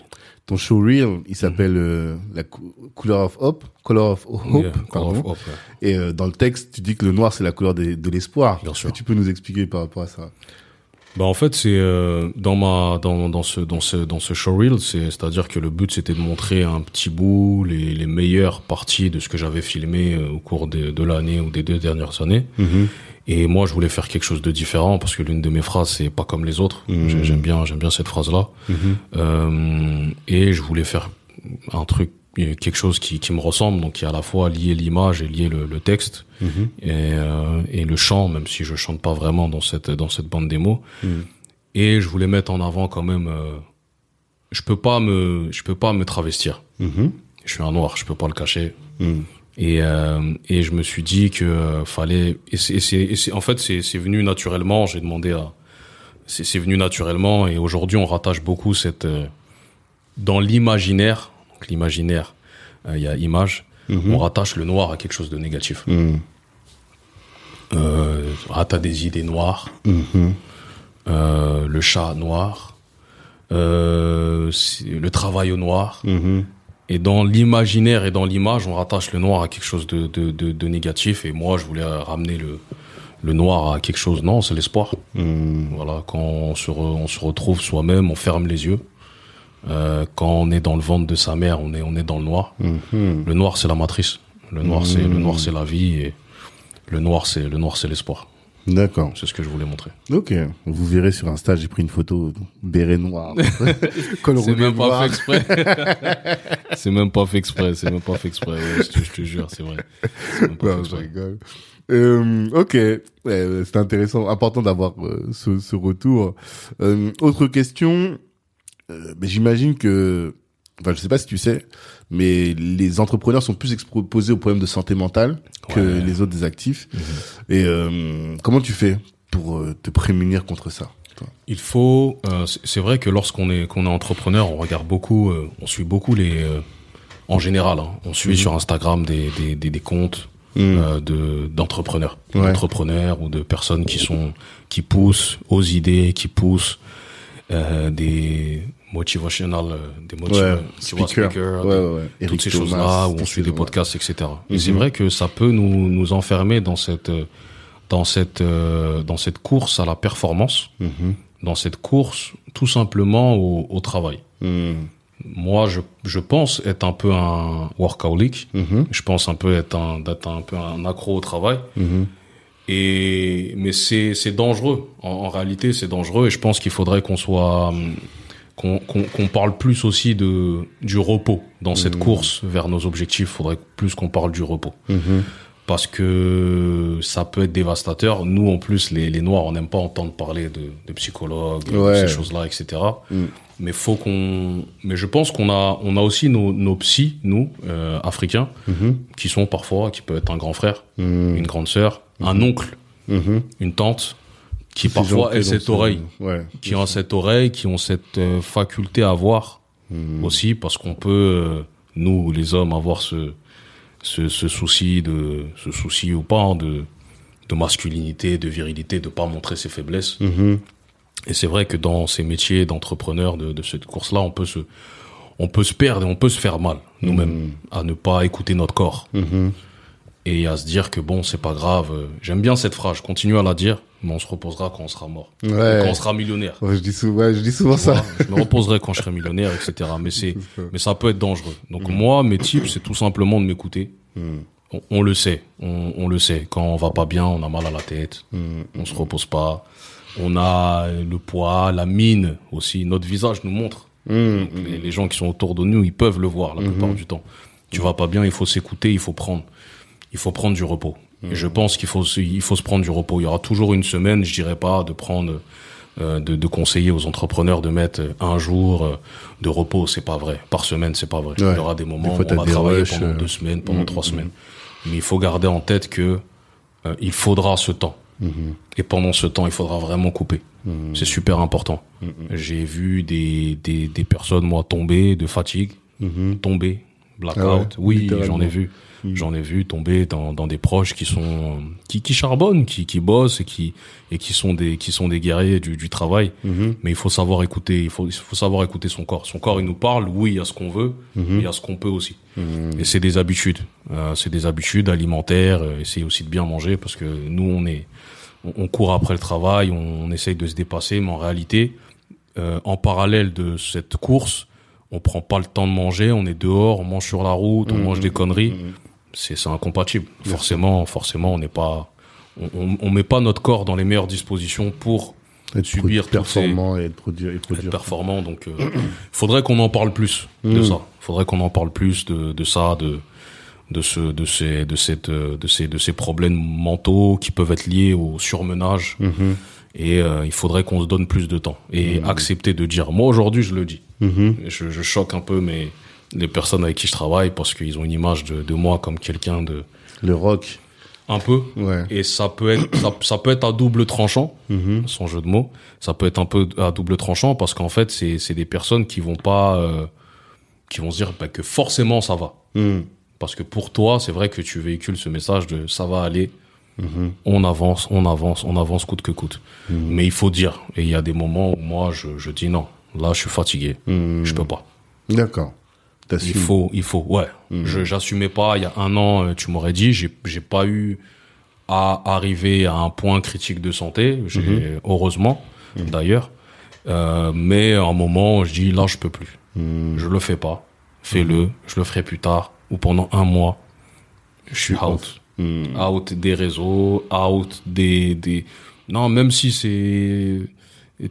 ton showreel, il s'appelle euh, la cou- Color of Hope, Color of Hope, Yeah, pardon. hop, hop, ouais. Et euh, dans le texte, tu dis que le noir c'est la couleur des- de l'espoir. Bien sûr. que tu peux nous expliquer par rapport à ça? Bah en fait c'est euh, dans ma dans dans ce dans ce dans ce showreel c'est c'est à dire que le but c'était de montrer un petit bout les les meilleures parties de ce que j'avais filmé euh, au cours de de l'année ou des deux dernières années et moi je voulais faire quelque chose de différent parce que l'une de mes phrases c'est pas comme les autres. J'ai- j'aime bien j'aime bien cette phrase là euh, et je voulais faire un truc quelque chose qui, qui me ressemble, donc qui est à la fois lié l'image et lié le, le texte et, euh, et le chant, même si je chante pas vraiment dans cette dans cette bande démo. Et je voulais mettre en avant quand même. euh, je peux pas me je peux pas me travestir. Je suis un noir, je peux pas le cacher. Et euh, et je me suis dit que euh, fallait et c'est en fait c'est c'est venu naturellement. J'ai demandé à c'est c'est venu naturellement et aujourd'hui on rattache beaucoup cette euh, dans l'imaginaire. Donc l'imaginaire, il y a image. Mhm. On rattache le noir à quelque chose de négatif. Euh, ah, t'as des idées noires. Mhm. Le chat noir. Euh, le travail au noir. Mhm. Et dans l'imaginaire et dans l'image, on rattache le noir à quelque chose de, de, de, de négatif. Et moi, je voulais ramener le, le noir à quelque chose. Non, c'est l'espoir. Mhm. Voilà, quand on se, re- on se retrouve soi-même, on ferme les yeux. Euh, quand on est dans le ventre de sa mère, on est, on est dans le noir. Mhm. Le noir, c'est la matrice. Le noir, c'est le noir, c'est la vie. Et le noir, c'est le noir, c'est l'espoir. D'accord. C'est ce que je voulais montrer. Ok. Vous verrez sur Insta, j'ai pris une photo béret noir. Col C'est même pas fait exprès. c'est même pas fait exprès. C'est même pas fait exprès. Je, te, jure, c'est vrai. Non, je rigole. Euh, ok, Ouais, c'est intéressant, important d'avoir euh, ce, ce retour. Euh, autre question, euh, mais j'imagine que, enfin, je sais pas si tu sais, mais les entrepreneurs sont plus exposés aux problèmes de santé mentale que Ouais. les autres des actifs. Et euh, comment tu fais pour euh, te prémunir contre ça Il faut. euh, c'est vrai que lorsqu'on est qu'on est entrepreneur, on regarde beaucoup, euh, on suit beaucoup les. euh, en général, hein, on suit sur Instagram des des, des, des comptes euh, de d'entrepreneurs, Ouais. d'entrepreneurs ou de personnes qui sont qui poussent aux idées, qui poussent des motivational, euh, des motiva- Ouais, tu vois, speaker. ouais. Eric toutes ces choses-là, où on suit des podcasts, etc. Et Mhm. c'est vrai que ça peut nous nous enfermer dans cette euh, dans cette euh, dans cette course à la performance, Mhm. dans cette course tout simplement au, au travail. Mhm. Moi, je je pense être un peu un workaholic. Mhm. Je pense un peu être un d'être un peu un accro au travail. Mhm. Et mais c'est dangereux. En, en réalité, c'est dangereux. Et je pense qu'il faudrait qu'on soit hum, qu'on parle plus aussi de du repos dans cette course vers nos objectifs. Faudrait plus qu'on parle du repos Mhm. parce que ça peut être dévastateur. Nous, en plus, les, les Noirs, on n'aime pas entendre parler de, de psychologues, de ces choses-là, etc. Mm. Mais faut qu'on, mais je pense qu'on a, on a aussi nos, nos psys, nous, euh, africains, qui sont parfois, qui peuvent être un grand frère, une grande sœur, un oncle, une tante, qui parfois aient ont cette ce- oreille, Ouais. qui ont cette oreille, qui ont cette euh, faculté à voir Mhm. aussi, parce qu'on peut, euh, nous, les hommes, avoir ce, ce, ce souci de, ce souci ou pas, hein, de, de masculinité, de virilité, de pas montrer ses faiblesses. Mhm. Et c'est vrai que dans ces métiers d'entrepreneur de, de cette course-là, on peut se, on peut se perdre et on peut se faire mal nous-mêmes à ne pas écouter notre corps et à se dire que bon, c'est pas grave. euh, J'aime bien cette phrase, je continue à la dire, mais on se reposera quand on sera mort, Ouais. Quand on sera millionnaire. Ouais, je dis souvent, ouais, je dis souvent ça. Je me reposerai quand je serai millionnaire, etc. Mais c'est, mais ça peut être dangereux. Donc moi, mes tips, c'est tout simplement de m'écouter. Mhm. On, on le sait, on, on le sait. Quand on va pas bien, on a mal à la tête, Mhm. on se repose pas. On a le poids, la mine aussi. Notre visage nous montre. Les, les gens qui sont autour de nous, ils peuvent le voir la plupart du temps. Tu vas pas bien, il faut s'écouter, il faut prendre, il faut prendre du repos. Et je pense qu'il faut, se- il faut se prendre du repos. Il y aura toujours une semaine, je dirais pas, de prendre, euh, de, de conseiller aux entrepreneurs de mettre un jour euh, de repos. C'est pas vrai. Par semaine, c'est pas vrai. Ouais. Il y aura des moments où on va travailler rushs, pendant euh, deux semaines, pendant trois semaines. Mais il faut garder en tête que euh, il faudra ce temps. Et pendant ce temps, il faudra vraiment couper. C'est super important. J'ai vu des, des, des personnes, moi, tomber de fatigue, tomber, blackout. Ah ouais, oui, j'en ai vu. J'en ai vu tomber dans, dans des proches qui sont qui, qui charbonnent, qui, qui bossent et qui et qui sont des qui sont des guerriers du, du travail. Mais il faut savoir écouter. Il faut il faut savoir écouter son corps. Son corps, il nous parle. Oui, il y a ce qu'on veut, mais il y a ce qu'on peut aussi. Et c'est des habitudes. Euh, c'est des habitudes alimentaires. Euh, essayer aussi de bien manger parce que nous, on est on, on court après le travail, on, on essaye de se dépasser, mais en réalité, euh, en parallèle de cette course, on prend pas le temps de manger, on est dehors, on mange sur la route, on mange des conneries. C'est incompatible. Forcément, forcément, on n'est pas, on, on, on met pas notre corps dans les meilleures dispositions pour Être subir performant et être produire, et être performant. Donc, euh, faudrait qu'on en parle plus de Mm. ça. Faudrait qu'on en parle plus de, de ça, de de ce de ces de cette euh, de ces de ces problèmes mentaux qui peuvent être liés au surmenage. Mhm. Et euh, il faudrait qu'on se donne plus de temps et accepter de dire. Moi aujourd'hui, je le dis. Mhm. Je, je choque un peu mes les personnes avec qui je travaille parce qu'ils ont une image de, de moi comme quelqu'un de Le rock. un peu Ouais. et ça peut être ça, ça peut être à double tranchant Mhm. sans jeu de mots ça peut être un peu à double tranchant parce qu'en fait c'est c'est des personnes qui vont pas euh, qui vont se dire bah, que forcément ça va Mhm. parce que pour toi c'est vrai que tu véhicules ce message de ça va aller Mhm. on avance on avance on avance coûte que coûte mais il faut dire et il y a des moments où moi je, je dis non là je suis fatigué je peux pas D'accord. Il faut, il faut, ouais. Je j'assumais pas. Il y a un an, euh, tu m'aurais dit, j'ai j'ai pas eu à arriver à un point critique de santé. J'ai heureusement, d'ailleurs. Euh, mais à un moment, je dis là, je peux plus. Mhm. Je le fais pas. Fais-le. Je le ferai plus tard ou pendant un mois. Je suis out, Mhm. out des réseaux, out des des. Non, même si c'est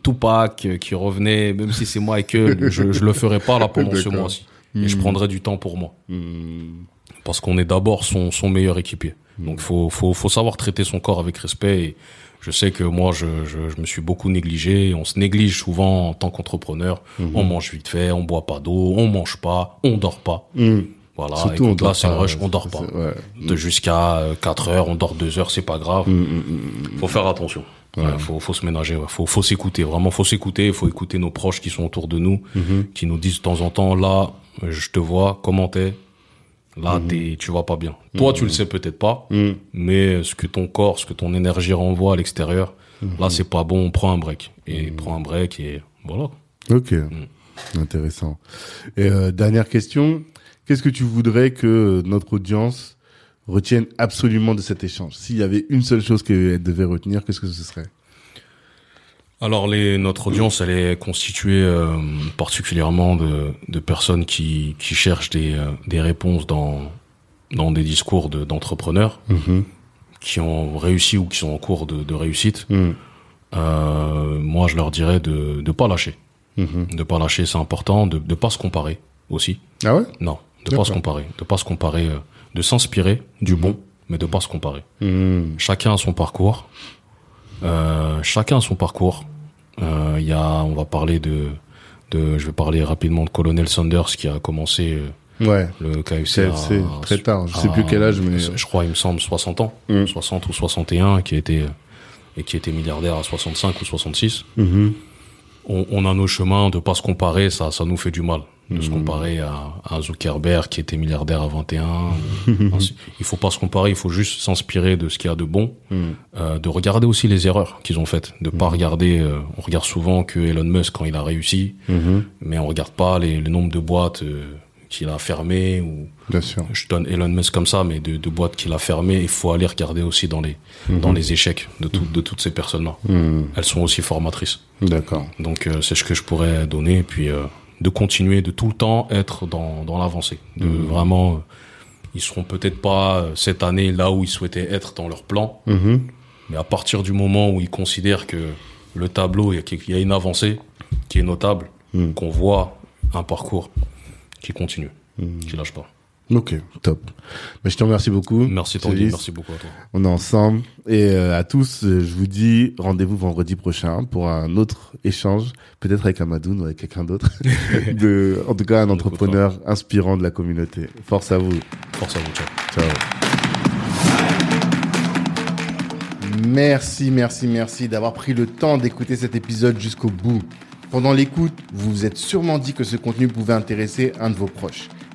Tupac qui revenait, même si c'est Michael, je je le ferai pas là pendant ce D'accord. Et je prendrai du temps pour moi Mhm. parce qu'on est d'abord son, son meilleur équipier. Donc faut, faut, faut savoir traiter son corps avec respect. Et je sais que moi, je, je, je me suis beaucoup négligé. On se néglige souvent en tant qu'entrepreneur. On mange vite fait, on boit pas d'eau, on mange pas, on dort pas. Voilà. Surtout, Écoute, on là, c'est rush, on dort pas. ouais. De jusqu'à 4 heures, on dort 2 heures, c'est pas grave. Mhm. Faut faire attention. Ouais, faut, faut se ménager. Ouais. Faut, faut s'écouter. Vraiment, faut s'écouter. Faut écouter nos proches qui sont autour de nous, qui nous disent de temps en temps, là, je te vois, comment t'es. Là, t'es, tu vas pas bien. Toi, tu le sais peut-être pas, Mhm. mais ce que ton corps, ce que ton énergie renvoie à l'extérieur, là, c'est pas bon. Prends un break. Et prends un break et voilà. Ok, intéressant. Et euh, dernière question, qu'est-ce que tu voudrais que notre audience retienne absolument de cet échange? S'il y avait une seule chose qu'elle devait retenir, qu'est-ce que ce serait? Alors les, notre audience, elle est constituée euh, particulièrement de, de personnes qui, qui cherchent des, euh, des réponses dans, dans des discours de- d'entrepreneurs Mhm. qui ont réussi ou qui sont en cours de, de réussite. Mhm. Euh, moi, je leur dirais de ne pas lâcher. Mhm. De pas lâcher, c'est important. De ne pas se comparer aussi. Ah ouais? Non, de D'accord. pas se comparer. De pas se comparer. euh, de s'inspirer du bon, mais de pas se comparer. Mhm. Chacun a son parcours. Euh, chacun a son parcours. Euh, Il y a, on va parler de, de, je vais parler rapidement de Colonel Sanders qui a commencé euh, Ouais, le KFC à- c'est très tard. Je sais à- plus quel âge, mais... je crois, il me semble 60 ans, Mm. 60 ou 61, qui était et qui était milliardaire à 65 ou 66. Mhm. On, on a nos chemins de pas se comparer, ça, ça nous fait du mal de se comparer à, à Zuckerberg qui était milliardaire à 21. Ainsi. il faut pas se comparer, il faut juste s'inspirer de ce qu'il y a de bon, Mhm. euh, de regarder aussi les erreurs qu'ils ont faites, de Mm. pas regarder. euh, on regarde souvent que Elon Musk quand il a réussi, mais on regarde pas les, le nombre de boîtes euh, qu'il a fermées ou Bien sûr. je donne Elon Musk comme ça, mais de, de boîtes qu'il a fermées, il faut aller regarder aussi dans les dans les échecs de, tout- de toutes ces personnes-là. Mhm. Elles sont aussi formatrices. D'accord. Donc euh, c'est ce que je pourrais donner, puis euh, de continuer de tout le temps être dans, dans l'avancée. De vraiment, euh, ils seront peut-être pas euh, cette année là où ils souhaitaient être dans leur plan, Mhm. mais à partir du moment où ils considèrent que le tableau, il y a, qu'il y a une avancée qui est notable, Mhm. qu'on voit un parcours qui continue, qui lâche pas. Ok, top. Mais je te remercie beaucoup. Merci Tanguy, merci beaucoup à toi. On est ensemble. Et euh, à tous, euh, je vous dis rendez-vous vendredi prochain pour un autre échange, peut-être avec Amadoun ou avec quelqu'un d'autre. de, en tout cas, un entrepreneur inspirant de la communauté. Force à vous. Force à vous, ciao. Ciao. Merci, merci, merci d'avoir pris le temps d'écouter cet épisode jusqu'au bout. Pendant l'écoute, vous vous êtes sûrement dit que ce contenu pouvait intéresser un de vos proches.